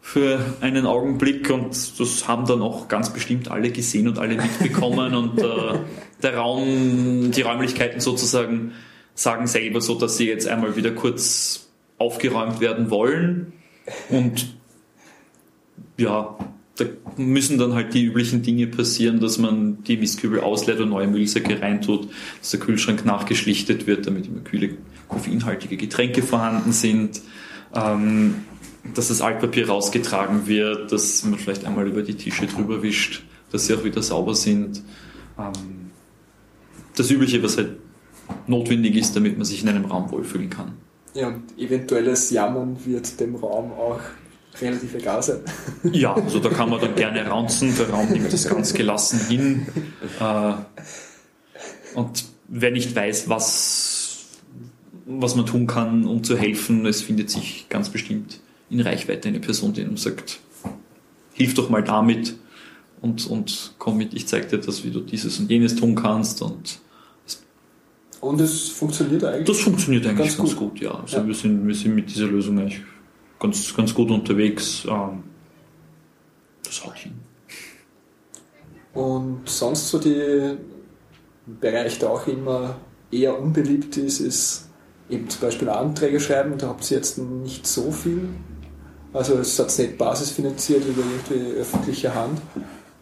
für einen Augenblick und das haben dann auch ganz bestimmt alle gesehen und alle mitbekommen und äh, der Raum, die Räumlichkeiten sozusagen sagen selber so, dass sie jetzt einmal wieder kurz aufgeräumt werden wollen und ja, da müssen dann halt die üblichen Dinge passieren, dass man die Mistkübel ausleert und neue Müllsäcke reintut, dass der Kühlschrank nachgeschlichtet wird, damit immer kühle, koffeinhaltige Getränke vorhanden sind. Ähm, dass das Altpapier rausgetragen wird, dass man vielleicht einmal über die Tische drüber wischt, dass sie auch wieder sauber sind. Ähm, das Übliche, was halt notwendig ist, damit man sich in einem Raum wohlfühlen kann. Ja, und eventuelles Jammern wird dem Raum auch relativ egal sein. Ja, also da kann man dann gerne raunzen, der Raum nimmt das ganz gelassen hin. Äh, und wer nicht weiß, was, was man tun kann, um zu helfen, es findet sich ganz bestimmt in Reichweite eine Person, die ihm sagt, hilf doch mal damit und, und komm mit, ich zeige dir das, wie du dieses und jenes tun kannst und und es funktioniert eigentlich? Das funktioniert eigentlich ganz, ganz gut. gut. ja. Also ja. Wir, sind, wir sind mit dieser Lösung eigentlich ganz, ganz gut unterwegs. Ähm, das haut hin. Und sonst so die Bereich, der auch immer eher unbeliebt ist, ist eben zum Beispiel Anträge schreiben. Da habt ihr jetzt nicht so viel also es hat nicht basisfinanziert über irgendwie öffentliche Hand,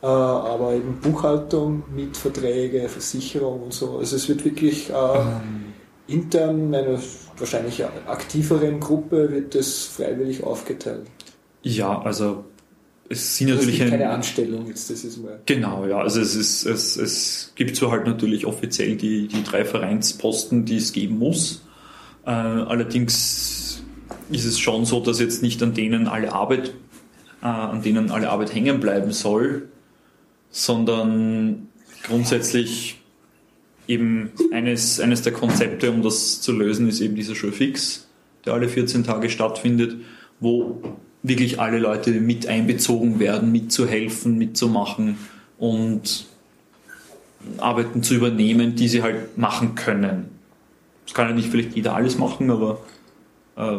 äh, aber eben Buchhaltung, Mietverträge, Versicherung und so. Also es wird wirklich äh, ähm. intern einer wahrscheinlich aktiveren Gruppe wird das freiwillig aufgeteilt. Ja, also es sind natürlich das keine Anstellung jetzt, das ist mal. Genau, ja, also es ist es, es gibt so halt natürlich offiziell die, die drei Vereinsposten, die es geben muss. Äh, allerdings ist es schon so, dass jetzt nicht an denen alle Arbeit, äh, an denen alle Arbeit hängen bleiben soll, sondern grundsätzlich eben eines, eines der Konzepte, um das zu lösen, ist eben dieser Showfix, der alle 14 Tage stattfindet, wo wirklich alle Leute mit einbezogen werden, mitzuhelfen, mitzumachen und Arbeiten zu übernehmen, die sie halt machen können. Das kann ja nicht vielleicht jeder alles machen, aber äh,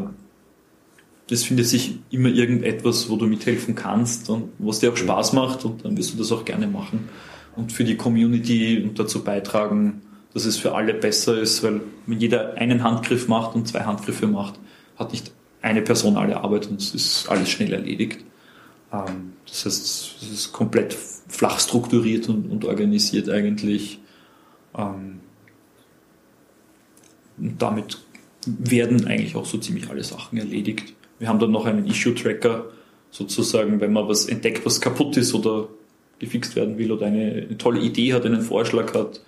das findet sich immer irgendetwas, wo du mithelfen kannst und was dir auch Spaß macht und dann wirst du das auch gerne machen und für die Community und dazu beitragen, dass es für alle besser ist, weil wenn jeder einen Handgriff macht und zwei Handgriffe macht, hat nicht eine Person alle Arbeit und es ist alles schnell erledigt. Ähm, das heißt, es ist komplett flach strukturiert und, und organisiert eigentlich. Ähm, und damit werden eigentlich auch so ziemlich alle Sachen erledigt. Wir haben dann noch einen Issue-Tracker, sozusagen, wenn man was entdeckt, was kaputt ist oder gefixt werden will oder eine, tolle Idee hat, einen Vorschlag hat,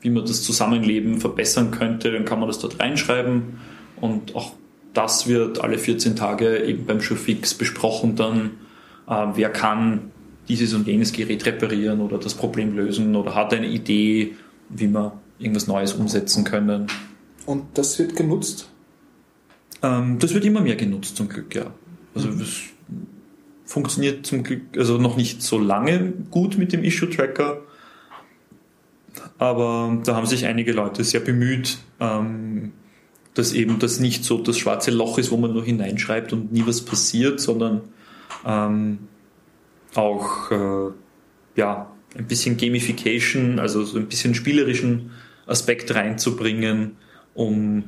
wie man das Zusammenleben verbessern könnte, dann kann man das dort reinschreiben und auch das wird alle 14 Tage eben beim Showfix besprochen dann, äh, wer kann dieses und jenes Gerät reparieren oder das Problem lösen oder hat eine Idee, wie man irgendwas Neues umsetzen können. Und das wird genutzt? Ähm, das wird immer mehr genutzt zum Glück, ja. Also mhm. es funktioniert zum Glück also noch nicht so lange gut mit dem Issue Tracker, aber da haben sich einige Leute sehr bemüht, ähm, dass eben das nicht so das schwarze Loch ist, wo man nur hineinschreibt und nie was passiert, sondern ähm, auch äh, ja ein bisschen Gamification, also so ein bisschen spielerischen Aspekt reinzubringen, um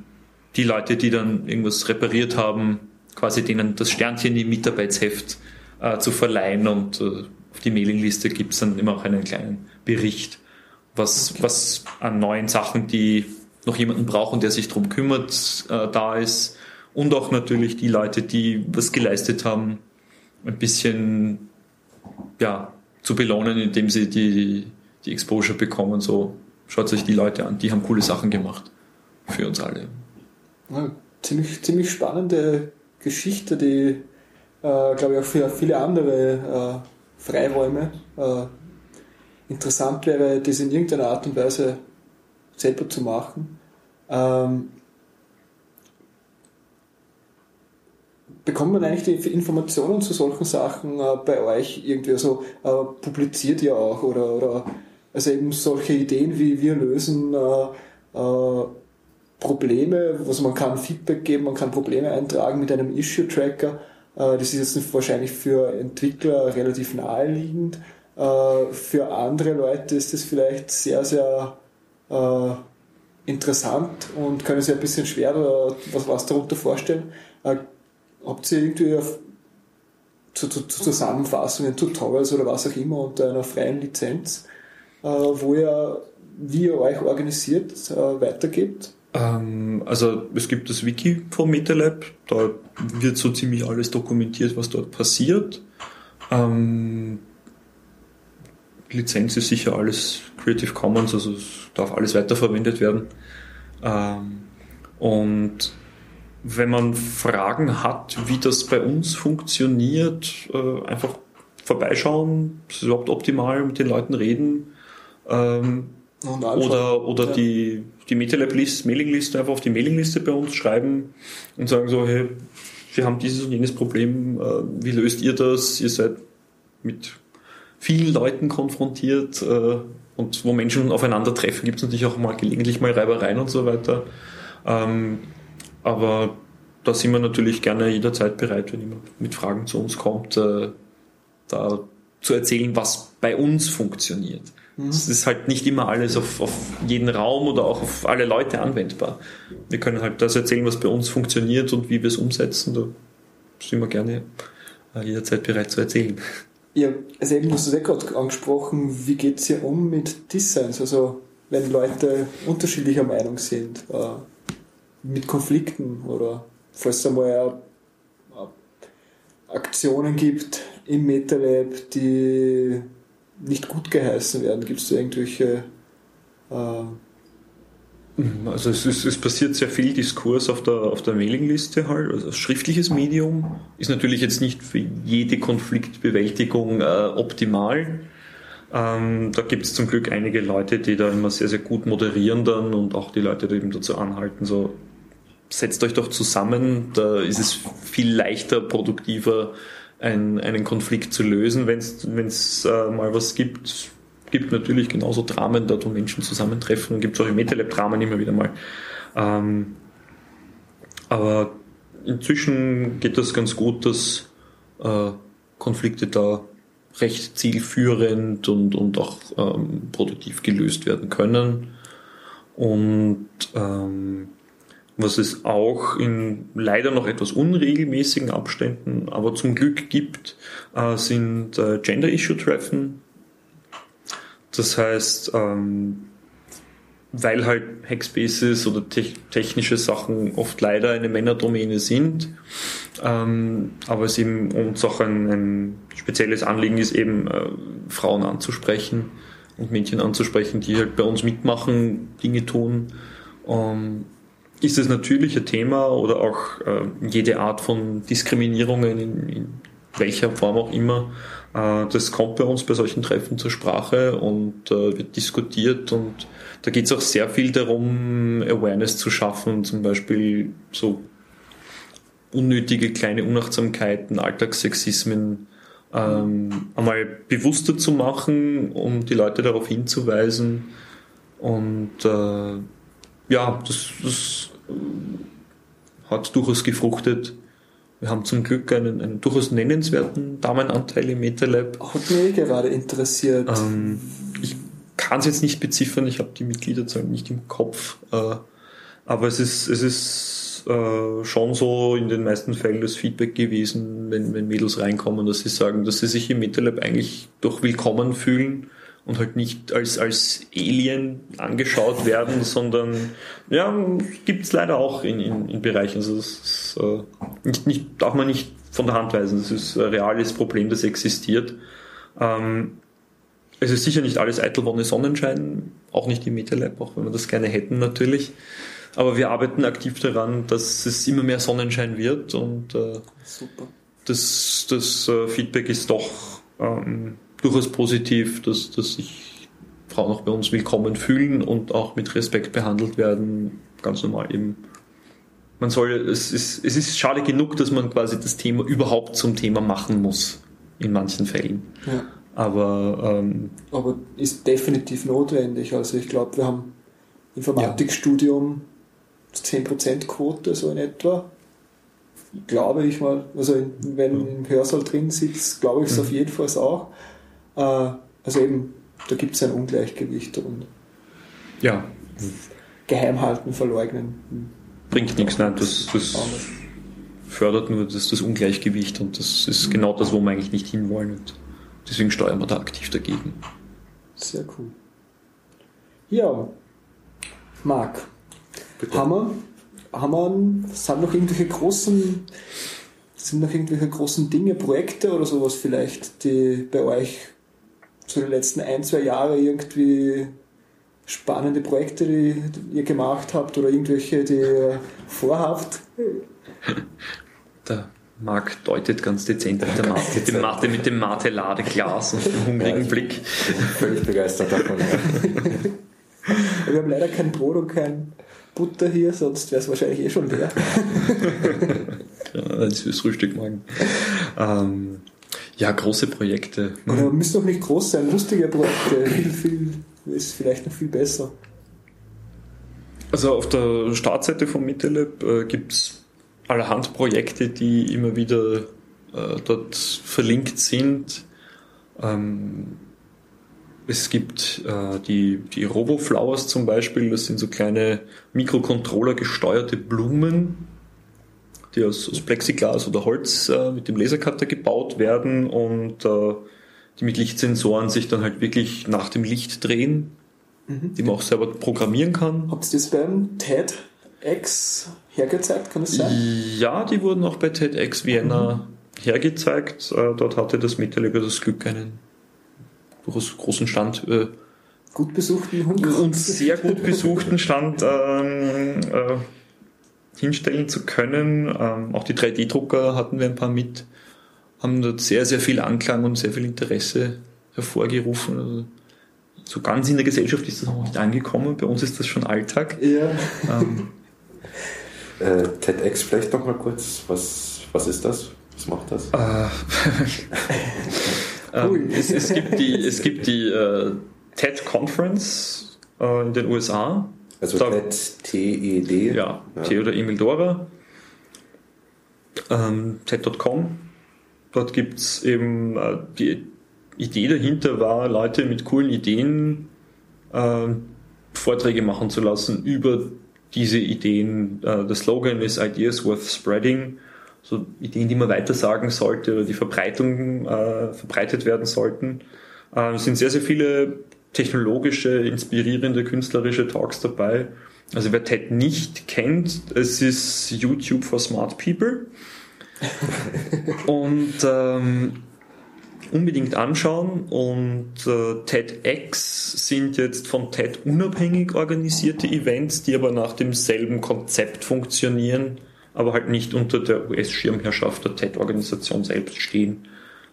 die Leute, die dann irgendwas repariert haben, quasi denen das Sternchen im Mitarbeitsheft äh, zu verleihen und äh, auf die Mailingliste gibt es dann immer auch einen kleinen Bericht, was, okay. was an neuen Sachen, die noch jemanden brauchen, der sich darum kümmert, äh, da ist. Und auch natürlich die Leute, die was geleistet haben, ein bisschen ja, zu belohnen, indem sie die, die Exposure bekommen. So, schaut euch die Leute an, die haben coole Sachen gemacht für uns alle. Ja, ziemlich, ziemlich spannende Geschichte, die, äh, glaube ich, auch für viele andere äh, Freiräume äh, interessant wäre, das in irgendeiner Art und Weise selber zu machen. Ähm, bekommt man eigentlich die Informationen zu solchen Sachen äh, bei euch irgendwie? Also äh, publiziert ihr auch oder, oder also eben solche Ideen wie wir lösen äh, Probleme, also man kann Feedback geben, man kann Probleme eintragen mit einem Issue-Tracker. Äh, das ist jetzt wahrscheinlich für Entwickler relativ naheliegend. Äh, für andere Leute ist das vielleicht sehr, sehr äh, interessant und können sich ein bisschen schwer was, darunter vorstellen. Habt ihr irgendwie zu Zusammenfassungen, Tutorials oder was auch immer unter einer freien Lizenz, wo ihr, wie ihr euch organisiert, weitergebt? Ähm, also es gibt das Wiki vom MetaLab, da wird so ziemlich alles dokumentiert, was dort passiert. Ähm, Lizenz ist sicher alles Creative Commons, also es darf alles weiterverwendet werden. Ähm, und wenn man Fragen hat, wie das bei uns funktioniert, äh, einfach vorbeischauen, ist überhaupt optimal, mit den Leuten reden. Ähm, oder oder ja. die, die MetaLab-Mailingliste einfach auf die Mailingliste bei uns schreiben und sagen so, hey, wir haben dieses und jenes Problem, äh, wie löst ihr das? Ihr seid mit vielen Leuten konfrontiert äh, und wo Menschen aufeinandertreffen, gibt es natürlich auch mal gelegentlich mal Reibereien und so weiter. Ähm, aber da sind wir natürlich gerne jederzeit bereit, wenn jemand mit Fragen zu uns kommt, äh, da zu erzählen, was bei uns funktioniert. Mhm. Es ist halt nicht immer alles auf, auf jeden Raum oder auch auf alle Leute anwendbar. Wir können halt das erzählen, was bei uns funktioniert und wie wir es umsetzen. Da sind wir gerne äh, jederzeit bereit zu erzählen. Ja, also eben, du hast es ja gerade angesprochen, wie geht es hier um mit Designs? Also wenn Leute unterschiedlicher Meinung sind, äh, mit Konflikten oder falls es einmal Aktionen gibt im MetaLab, die nicht gut geheißen werden? Gibt es da irgendwelche äh, also es, ist, es, passiert sehr viel Diskurs auf der, auf der Mailingliste halt. Also schriftliches Medium ist natürlich jetzt nicht für jede Konfliktbewältigung äh, optimal. Ähm, da gibt es zum Glück einige Leute, die da immer sehr, sehr gut moderieren dann und auch die Leute, die eben dazu anhalten, so setzt euch doch zusammen, da ist es viel leichter, produktiver, ein, einen Konflikt zu lösen, wenn es äh, mal was gibt, gibt natürlich genauso Dramen dort, wo Menschen zusammentreffen und gibt im MetaLab-Dramen immer wieder mal. Ähm, aber inzwischen geht das ganz gut, dass äh, Konflikte da recht zielführend und, und auch ähm, produktiv gelöst werden können. Und ähm, was es auch in leider noch etwas unregelmäßigen Abständen, aber zum Glück gibt, äh, sind äh, Gender-Issue-Treffen. Das heißt, ähm, weil halt Hackspaces oder te technische Sachen oft leider eine Männerdomäne sind, ähm, aber es eben uns auch ein, ein spezielles Anliegen ist, eben äh, Frauen anzusprechen und Mädchen anzusprechen, die halt bei uns mitmachen, Dinge tun. Ähm, ist es natürlich ein Thema oder auch äh, jede Art von Diskriminierungen in, in welcher Form auch immer. Äh, das kommt bei uns bei solchen Treffen zur Sprache und äh, wird diskutiert und da geht es auch sehr viel darum, Awareness zu schaffen, zum Beispiel so unnötige kleine Unachtsamkeiten, Alltagssexismen ähm, einmal bewusster zu machen, um die Leute darauf hinzuweisen und äh, ja, das, das äh, hat durchaus gefruchtet. Wir haben zum Glück einen, einen durchaus nennenswerten Damenanteil im MetaLab. Hat mich gerade interessiert. Ähm, ich kann es jetzt nicht beziffern, ich habe die Mitgliederzahl nicht im Kopf. Äh, aber es ist, es ist äh, schon so in den meisten Fällen das Feedback gewesen, wenn, wenn Mädels reinkommen, dass sie sagen, dass sie sich im MetaLab eigentlich doch willkommen fühlen und halt nicht als, als Alien angeschaut werden, sondern ja, gibt es leider auch in, in, in Bereichen. Also das ist, äh, nicht, nicht, darf man nicht von der Hand weisen. Das ist ein reales Problem, das existiert. Ähm, es ist sicher nicht alles eitel Wonne Sonnenschein, auch nicht im MetaLab, auch wenn wir das gerne hätten natürlich. Aber wir arbeiten aktiv daran, dass es immer mehr Sonnenschein wird und äh, das, das äh, Feedback ist doch ähm, durchaus positiv, dass, dass sich Frauen auch bei uns willkommen fühlen und auch mit Respekt behandelt werden, ganz normal eben. Man soll, es ist, es ist schade genug, dass man quasi das Thema überhaupt zum Thema machen muss, in manchen Fällen. Ja. Aber, ähm, Aber ist definitiv notwendig. Also ich glaube, wir haben Informatikstudium 10% Quote so in etwa. Glaube ich mal. Also wenn Ja. im Hörsaal drin sitzt, glaube ich es Mhm. auf jeden Fall auch. Äh, Also eben, da gibt es ein Ungleichgewicht und ja, geheim halten, verleugnen. bringt nichts, nein, das, das fördert nur das, das Ungleichgewicht und das ist genau das, wo wir eigentlich nicht hinwollen und deswegen steuern wir da aktiv dagegen. Sehr cool. Ja, Marc, Bitte. haben wir, haben wir, sind noch irgendwelche großen, sind noch irgendwelche großen Dinge, Projekte oder sowas vielleicht, die bei euch zu den letzten ein, zwei Jahren irgendwie spannende Projekte, die, die ihr gemacht habt oder irgendwelche, die ihr vorhabt? Der Marc deutet ganz dezent mit, der Mate, mit dem Mate, mit dem Mate-Ladeglas und dem hungrigen Ja. Blick. Völlig begeistert davon. Ja. Wir haben leider kein Brot und kein Butter hier, sonst wäre es wahrscheinlich eh schon leer. Ja, das fürs Frühstück morgen. Ähm, ja, große Projekte. Oder müssen doch nicht groß sein, lustige Projekte. Viel, viel ist vielleicht noch viel besser. Also auf der Startseite von MetaLab äh, gibt es allerhand Projekte, die immer wieder äh, dort verlinkt sind. Ähm, es gibt äh, die, die RoboFlowers zum Beispiel, das sind so kleine Mikrocontroller gesteuerte Blumen, die aus, aus Plexiglas oder Holz äh, mit dem Lasercutter gebaut werden und äh, die mit Lichtsensoren sich dann halt wirklich nach dem Licht drehen, die man auch selber programmieren kann. Habt ihr das beim TEDx hergezeigt? Kann das sein? Ja, die wurden auch bei TEDx Vienna hergezeigt. Äh, Dort hatte das MetaLab das Glück, einen großen Stand äh, Gut besuchten Hund. und sehr gut besuchten Stand ähm, äh, hinstellen zu können. Ähm, auch die 3D-Drucker hatten wir ein paar mit, haben dort sehr, sehr viel Anklang und sehr viel Interesse hervorgerufen. Also, so ganz in der Gesellschaft ist das noch nicht angekommen. Bei uns ist das schon Alltag. Ja. Ähm, Äh, TEDx vielleicht noch mal kurz. Was, was ist das? Was macht das? Äh, ähm, es, es gibt die, es gibt die äh, TED Conference äh, in den USA. Also Da- TED, T-E-D. Ja, Ja. T oder Emil Dora. Ähm, TED.com. Dort gibt es eben äh, die Idee dahinter war, Leute mit coolen Ideen äh, Vorträge machen zu lassen über diese Ideen. Äh, der Slogan ist Ideas worth spreading. So Ideen, die man weitersagen sollte oder die Verbreitung äh, verbreitet werden sollten. Äh, es sind sehr, sehr viele technologische, inspirierende, künstlerische Talks dabei. Also wer TED nicht kennt, es ist YouTube for Smart People. Und ähm, unbedingt anschauen. Und äh, TEDx sind jetzt von TED unabhängig organisierte Events, die aber nach demselben Konzept funktionieren, aber halt nicht unter der US-Schirmherrschaft der TED-Organisation selbst stehen.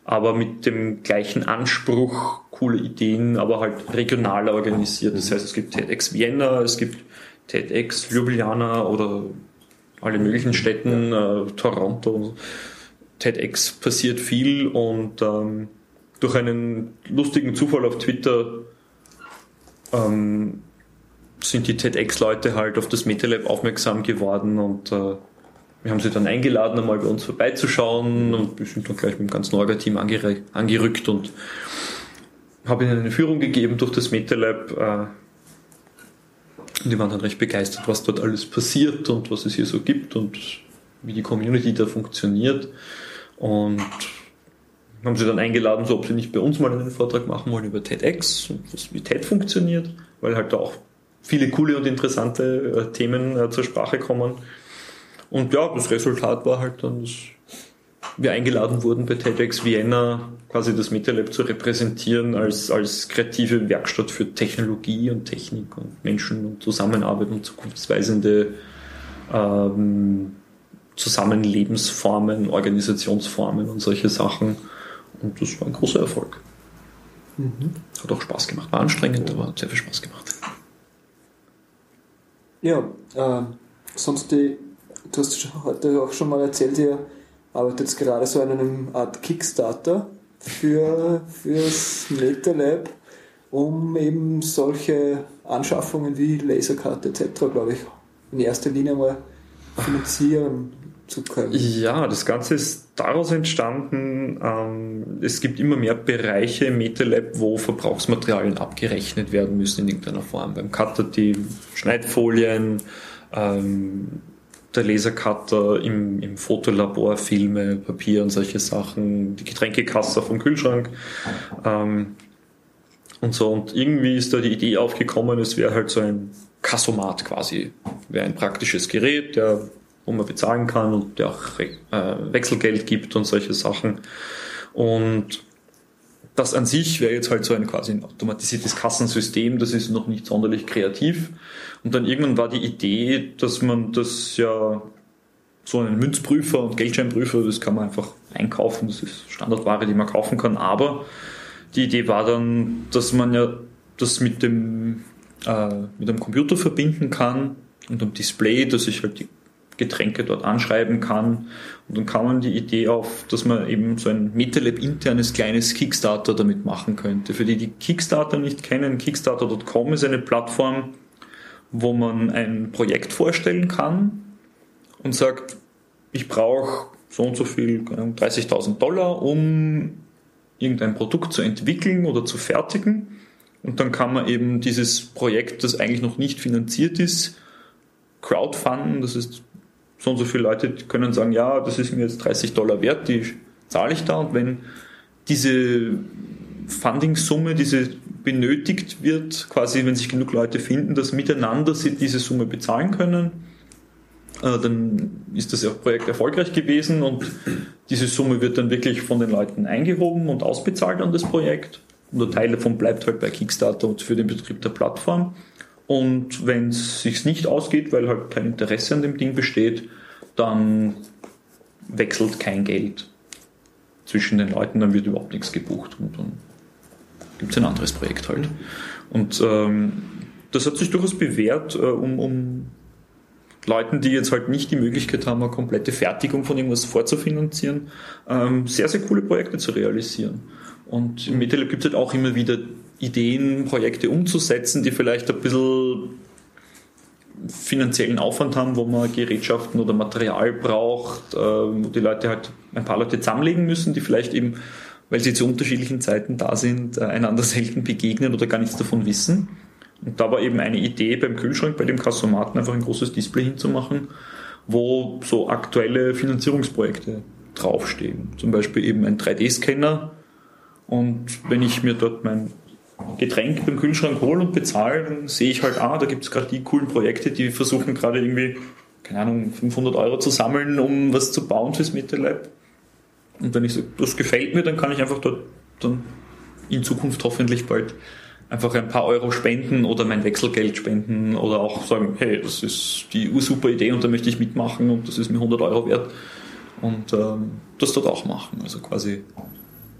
Aber mit dem gleichen Anspruch, coole Ideen, aber halt regional organisiert. Das heißt, es gibt TEDx Vienna, es gibt TEDx Ljubljana oder alle möglichen Städten, äh, Toronto. TEDx passiert viel und ähm, durch einen lustigen Zufall auf Twitter ähm, sind die TEDx-Leute halt auf das MetaLab aufmerksam geworden und äh, wir haben sie dann eingeladen, einmal bei uns vorbeizuschauen und wir sind dann gleich mit dem ganzen Orga-Team angere- angerückt und habe ihnen eine Führung gegeben durch das MetaLab. Äh, und die waren dann recht begeistert, was dort alles passiert und was es hier so gibt und wie die Community da funktioniert. Und haben sie dann eingeladen, so ob sie nicht bei uns mal einen Vortrag machen wollen über TEDx und wie TED funktioniert, weil halt da auch viele coole und interessante äh, Themen äh, zur Sprache kommen. Und ja, das Resultat war halt dann, dass wir eingeladen wurden bei TEDx Vienna, quasi das MetaLab zu repräsentieren als, als kreative Werkstatt für Technologie und Technik und Menschen und Zusammenarbeit und zukunftsweisende ähm, Zusammenlebensformen, Organisationsformen und solche Sachen. Und das war ein großer Erfolg. Mhm. Hat auch Spaß gemacht. War anstrengend, aber hat sehr viel Spaß gemacht. Ja, äh, sonst die, du hast heute auch schon mal erzählt, ihr arbeitet jetzt gerade so an einem Art Kickstarter für fürs MetaLab, um eben solche Anschaffungen wie Laserkarte etc., glaube ich, in erster Linie mal finanzieren zu können. Ja, das Ganze ist daraus entstanden, ähm, es gibt immer mehr Bereiche im MetaLab, wo Verbrauchsmaterialien abgerechnet werden müssen in irgendeiner Form. Beim Cutter die Schneidfolien, ähm, der Lasercutter im, im Fotolabor, Filme, Papier und solche Sachen, die Getränkekasse vom Kühlschrank. Ähm, und so. Und irgendwie ist da die Idee aufgekommen, es wäre halt so ein Kassomat quasi. Wäre ein praktisches Gerät, der wo man bezahlen kann und der auch äh, Wechselgeld gibt und solche Sachen. Und das an sich wäre jetzt halt so ein quasi ein automatisiertes Kassensystem, das ist noch nicht sonderlich kreativ. Und dann irgendwann war die Idee, dass man das ja so einen Münzprüfer und Geldscheinprüfer, das kann man einfach einkaufen, das ist Standardware, die man kaufen kann. Aber die Idee war dann, dass man ja das mit dem, äh, mit einem Computer verbinden kann und einem Display, dass ich halt die Getränke dort anschreiben kann. Und dann kam die Idee auf, dass man eben so ein MetaLab internes kleines Kickstarter damit machen könnte. Für die, die Kickstarter nicht kennen, Kickstarter.com ist eine Plattform, wo man ein Projekt vorstellen kann und sagt, ich brauche so und so viel, 30.000 Dollar, um irgendein Produkt zu entwickeln oder zu fertigen. Und dann kann man eben dieses Projekt, das eigentlich noch nicht finanziert ist, crowdfunden. Das ist so und so viele Leute können sagen, ja, das ist mir jetzt 30 Dollar wert, die zahle ich da. Und wenn diese Funding-Summe, diese benötigt wird, quasi wenn sich genug Leute finden, dass miteinander sie diese Summe bezahlen können, äh, dann ist das Projekt erfolgreich gewesen und diese Summe wird dann wirklich von den Leuten eingehoben und ausbezahlt an das Projekt. Und ein Teil davon bleibt halt bei Kickstarter und für den Betrieb der Plattform. Und wenn es sich nicht ausgeht, weil halt kein Interesse an dem Ding besteht, dann wechselt kein Geld zwischen den Leuten, dann wird überhaupt nichts gebucht und dann gibt es ein anderes Projekt halt. Und ähm, das hat sich durchaus bewährt, äh, um, um Leuten, die jetzt halt nicht die Möglichkeit haben, eine komplette Fertigung von irgendwas vorzufinanzieren, ähm, sehr, sehr coole Projekte zu realisieren. Und im MetaLab gibt es halt auch immer wieder Ideen, Projekte umzusetzen, die vielleicht ein bisschen finanziellen Aufwand haben, wo man Gerätschaften oder Material braucht, äh, wo die Leute halt ein paar Leute zusammenlegen müssen, die vielleicht eben, weil sie zu unterschiedlichen Zeiten da sind, äh, einander selten begegnen oder gar nichts davon wissen. Und da war eben eine Idee beim Kühlschrank, bei dem Kassomaten einfach ein großes Display hinzumachen, wo so aktuelle Finanzierungsprojekte draufstehen. Zum Beispiel eben ein 3D-Scanner. Und wenn ich mir dort mein Getränk beim Kühlschrank hole und bezahle, dann sehe ich halt, ah, da gibt es gerade die coolen Projekte, die versuchen gerade irgendwie, keine Ahnung, 500 Euro zu sammeln, um was zu bauen fürs MetaLab. Und wenn ich so, das gefällt mir, dann kann ich einfach dort dann in Zukunft hoffentlich bald einfach ein paar Euro spenden oder mein Wechselgeld spenden oder auch sagen, hey, das ist die super Idee und da möchte ich mitmachen und das ist mir 100 Euro wert und ähm, das dort auch machen. Also quasi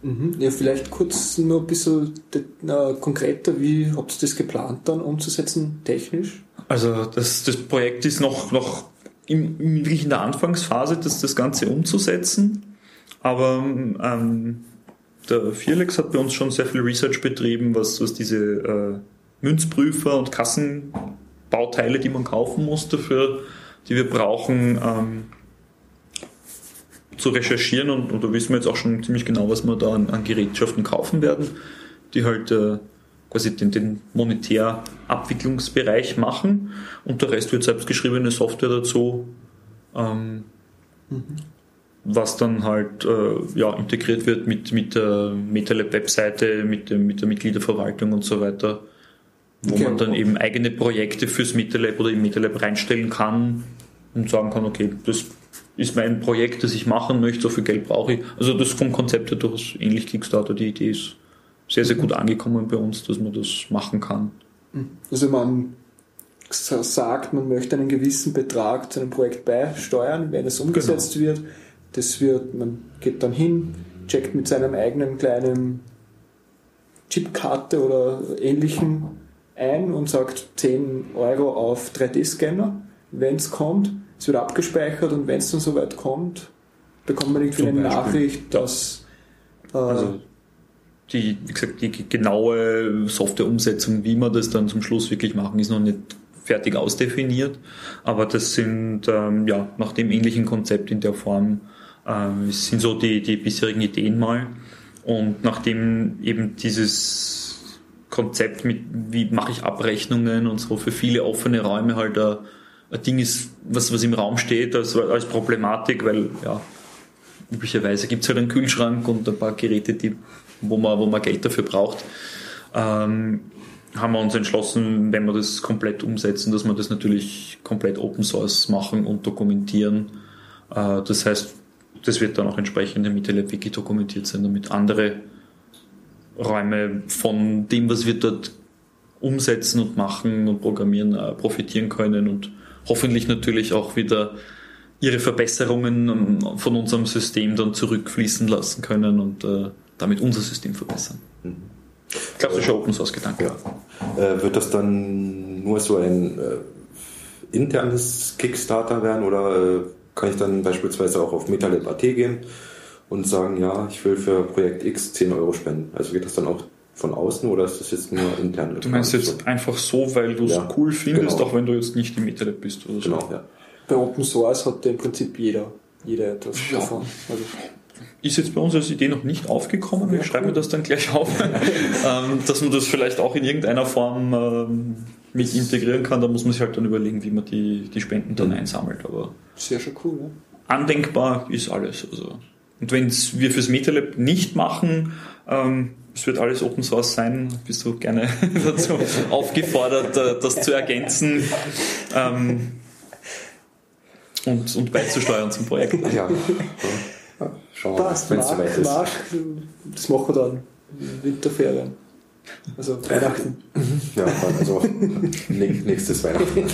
Mhm. Ja, vielleicht kurz nur ein bisschen konkreter, wie habt ihr das geplant dann umzusetzen, technisch? Also das, das Projekt ist noch, noch im, wirklich in der Anfangsphase, das, das Ganze umzusetzen. Aber ähm, der Vierlex hat bei uns schon sehr viel Research betrieben, was, was diese äh, Münzprüfer und Kassenbauteile, die man kaufen muss dafür, die wir brauchen, ähm, zu recherchieren und, und da wissen wir jetzt auch schon ziemlich genau, was wir da an, an Gerätschaften kaufen werden, die halt äh, quasi den, den Monetärabwicklungsbereich machen und der Rest wird selbstgeschriebene Software dazu, ähm, mhm. was dann halt äh, ja, integriert wird mit, mit der MetaLab-Webseite, mit, mit der Mitgliederverwaltung und so weiter, wo okay. man dann eben eigene Projekte fürs MetaLab oder im MetaLab reinstellen kann und sagen kann, okay, das ist mein Projekt, das ich machen möchte, so viel Geld brauche ich. Also das vom Konzept her durchaus ähnlich Kickstarter, die Idee ist sehr, sehr gut angekommen bei uns, dass man das machen kann. Also man sagt, man möchte einen gewissen Betrag zu einem Projekt beisteuern, wenn es umgesetzt genau. wird. Das wird, man geht dann hin, checkt mit seinem eigenen kleinen Chipkarte oder ähnlichen ein und sagt 10 Euro auf 3D-Scanner, wenn es kommt. Es wird abgespeichert und wenn es dann soweit kommt, bekommt man irgendwie eine Nachricht, dass äh, also die, wie gesagt, die genaue Softwareumsetzung, wie wir das dann zum Schluss wirklich machen, ist noch nicht fertig ausdefiniert. Aber das sind ähm, ja nach dem ähnlichen Konzept in der Form äh, sind so die, die bisherigen Ideen mal. Und nachdem eben dieses Konzept mit, wie mache ich Abrechnungen und so für viele offene Räume halt ein, ein Ding ist, was, was im Raum steht als, als Problematik, weil ja, üblicherweise gibt es halt einen Kühlschrank und ein paar Geräte, die, wo, man, wo man Geld dafür braucht. Ähm, haben wir uns entschlossen, wenn wir das komplett umsetzen, dass wir das natürlich komplett Open Source machen und dokumentieren. Äh, das heißt, das wird dann auch entsprechend im MetaLab Wiki dokumentiert sein, damit andere Räume von dem, was wir dort umsetzen und machen und programmieren, äh, profitieren können und hoffentlich natürlich auch wieder ihre Verbesserungen ähm, von unserem System dann zurückfließen lassen können und äh, damit unser System verbessern. Mhm. Klassischer Open Source Gedanke. Ja. Äh, wird das dann nur so ein äh, internes Kickstarter werden oder äh, kann ich dann beispielsweise auch auf MetaLab.at gehen und sagen, ja, ich will für Projekt X 10 Euro spenden? Also geht das dann auch von außen oder ist das jetzt nur intern? Du meinst jetzt so? einfach so, weil du es ja, cool findest, genau. auch wenn du jetzt nicht im MetaLab bist oder so? Genau, ja. Bei Open Source hat im Prinzip jeder, jeder etwas ja. davon. Also ist jetzt bei uns als Idee noch nicht aufgekommen. Wir ja, schreiben cool. das dann gleich auf, ähm, dass man das vielleicht auch in irgendeiner Form ähm, mit integrieren kann. Da muss man sich halt dann überlegen, wie man die, die Spenden dann einsammelt. Aber sehr schon cool. Ne? Andenkbar ist alles. Also. Und wenn wir fürs MetaLab nicht machen, ähm, es wird alles Open Source sein, bist du gerne dazu aufgefordert, äh, das zu ergänzen. Ähm, und, und beizusteuern zum Projekt. Ja. Schauen wir mal, wenn es soweit ist. Mark, das machen wir dann Winterferien. Also Weihnachten. Ja, also nächstes Weihnachten.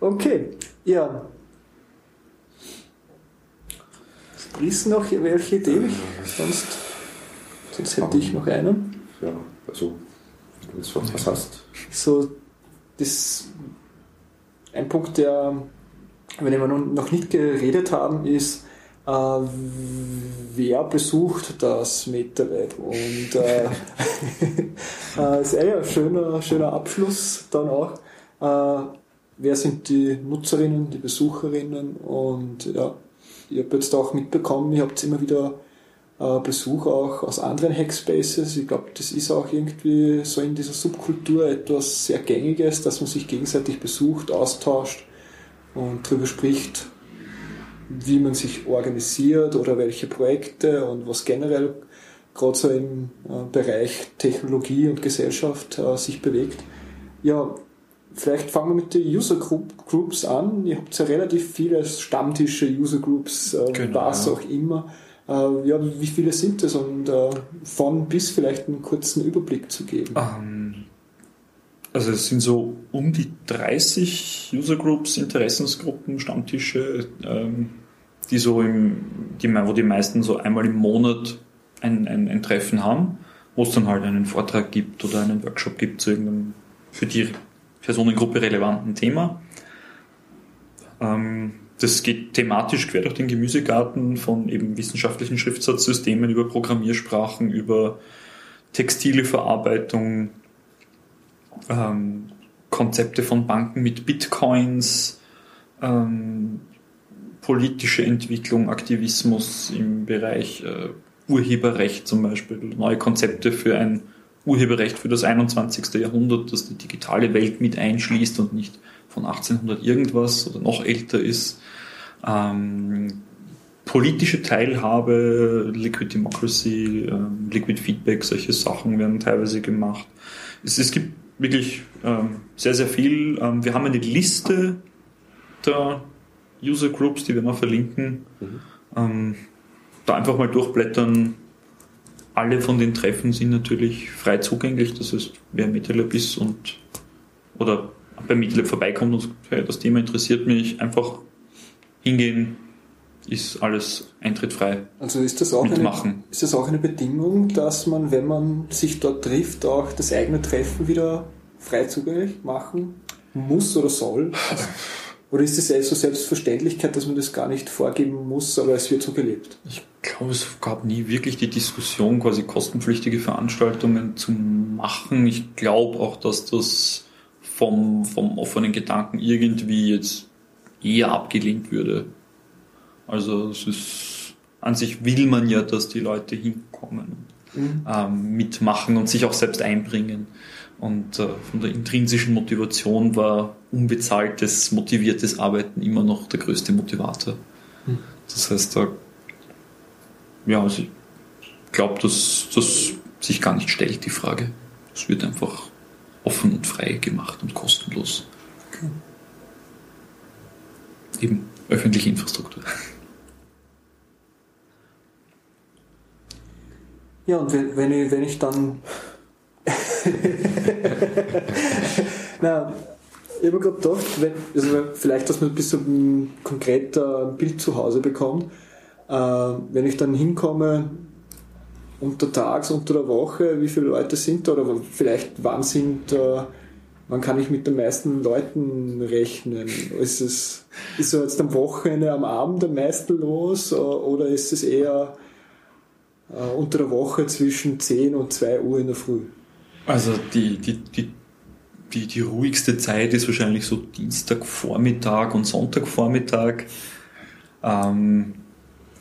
Okay, ja. Ist noch welche Idee? Äh, sonst, sonst hätte um, ich noch einen. Ja, also, wenn du was hast. So, das, ein Punkt, der, wenn wir noch nicht geredet haben, ist, äh, wer besucht das MetaLab? Und äh, äh, ist eh ein schöner, schöner Abschluss dann auch. Äh, wer sind die Nutzerinnen, die Besucherinnen? Und ja, ihr habt jetzt auch mitbekommen, ihr habt immer wieder äh, Besuch auch aus anderen Hackspaces. Ich glaube, das ist auch irgendwie so in dieser Subkultur etwas sehr Gängiges, dass man sich gegenseitig besucht, austauscht und darüber spricht, wie man sich organisiert oder welche Projekte und was generell gerade so im äh, Bereich Technologie und Gesellschaft äh, sich bewegt. Ja, vielleicht fangen wir mit den User Groups an. Ihr habt ja relativ viele Stammtische, User Groups, äh, genau, was ja. auch immer. Ja, wie viele sind das und von bis vielleicht einen kurzen Überblick zu geben? Ähm, also es sind so um die 30 User Groups, Interessensgruppen, Stammtische, ähm, die so im, die, wo die meisten so einmal im Monat ein, ein, ein Treffen haben, wo es dann halt einen Vortrag gibt oder einen Workshop gibt zu irgendeinem für die Personengruppe relevanten Thema. Ähm, das geht thematisch quer durch den Gemüsegarten von eben wissenschaftlichen Schriftsatzsystemen über Programmiersprachen, über textile Verarbeitung, ähm, Konzepte von Banken mit Bitcoins, ähm, politische Entwicklung, Aktivismus im Bereich äh, Urheberrecht zum Beispiel, neue Konzepte für ein Urheberrecht für das 21. Jahrhundert, das die digitale Welt mit einschließt und nicht von 1800 irgendwas oder noch älter ist. Ähm, politische Teilhabe, Liquid Democracy, ähm, Liquid Feedback, solche Sachen werden teilweise gemacht. Es, es gibt wirklich ähm, sehr, sehr viel. Ähm, wir haben eine Liste der User Groups, die wir noch verlinken. Mhm. Ähm, da einfach mal durchblättern. Alle von den Treffen sind natürlich frei zugänglich. Das heißt, wer MetaLab ist und oder bei MetaLab vorbeikommt und sagt, hey, das Thema interessiert mich, einfach hingehen, ist alles eintrittfrei. Also ist das, auch mitmachen. eine, ist das auch eine Bedingung, dass man, wenn man sich dort trifft, auch das eigene Treffen wieder frei zugänglich machen muss oder soll? Oder ist es so Selbstverständlichkeit, dass man das gar nicht vorgeben muss, aber es wird so gelebt? Ich glaube, es gab nie wirklich die Diskussion, quasi kostenpflichtige Veranstaltungen zu machen. Ich glaube auch, dass das vom, vom offenen Gedanken irgendwie jetzt eher abgelehnt würde. Also es ist, an sich will man ja, dass die Leute hinkommen, mhm. ähm, mitmachen und sich auch selbst einbringen. Und äh, von der intrinsischen Motivation war unbezahltes, motiviertes Arbeiten immer noch der größte Motivator. Mhm. Das heißt, da, ja, also ich glaube, dass das sich gar nicht stellt, die Frage. Es wird einfach offen und frei gemacht und kostenlos. Okay. Eben öffentliche Infrastruktur. Ja, und wenn, wenn, ich, wenn ich dann. Na, ich habe gerade gedacht, wenn, also vielleicht, dass man ein bisschen konkreter ein Bild zu Hause bekommt. Äh, wenn ich dann hinkomme, untertags, unter der Woche, wie viele Leute sind da oder vielleicht wann sind, äh, wann kann ich mit den meisten Leuten rechnen? Ist es ist so jetzt am Wochenende, am Abend am meisten los oder ist es eher äh, unter der Woche zwischen 10 und 2 Uhr in der Früh. Also die, die, die, die, die ruhigste Zeit ist wahrscheinlich so Dienstagvormittag und Sonntagvormittag. Ähm,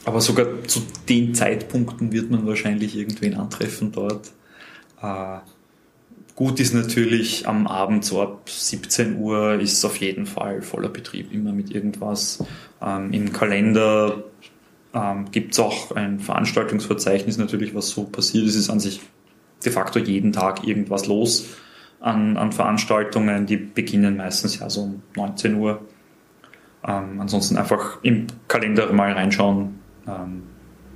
aber sogar zu den Zeitpunkten wird man wahrscheinlich irgendwen antreffen dort. Äh, gut ist natürlich am Abend so ab 17 Uhr ist auf jeden Fall voller Betrieb, immer mit irgendwas. Ähm, Im Kalender ähm, Gibt es auch ein Veranstaltungsverzeichnis natürlich, was so passiert ist, ist an sich de facto jeden Tag irgendwas los an, an Veranstaltungen, die beginnen meistens ja so um 19 Uhr. Ähm, ansonsten einfach im Kalender mal reinschauen, ähm,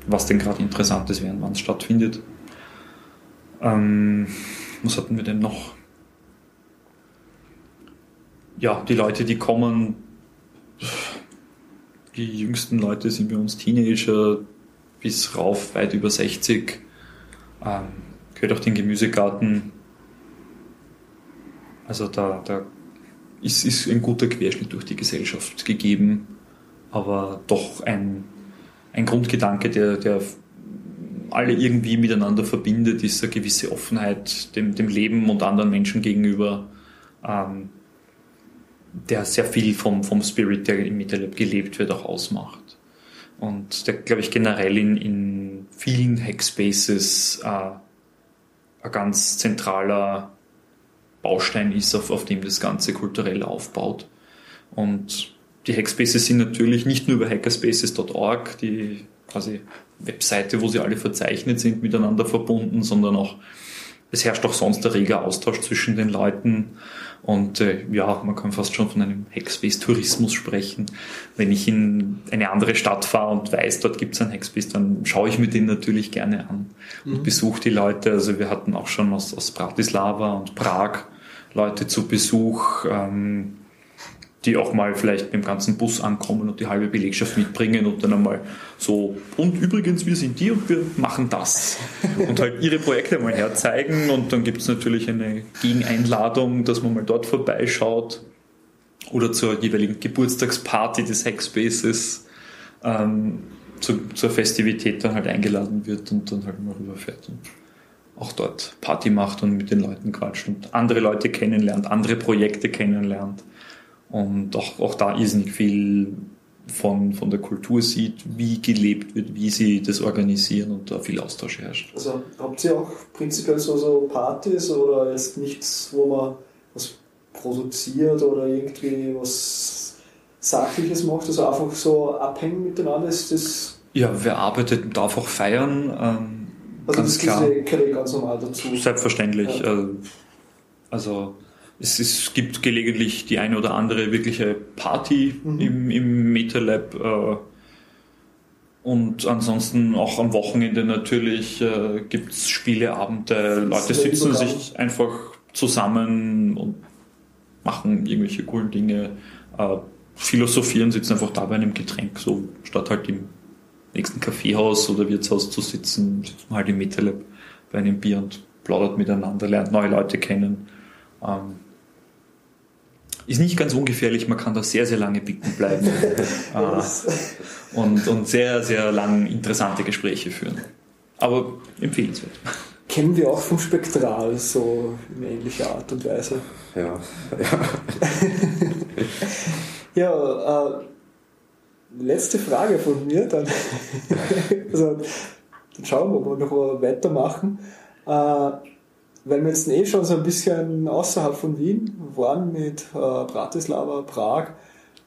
was denn gerade interessant ist, während wann es stattfindet. Ähm, was hatten wir denn noch? Ja, die Leute, die kommen, die jüngsten Leute sind bei uns Teenager bis rauf weit über 60. Ähm, gehört auch den Gemüsegarten. Also da, da ist, ist ein guter Querschnitt durch die Gesellschaft gegeben, aber doch ein, ein Grundgedanke, der, der alle irgendwie miteinander verbindet, ist eine gewisse Offenheit dem, dem Leben und anderen Menschen gegenüber. Ähm, der sehr viel vom, vom Spirit, der im MetaLab gelebt wird, auch ausmacht. Und der, glaube ich, generell in, in vielen Hackspaces äh, ein ganz zentraler Baustein ist, auf, auf dem das Ganze kulturell aufbaut. Und die Hackspaces sind natürlich nicht nur über hackerspaces.org, die quasi Webseite, wo sie alle verzeichnet sind, miteinander verbunden, sondern auch es herrscht auch sonst der reger Austausch zwischen den Leuten. Und äh, ja, man kann fast schon von einem Hackspace-Tourismus sprechen. Wenn ich in eine andere Stadt fahre und weiß, dort gibt es einen Hackspace, dann schaue ich mir den natürlich gerne an und mhm. besuche die Leute. Also wir hatten auch schon aus, aus Bratislava und Prag Leute zu Besuch. Ähm, die auch mal vielleicht mit dem ganzen Bus ankommen und die halbe Belegschaft mitbringen und dann einmal so, und übrigens, wir sind die und wir machen das. Und halt ihre Projekte mal herzeigen und dann gibt es natürlich eine Gegeneinladung, dass man mal dort vorbeischaut oder zur jeweiligen Geburtstagsparty des Hackspaces ähm, zu, zur Festivität dann halt eingeladen wird und dann halt mal rüberfährt und auch dort Party macht und mit den Leuten quatscht und andere Leute kennenlernt, andere Projekte kennenlernt und auch, auch da irrsinnig viel von, von der Kultur sieht, wie gelebt wird, wie sie das organisieren und da viel Austausch herrscht. Also habt ihr auch prinzipiell so, so Partys oder ist nichts, wo man was produziert oder irgendwie was Sachliches macht, also einfach so abhängen miteinander? Ist das ja, wer arbeitet und darf auch feiern. Ähm, also ganz das klar. gehört ganz normal dazu. Selbstverständlich. Ja. Äh, also es, es gibt gelegentlich die eine oder andere wirkliche Party mhm. im, im MetaLab. Äh, und ansonsten auch am Wochenende natürlich äh, gibt es Spieleabende. Leute sitzen sich einfach zusammen und machen irgendwelche coolen Dinge. Äh, philosophieren, sitzen einfach da bei einem Getränk, so statt halt im nächsten Kaffeehaus oder Wirtshaus zu sitzen, sitzt man halt im MetaLab bei einem Bier und plaudert miteinander, lernt neue Leute kennen. Ähm, ist nicht ganz ungefährlich, man kann da sehr, sehr lange bicken bleiben äh, und, und sehr, sehr lang interessante Gespräche führen. Aber empfehlenswert. Kennen wir auch vom Spektral, so in ähnlicher Art und Weise. Ja, ja. ja, äh, letzte Frage von mir, dann, also, dann schauen wir, ob wir noch weitermachen. Äh, weil wir jetzt eh schon so ein bisschen außerhalb von Wien waren mit äh, Bratislava, Prag.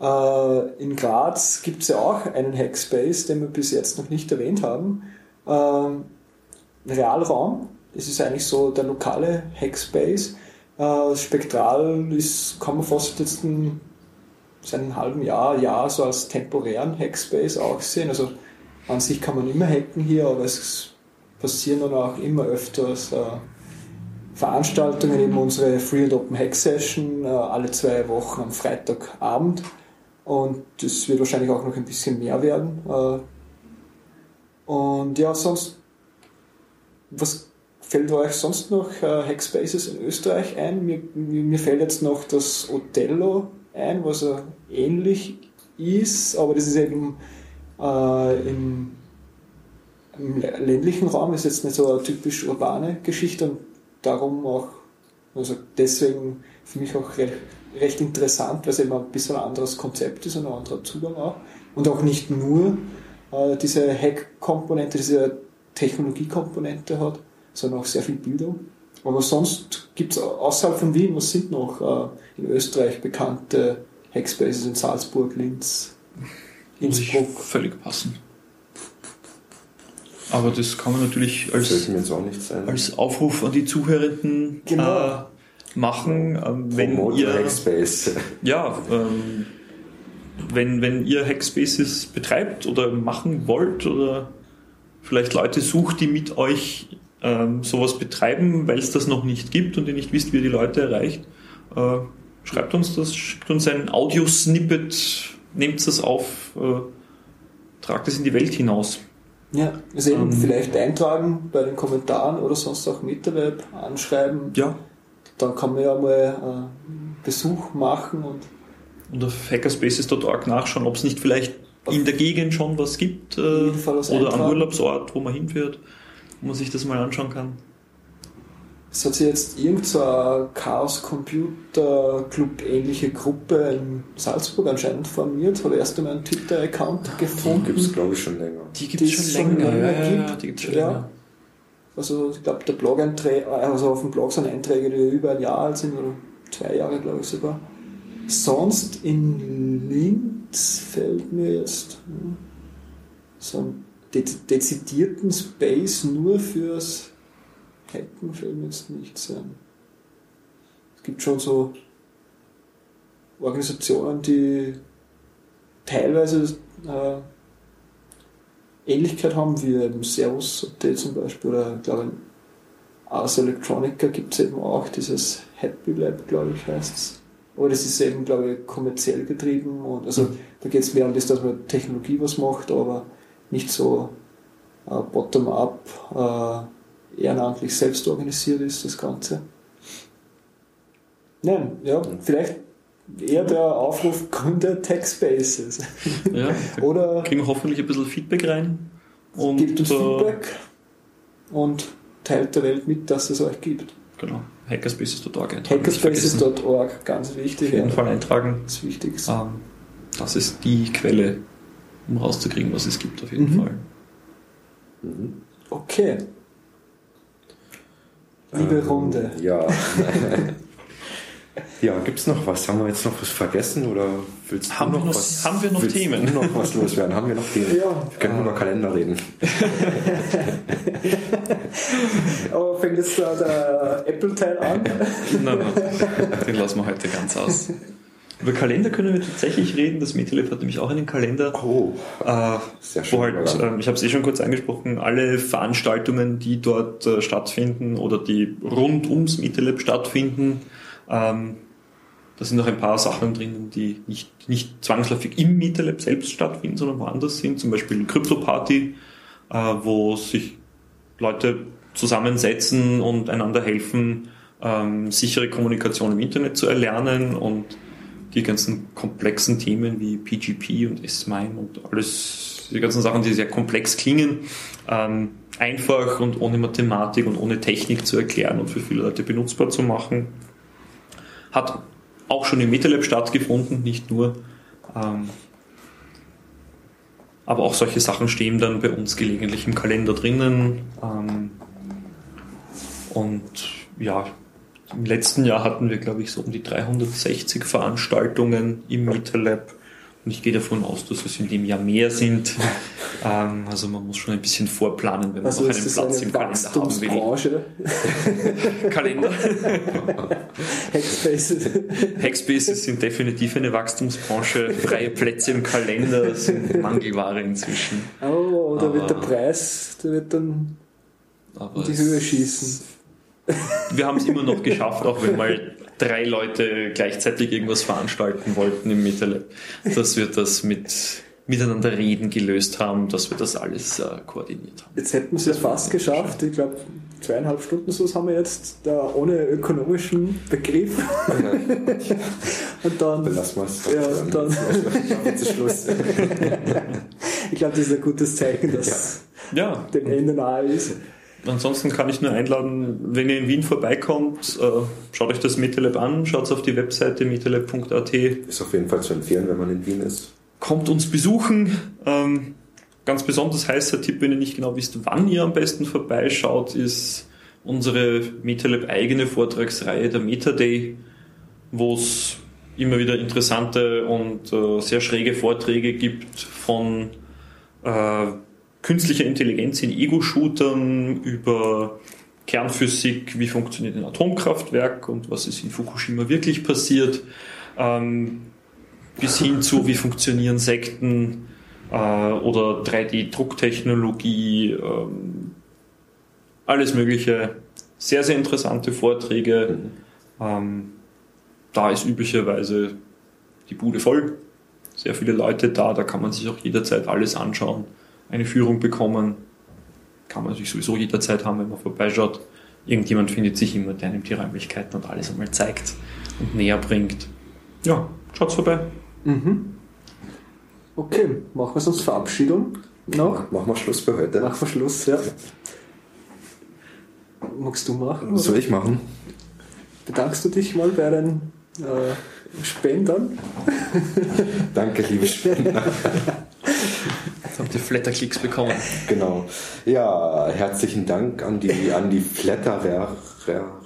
Äh, in Graz gibt es ja auch einen Hackspace, den wir bis jetzt noch nicht erwähnt haben. Ähm, Realraum, das ist eigentlich so der lokale Hackspace. Äh, Spektral ist, kann man fast jetzt ein, seit einem halben Jahr, Jahr so als temporären Hackspace auch sehen. Also an sich kann man immer hacken hier, aber es passieren dann auch immer öfters äh, Veranstaltungen, eben unsere Free and Open Hack Session, äh, alle zwei Wochen am Freitagabend. Und das wird wahrscheinlich auch noch ein bisschen mehr werden. Äh, und ja, sonst, was fällt euch sonst noch äh, Hackspaces in Österreich ein? Mir, mir fällt jetzt noch das Otello ein, was ähnlich ist, aber das ist eben äh, im, im ländlichen Raum, ist jetzt nicht so eine typisch urbane Geschichte und darum auch, also deswegen für mich auch recht, recht interessant, weil es eben ein bisschen ein anderes Konzept ist und ein anderer Zugang auch. Und auch nicht nur äh, diese Hack-Komponente, diese Technologiekomponente hat, sondern auch sehr viel Bildung. Aber sonst gibt es außerhalb von Wien, was sind noch äh, in Österreich bekannte Hackspaces in Salzburg, Linz, Innsbruck? Völlig passen. Aber das kann man natürlich als, als Aufruf an die Zuhörenden genau. äh, machen, äh, wenn Promote ihr Hackspace. Ja, ähm, wenn, wenn ihr Hackspaces betreibt oder machen wollt oder vielleicht Leute sucht, die mit euch ähm, sowas betreiben, weil es das noch nicht gibt und ihr nicht wisst, wie ihr die Leute erreicht, äh, schreibt uns das, schickt uns ein Audiosnippet, nehmt das auf, äh, tragt es in die Welt hinaus. Ja, also eben ähm, vielleicht eintragen bei den Kommentaren oder sonst auch Miterweb anschreiben. Ja. Dann kann man ja mal äh, Besuch machen und. Und auf hackerspaces.org nachschauen, ob es nicht vielleicht in der Gegend schon was gibt äh, oder am Urlaubsort, wo man hinfährt, wo man sich das mal anschauen kann. Es hat sich jetzt irgendeine so Chaos Computer Club ähnliche Gruppe in Salzburg anscheinend formiert. Habe erst einmal einen Twitter-Account gefunden. Die gibt es, glaube ich, schon länger. Die gibt es schon, länger. länger ja, ja, die gibt's schon ja. länger. Also ich glaube, der Blog also auf dem Blog sind Einträge, die über ein Jahr alt sind, oder zwei Jahre, glaube ich sogar. Sonst in Linz fällt mir jetzt hm, so einen dezidierten Space nur fürs Hacken fällt mir jetzt nichts ein. Es gibt schon so Organisationen, die teilweise äh, Ähnlichkeit haben, wie eben Servus AT zum Beispiel, oder ich Ars Electronica gibt es eben auch, dieses Happy Lab, glaube ich, heißt es. Aber das ist eben, glaube ich, kommerziell getrieben und also da geht es mehr um das, dass man Technologie was macht, aber nicht so äh, bottom-up, äh, ehrenamtlich selbst organisiert ist, das Ganze. Nein, ja, vielleicht eher der Aufruf Gründer Tech Spaces. Ja, Oder kriegen hoffentlich ein bisschen Feedback rein. Und gibt uns Feedback und teilt der Welt mit, dass es euch gibt. Genau. Hackerspaces.org Hackerspaces.org, ganz wichtig. Auf jeden Fall eintragen. Das Wichtigste. Ähm, das ist die Quelle, um rauszukriegen, was es gibt, auf jeden mhm. Fall. Mhm. Okay. Liebe ähm, Runde. Ja. ja, gibt es noch was? Haben wir jetzt noch was vergessen oder willst du haben noch, wir noch was? Haben wir noch Themen? Du noch was loswerden? Haben wir noch Themen? Ja. Wir können über Kalender reden. Aber fängt jetzt da der Apple-Teil an? nein, nein, den lassen wir heute ganz aus. Über Kalender können wir tatsächlich reden. Das MetaLab hat nämlich auch einen Kalender. Oh, äh, sehr schön. Wo halt, äh, ich habe es eh schon kurz angesprochen, alle Veranstaltungen, die dort äh, stattfinden oder die rund ums MetaLab stattfinden, ähm, Da sind noch ein paar Sachen drinnen, die nicht, nicht zwangsläufig im MetaLab selbst stattfinden, sondern woanders sind. Zum Beispiel Crypto-Party, äh, wo sich Leute zusammensetzen und einander helfen, ähm, sichere Kommunikation im Internet zu erlernen und die ganzen komplexen Themen wie PGP und S-MIME und alles, die ganzen Sachen, die sehr komplex klingen, ähm, einfach und ohne Mathematik und ohne Technik zu erklären und für viele Leute benutzbar zu machen. Hat auch schon im MetaLab stattgefunden, nicht nur. Ähm, aber auch solche Sachen stehen dann bei uns gelegentlich im Kalender drinnen. Ähm, und ja, im letzten Jahr hatten wir, glaube ich, so um die 360 Veranstaltungen im MetaLab. Und ich gehe davon aus, dass es in dem Jahr mehr sind. ähm, also man muss schon ein bisschen vorplanen, wenn man Also noch einen Platz eine im Kalender haben will. Kalender. Hackspaces. Hackspaces sind definitiv eine Wachstumsbranche. Freie Plätze im Kalender sind Mangelware inzwischen. Oh, da wird der Preis, der wird dann in die Höhe schießen. Wir haben es immer noch geschafft, auch wenn mal drei Leute gleichzeitig irgendwas veranstalten wollten im MetaLab, dass wir das mit miteinander reden gelöst haben, dass wir das alles äh, koordiniert haben. Jetzt hätten wir es ja fast geschafft. Ich glaube, zweieinhalb Stunden so haben wir jetzt da ohne ökonomischen Begriff. Und dann, Belassen wir es. Ja, dann- Jetzt ist Schluss. ich glaube, das ist ein gutes Zeichen, dass Ja, dem Ende nahe ist. Ansonsten kann ich nur einladen, wenn ihr in Wien vorbeikommt, äh, schaut euch das MetaLab an, schaut auf die Webseite metalab.at, Ist auf jeden Fall zu empfehlen, wenn man in Wien ist. kommt uns besuchen. Ähm, ganz besonders heißer Tipp, wenn ihr nicht genau wisst, wann ihr am besten vorbeischaut, ist unsere MetaLab eigene Vortragsreihe, der MetaDay, wo es immer wieder interessante und äh, sehr schräge Vorträge gibt von äh, künstlicher Intelligenz in Ego-Shootern über Kernphysik, wie funktioniert ein Atomkraftwerk und was ist in Fukushima wirklich passiert, ähm, bis hin zu, wie funktionieren Sekten äh, oder 3D-Drucktechnologie, ähm, alles Mögliche. Sehr, sehr interessante Vorträge. Ähm, da ist üblicherweise die Bude voll. Sehr viele Leute da, da kann man sich auch jederzeit alles anschauen, eine Führung bekommen. Kann man sich sowieso jederzeit haben, wenn man vorbeischaut. Irgendjemand findet sich immer, der einem die Räumlichkeiten und alles einmal zeigt und näher bringt. Ja, schaut's vorbei. Mhm. Okay, machen wir sonst Verabschiedung noch. Machen wir Schluss für heute. Nach Verschluss, ja. Magst du machen? Was soll ich machen? Bedankst du dich mal bei den äh, Spendern? Danke, liebe Spender. Jetzt habt ihr Flatterklicks bekommen. Genau. Ja, herzlichen Dank an die, an die Flatter,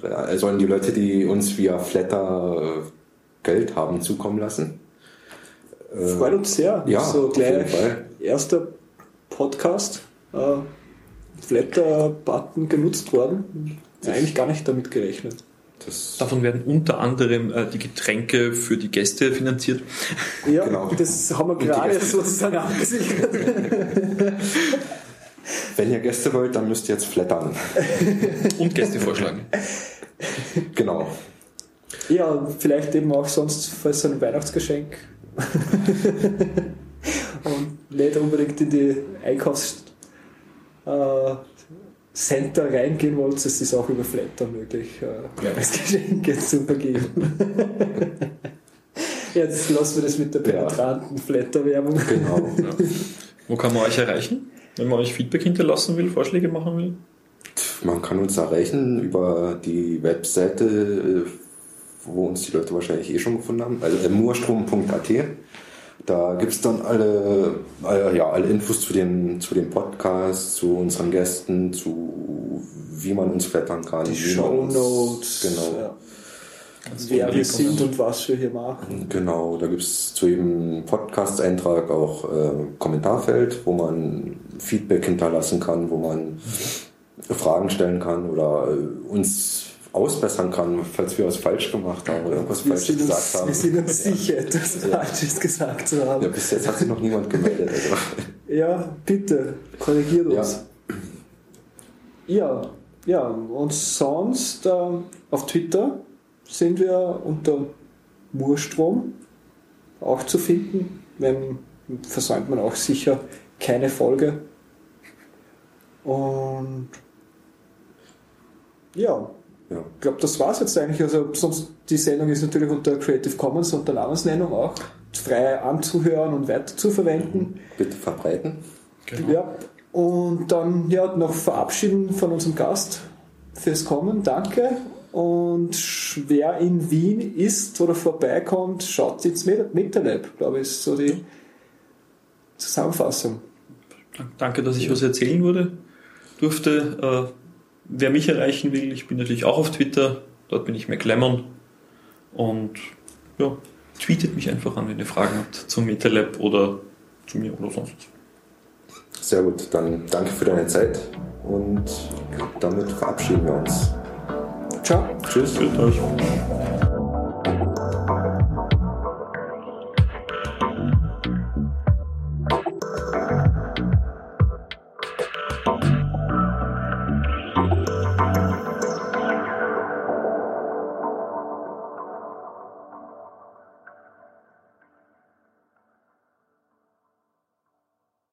also an die Leute, die uns via Flatter äh, Geld haben zukommen lassen. Freut uns sehr. ja, so auf jeden gleich Fall. erster Podcast. Äh, Flatter-Button genutzt worden. Eigentlich gar nicht damit gerechnet. Das, Davon werden unter anderem äh, die Getränke für die Gäste finanziert. Ja, Genau. das haben wir gerade sozusagen abgesichert. wenn ihr Gäste wollt, dann müsst ihr jetzt flattern. Und Gäste vorschlagen. Genau. Ja, vielleicht eben auch sonst als ein Weihnachtsgeschenk. Und nicht unbedingt in die Einkaufs äh, Center reingehen wollt, es ist auch über Flatter möglich, äh, Weihnachtsgeschenke zu vergeben. Jetzt lassen wir das mit der Ja. penetranten Flatter-Werbung. Genau. Ja. Wo kann man euch erreichen? Wenn man euch Feedback hinterlassen will, Vorschläge machen will? Man kann uns erreichen über die Webseite, äh, wo uns die Leute wahrscheinlich eh schon gefunden haben, also äh, murstrom.at. Da gibt es dann alle, alle, ja, alle Infos zu dem, zu dem Podcast, zu unseren Gästen, zu wie man uns flattern kann. Die wie man Show Notes, Genau. ja. wer wir sind und was wir hier machen. Genau, da gibt es zu jedem Podcast-Eintrag auch äh, Kommentarfeld, wo man Feedback hinterlassen kann, wo man Fragen stellen kann oder äh, uns ausbessern kann, falls wir was falsch gemacht haben oder irgendwas Wir falsch sind, gesagt uns, haben. wir sind uns sicher, etwas Ja. Falsches gesagt zu haben. Ja, bis jetzt hat sich noch niemand gemeldet. Also. Ja, bitte, korrigiert Ja. uns. Ja, ja, und sonst ähm, auf Twitter sind wir unter Murstrom auch zu finden. Wenn, versäumt man auch sicher keine Folge. Und ja, ja. ich glaube, das war es jetzt eigentlich. Also sonst die Sendung ist natürlich unter Creative Commons unter Namensnennung auch frei anzuhören und weiter zu verwenden. Bitte verbreiten. Genau. Ja. Und dann ja, noch verabschieden von unserem Gast fürs Kommen. Danke. Und wer in Wien ist oder vorbeikommt, schaut ins MetaLab, glaube ich, ist so die Zusammenfassung. Danke, dass ich was erzählen wurde, durfte. Wer mich erreichen will, ich bin natürlich auch auf Twitter, dort bin ich McLemmon. Und ja, tweetet mich einfach an, wenn ihr Fragen habt zum MetaLab oder zu mir oder sonst was. Sehr gut, dann danke für deine Zeit und damit verabschieden wir uns. Ciao. Tschüss. Tschüss euch.